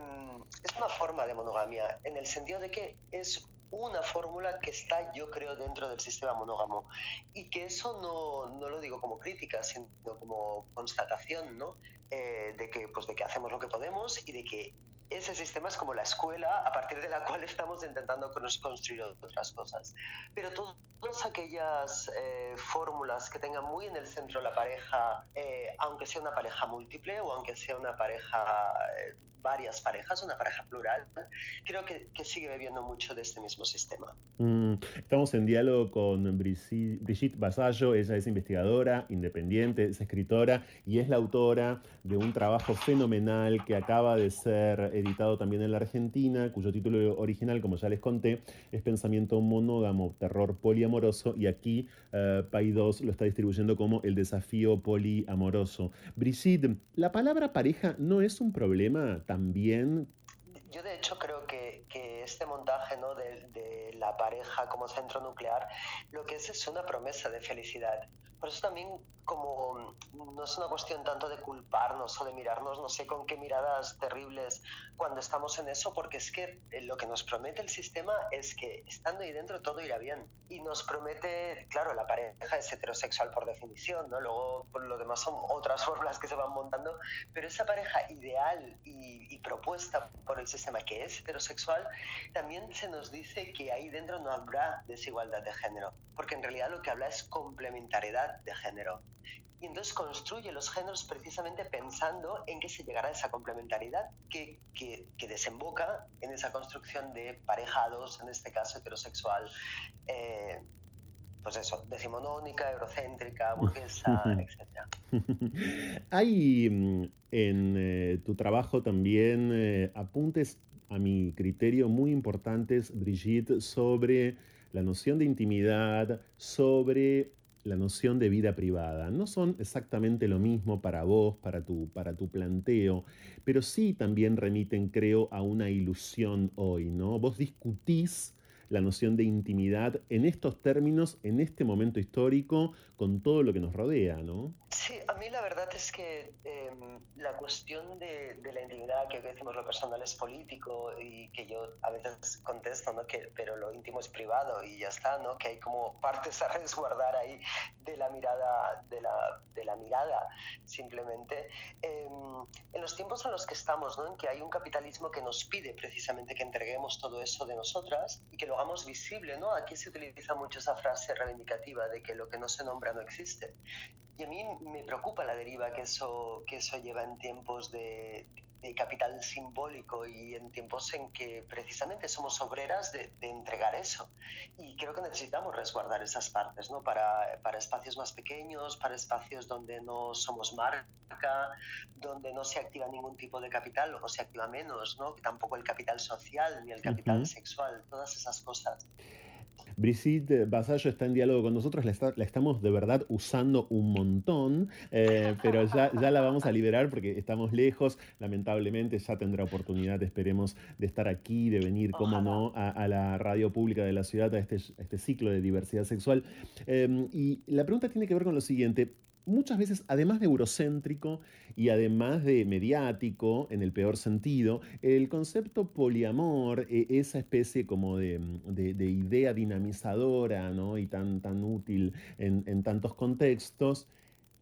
[SPEAKER 19] es una forma de monogamia, en el sentido de que es una fórmula que está, yo creo, dentro del sistema monógamo. Y que eso no, no lo digo como crítica, sino como constatación, ¿no? Eh, de, que, pues, de que hacemos lo que podemos y de que ese sistema es como la escuela a partir de la cual estamos intentando construir otras cosas. Pero todas aquellas eh, fórmulas que tengan muy en el centro la pareja, eh, aunque sea una pareja múltiple o aunque sea una pareja, eh, varias parejas, una pareja plural, creo que, que, sigue bebiendo mucho de este mismo sistema.
[SPEAKER 2] Mm, estamos en diálogo con Brigitte Basallo, ella es investigadora, independiente, es escritora y es la autora de un trabajo fenomenal que acaba de ser editado también en la Argentina, cuyo título original, como ya les conté, es Pensamiento monógamo, terror poliamoroso, y aquí uh, Pay 2 lo está distribuyendo como El desafío poliamoroso. Brigitte, ¿la palabra pareja no es un problema también?
[SPEAKER 19] Yo de hecho creo que, que este montaje ¿no? de, de la pareja como centro nuclear lo que es es una promesa de felicidad. Por eso también como no es una cuestión tanto de culparnos o de mirarnos no sé con qué miradas terribles cuando estamos en eso, porque es que lo que nos promete el sistema es que estando ahí dentro todo irá bien. Y nos promete, claro, la pareja es heterosexual por definición, ¿no? Luego por lo demás son otras fórmulas que se van montando, pero esa pareja ideal y, y propuesta por el sistema que es heterosexual, también se nos dice que ahí dentro no habrá desigualdad de género, porque en realidad lo que habla es complementariedad de género y entonces construye los géneros precisamente pensando en que se llegará a esa complementariedad que, que, que desemboca en esa construcción de parejados, en este caso heterosexual, eh, pues eso, decimonónica, eurocéntrica, burguesa, etc.
[SPEAKER 2] Hay en eh, tu trabajo también eh, apuntes, a mi criterio, muy importantes, Brigitte, sobre la noción de intimidad, sobre la noción de vida privada. No son exactamente lo mismo para vos, para tu, para tu planteo, pero sí también remiten, creo, a una ilusión hoy, ¿no? Vos discutís la noción de intimidad en estos términos, en este momento histórico, con todo lo que nos rodea, ¿no?
[SPEAKER 19] Sí, a mí la verdad es que eh, la cuestión de, de, la intimidad, que decimos lo personal es político y que yo a veces contesto, ¿no? Que, pero lo íntimo es privado y ya está, ¿no? Que hay como partes a resguardar ahí de la mirada, de la, de la mirada, simplemente. Eh, en los tiempos en los que estamos, ¿no? En que hay un capitalismo que nos pide precisamente que entreguemos todo eso de nosotras y que lo hagamos visible, ¿no? Aquí se utiliza mucho esa frase reivindicativa de que lo que no se nombra no existe. Y a mí me preocupa la deriva que eso, que eso lleva en tiempos de, de capital simbólico y en tiempos en que precisamente somos obreras de, de, entregar eso. Y creo que necesitamos resguardar esas partes, ¿no? Para, para espacios más pequeños, para espacios donde no somos marca, donde no se activa ningún tipo de capital o se activa menos, ¿no? Tampoco el capital social ni el capital uh -huh. sexual, todas esas cosas.
[SPEAKER 2] Brigitte Basallo está en diálogo con nosotros, la, está, la estamos de verdad usando un montón, eh, pero ya, ya la vamos a liberar porque estamos lejos, lamentablemente ya tendrá oportunidad, esperemos, de estar aquí, de venir, como no, a, a, la radio pública de la ciudad, a este, a este ciclo de diversidad sexual. Eh, y la pregunta tiene que ver con lo siguiente, muchas veces, además de eurocéntrico y además de mediático, en el peor sentido, el concepto poliamor, esa especie como de, de, de idea dinamizadora ¿no? y tan, tan útil en, en, tantos contextos,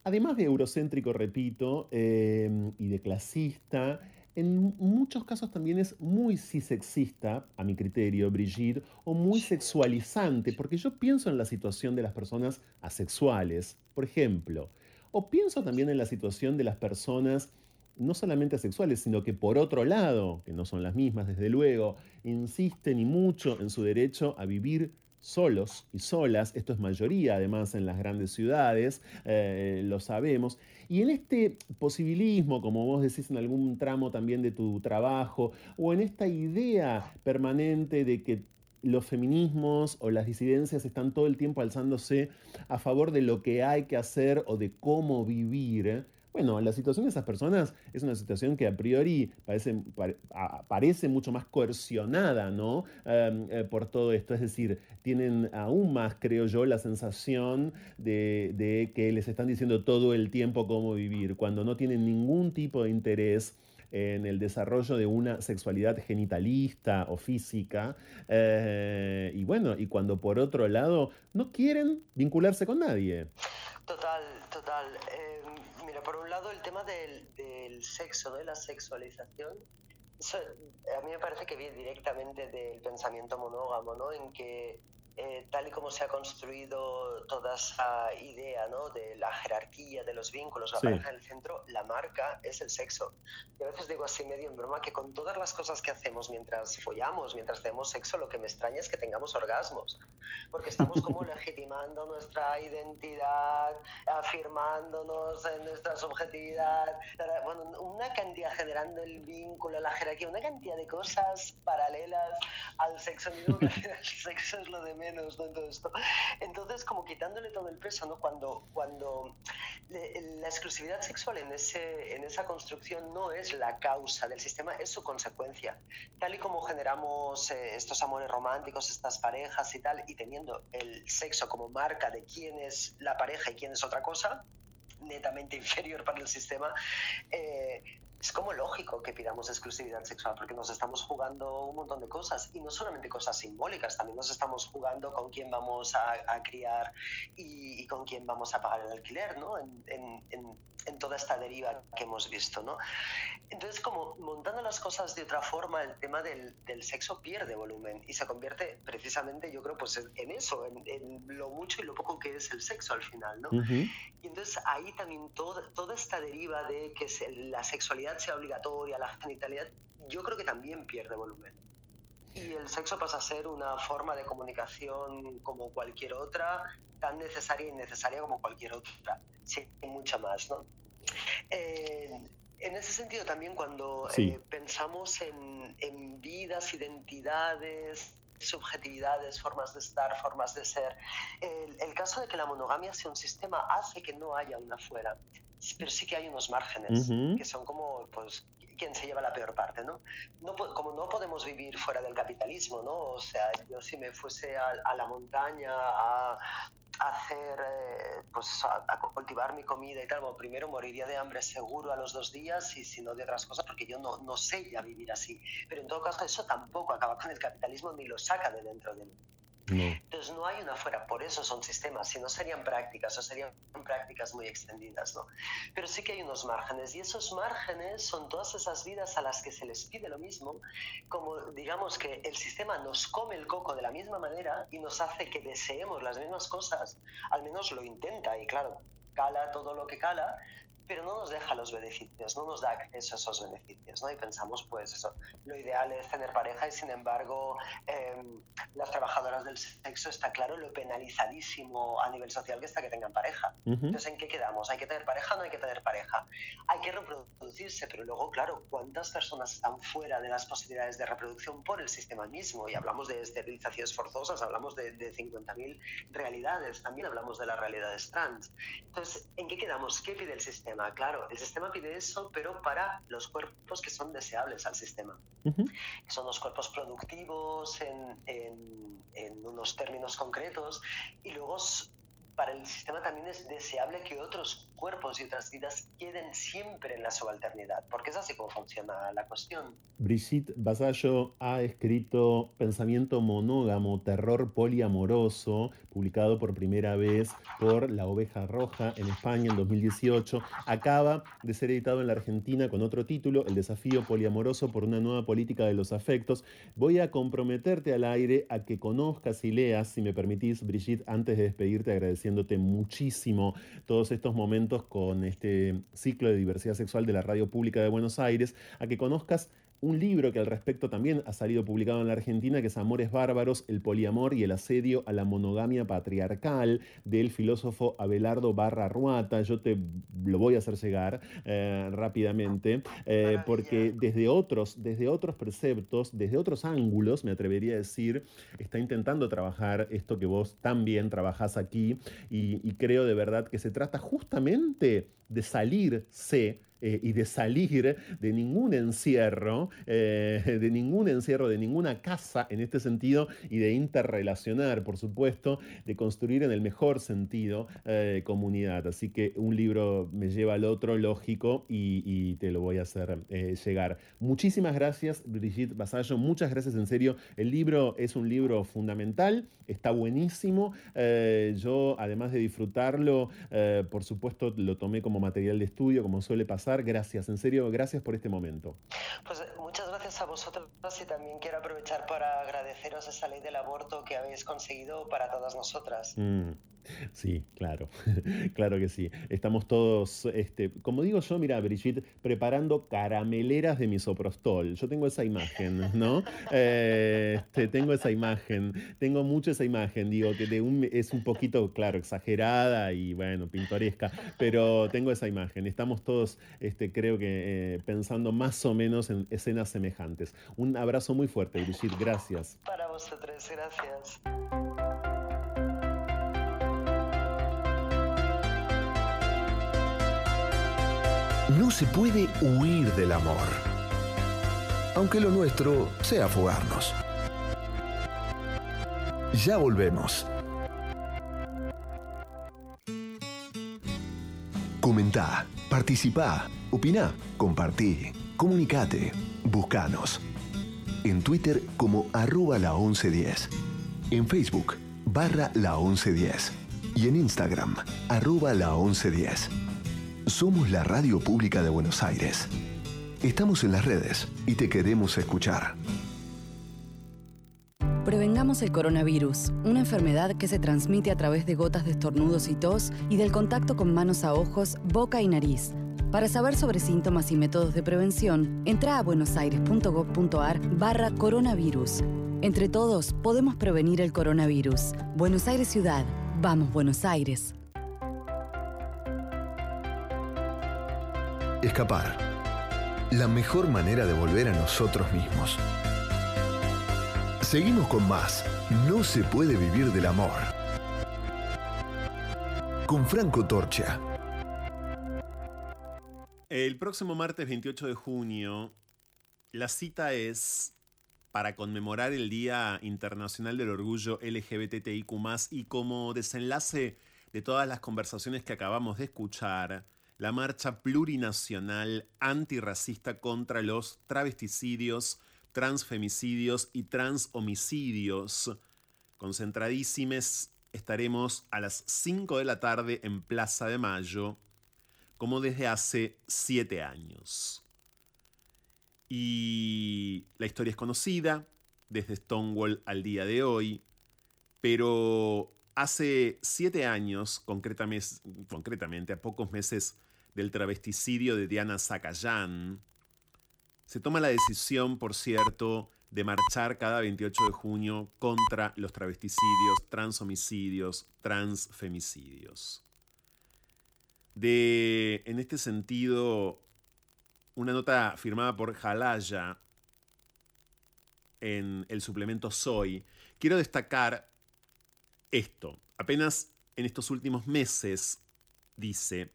[SPEAKER 2] además de eurocéntrico, repito, eh, y de clasista, en muchos casos también es muy cisexista, a mi criterio, Brigitte, o muy sexualizante, porque yo pienso en la situación de las personas asexuales, por ejemplo, o pienso también en la situación de las personas no solamente asexuales, sino que por otro lado, que no son las mismas desde luego, insisten y mucho en su derecho a vivir solos y solas, esto es mayoría además en las grandes ciudades, eh, lo sabemos, y en este posibilismo, como vos decís en algún tramo también de tu trabajo, o en esta idea permanente de que los feminismos o las disidencias están todo el tiempo alzándose a favor de lo que hay que hacer o de cómo vivir, bueno, la situación de esas personas es una situación que a priori parece, mucho más coercionada, ¿no? Eh, por todo esto. Es decir, tienen aún más, creo yo, la sensación de que les están diciendo todo el tiempo cómo vivir, cuando no tienen ningún tipo de interés en el desarrollo de una sexualidad genitalista o física. Eh, y bueno, y cuando por otro lado no quieren vincularse con nadie.
[SPEAKER 19] Total, total. Eh, mira, por un lado el tema del, sexo, de la sexualización, a mí me parece que viene directamente del pensamiento monógamo, ¿no? En que eh, tal y como se ha construido toda esa idea ¿no? de la jerarquía, de los vínculos, la sí. pareja en el centro, la marca es el sexo. Y a veces digo así medio en broma que con todas las cosas que hacemos mientras follamos, mientras tenemos sexo, lo que me extraña es que tengamos orgasmos, porque estamos como legitimando nuestra identidad, afirmándonos en nuestra subjetividad, bueno, una cantidad generando el vínculo, la jerarquía, una cantidad de cosas paralelas al sexo el sexo es lo de menos menos, ¿no? Todo esto. Entonces, como quitándole todo el peso, ¿no? Cuando, cuando la exclusividad sexual en, ese, en esa construcción no es la causa del sistema, es su consecuencia. Tal y como generamos eh, estos amores románticos, estas parejas y tal, y teniendo el sexo como marca de quién es la pareja y quién es otra cosa, netamente inferior para el sistema, eh, es como lógico que pidamos exclusividad sexual porque nos estamos jugando un montón de cosas y no solamente cosas simbólicas, también nos estamos jugando con quién vamos a, a criar y, y, con quién vamos a pagar el alquiler, ¿no? En, en, en, en, toda esta deriva que hemos visto, ¿no? Entonces, como montando las cosas de otra forma, el tema del, del sexo pierde volumen y se convierte precisamente, yo creo, pues en eso, en, lo mucho y lo poco que es el sexo al final, ¿no? Uh -huh. Y entonces ahí también toda, toda esta deriva de que la sexualidad sea obligatoria, la genitalidad, yo creo que también pierde volumen. Y el sexo pasa a ser una forma de comunicación como cualquier otra, tan necesaria e innecesaria como cualquier otra, sin mucha más, ¿no? Eh, en ese sentido también cuando sí. eh, pensamos en, en vidas, identidades, subjetividades, formas de estar, formas de ser. El, el, caso de que la monogamia sea un sistema hace que no haya una fuera, pero sí que hay unos márgenes uh -huh. que son como, pues, quien se lleva la peor parte, ¿no? no como no podemos vivir fuera del capitalismo, ¿no? O sea, yo si me fuese a, a la montaña a, hacer, eh, pues a, cultivar mi comida y tal, bueno, primero moriría de hambre seguro a los dos días y si no de otras cosas, porque yo no, no sé ya vivir así. Pero en todo caso eso tampoco acaba con el capitalismo ni lo saca de dentro de mí. Entonces no hay una fuera, por eso son sistemas, si no serían prácticas o serían prácticas muy extendidas, ¿no? Pero sí que hay unos márgenes y esos márgenes son todas esas vidas a las que se les pide lo mismo, como digamos que el sistema nos come el coco de la misma manera y nos hace que deseemos las mismas cosas, al menos lo intenta y claro, cala todo lo que cala, pero no nos deja los beneficios, no nos da acceso a esos beneficios, ¿no? Y pensamos, pues eso, lo ideal es tener pareja y sin embargo em, las trabajadoras del sexo está claro lo penalizadísimo a nivel social que está que tengan pareja. Entonces, ¿en qué quedamos? ¿Hay que tener pareja o no hay que tener pareja? Hay que reproducirse, pero luego, claro, ¿cuántas personas están fuera de las posibilidades de reproducción por el sistema mismo? Y hablamos de esterilizaciones forzosas, hablamos de, de 50.000 realidades, también hablamos de las realidades trans. Entonces, ¿en qué quedamos? ¿Qué pide el sistema? Claro, el sistema pide eso, pero para los cuerpos que son deseables al sistema. que son los cuerpos productivos en, en, en unos términos concretos y luego para el sistema también es deseable que otros cuerpos y otras vidas queden siempre en la subalternidad, porque es así como funciona la cuestión.
[SPEAKER 2] Brigitte Basallo ha escrito Pensamiento monógamo, terror poliamoroso, publicado por primera vez por La Oveja Roja en España en 2018. Acaba de ser editado en la Argentina con otro título, El desafío poliamoroso por una nueva política de los afectos. Voy a comprometerte al aire a que conozcas y leas, si me permitís, Brigitte, antes de despedirte, agradeciéndote muchísimo todos estos momentos con este ciclo de diversidad sexual de la Radio Pública de Buenos Aires, a que conozcas un libro que al respecto también ha salido publicado en la Argentina, que es Amores Bárbaros, el poliamor y el asedio a la monogamia patriarcal, del filósofo Abelardo Barra Ruata. Yo te lo voy a hacer llegar eh, rápidamente, eh, porque desde otros, desde otros preceptos, desde otros ángulos, me atrevería a decir, está intentando trabajar esto que vos también trabajás aquí, y, y creo de verdad que se trata justamente de salirse eh, y de salir de ningún encierro, eh, de ningún encierro, de ninguna casa en este sentido, y de interrelacionar, por supuesto, de construir en el mejor sentido eh, comunidad. Así que un libro me lleva al otro, lógico, y, y te lo voy a hacer llegar. Muchísimas gracias, Brigitte Basallo, muchas gracias en serio. El libro es un libro fundamental, está buenísimo. yo, además de disfrutarlo, por supuesto, lo tomé como material de estudio, como suele pasar Gracias, en serio, gracias por este momento.
[SPEAKER 19] Pues muchas gracias a vosotros y también quiero aprovechar para agradeceros esa ley del aborto que habéis conseguido para todas nosotras.
[SPEAKER 2] Mm. Sí, claro, claro que sí. Estamos todos, este, como digo yo, mira, Brigitte, preparando carameleras de misoprostol. Yo tengo esa imagen, ¿no? Eh, este, tengo esa imagen, tengo mucho esa imagen, digo, que de un, es un poquito, claro, exagerada y, bueno, pintoresca, pero tengo esa imagen. Estamos todos, este, creo que, eh, pensando más o menos en escenas semejantes. Un abrazo muy fuerte, Brigitte, gracias.
[SPEAKER 19] Para vosotros, gracias.
[SPEAKER 3] No se puede huir del amor, aunque lo nuestro sea fugarnos. Ya volvemos. Comentá, participá, opina, compartí, comunicate, buscanos. En Twitter como arroba la 1110. En Facebook barra la 1110. Y en Instagram arroba la 1110. Somos la radio pública de Buenos Aires. Estamos en las redes y te queremos escuchar.
[SPEAKER 12] Prevengamos el coronavirus, una enfermedad que se transmite a través de gotas de estornudos y tos y del contacto con manos a ojos, boca y nariz. Para saber sobre síntomas y métodos de prevención, entra a buenosaires.gov.ar barra coronavirus. Entre todos podemos prevenir el coronavirus. Buenos Aires Ciudad. Vamos, Buenos Aires.
[SPEAKER 3] Escapar. La mejor manera de volver a nosotros mismos. Seguimos con más. No se puede vivir del amor. Con Franco Torcha.
[SPEAKER 2] El próximo martes 28 de junio, la cita es para conmemorar el Día Internacional del Orgullo LGBTIQ y como desenlace de todas las conversaciones que acabamos de escuchar, la marcha plurinacional antirracista contra los travesticidios, transfemicidios y transhomicidios. Concentradísimes estaremos a las 5 de la tarde en Plaza de Mayo, como desde hace siete años. Y la historia es conocida, desde Stonewall al día de hoy, pero hace siete años, concretamente, concretamente a pocos meses del travesticidio de Diana Zacayán, se toma la decisión, por cierto, de marchar cada 28 de junio contra los travesticidios, transhomicidios, transfemicidios. De, en este sentido, una nota firmada por Jalaya en el suplemento Soy, quiero destacar esto. Apenas en estos últimos meses, dice,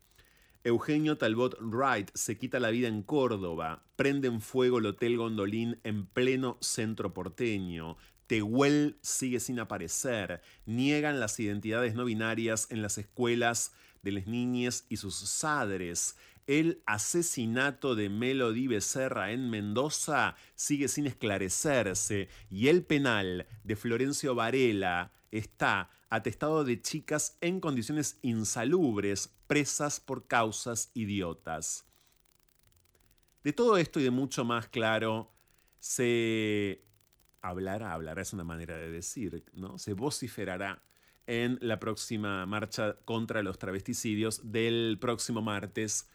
[SPEAKER 2] Eugenio Talbot Wright se quita la vida en Córdoba, prende en fuego el Hotel Gondolín en pleno centro porteño, Tehuel sigue sin aparecer, niegan las identidades no binarias en las escuelas de las niñas y sus padres. El asesinato de Melody Becerra en Mendoza sigue sin esclarecerse y el penal de Florencio Varela está atestado de chicas en condiciones insalubres, presas por causas idiotas. De todo esto y de mucho más claro, se hablará, hablará es una manera de decir, ¿no? Se vociferará en la próxima marcha contra los travesticidios del próximo martes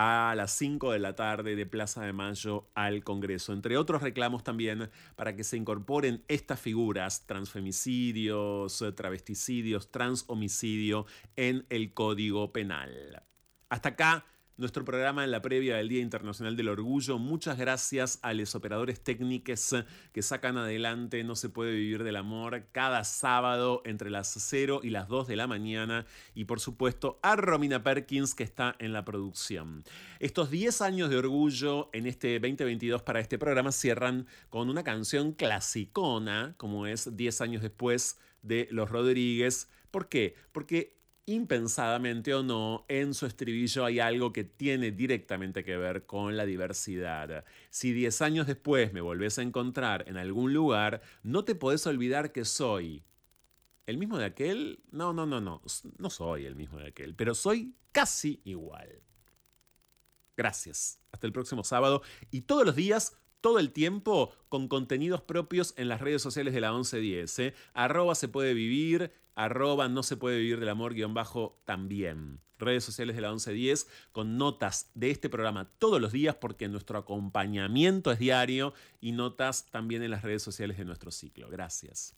[SPEAKER 2] a las 5 de la tarde de Plaza de Mayo al Congreso. Entre otros reclamos también para que se incorporen estas figuras, transfemicidios, travesticidios, transhomicidio, en el Código Penal. Hasta acá nuestro programa en la previa del Día Internacional del Orgullo. Muchas gracias a los operadores técnicos que sacan adelante No se puede vivir del amor cada sábado entre las 0 y las 2 de la mañana. Y por supuesto a Romina Perkins que está en la producción. Estos 10 años de orgullo en este 2022 para este programa cierran con una canción clasicona, como es 10 años después de Los Rodríguez. ¿Por qué? Porque impensadamente o no, en su estribillo hay algo que tiene directamente que ver con la diversidad. Si 10 años después me volvés a encontrar en algún lugar, no te podés olvidar que soy el mismo de aquel. No, no, no, no, no soy el mismo de aquel, pero soy casi igual. Gracias. Hasta el próximo sábado y todos los días todo el tiempo con contenidos propios en las redes sociales de la 1110. ¿eh? Arroba se puede vivir, arroba no se puede vivir del amor guion bajo también. Redes sociales de la 1110 con notas de este programa todos los días porque nuestro acompañamiento es diario y notas también en las redes sociales de nuestro ciclo. Gracias.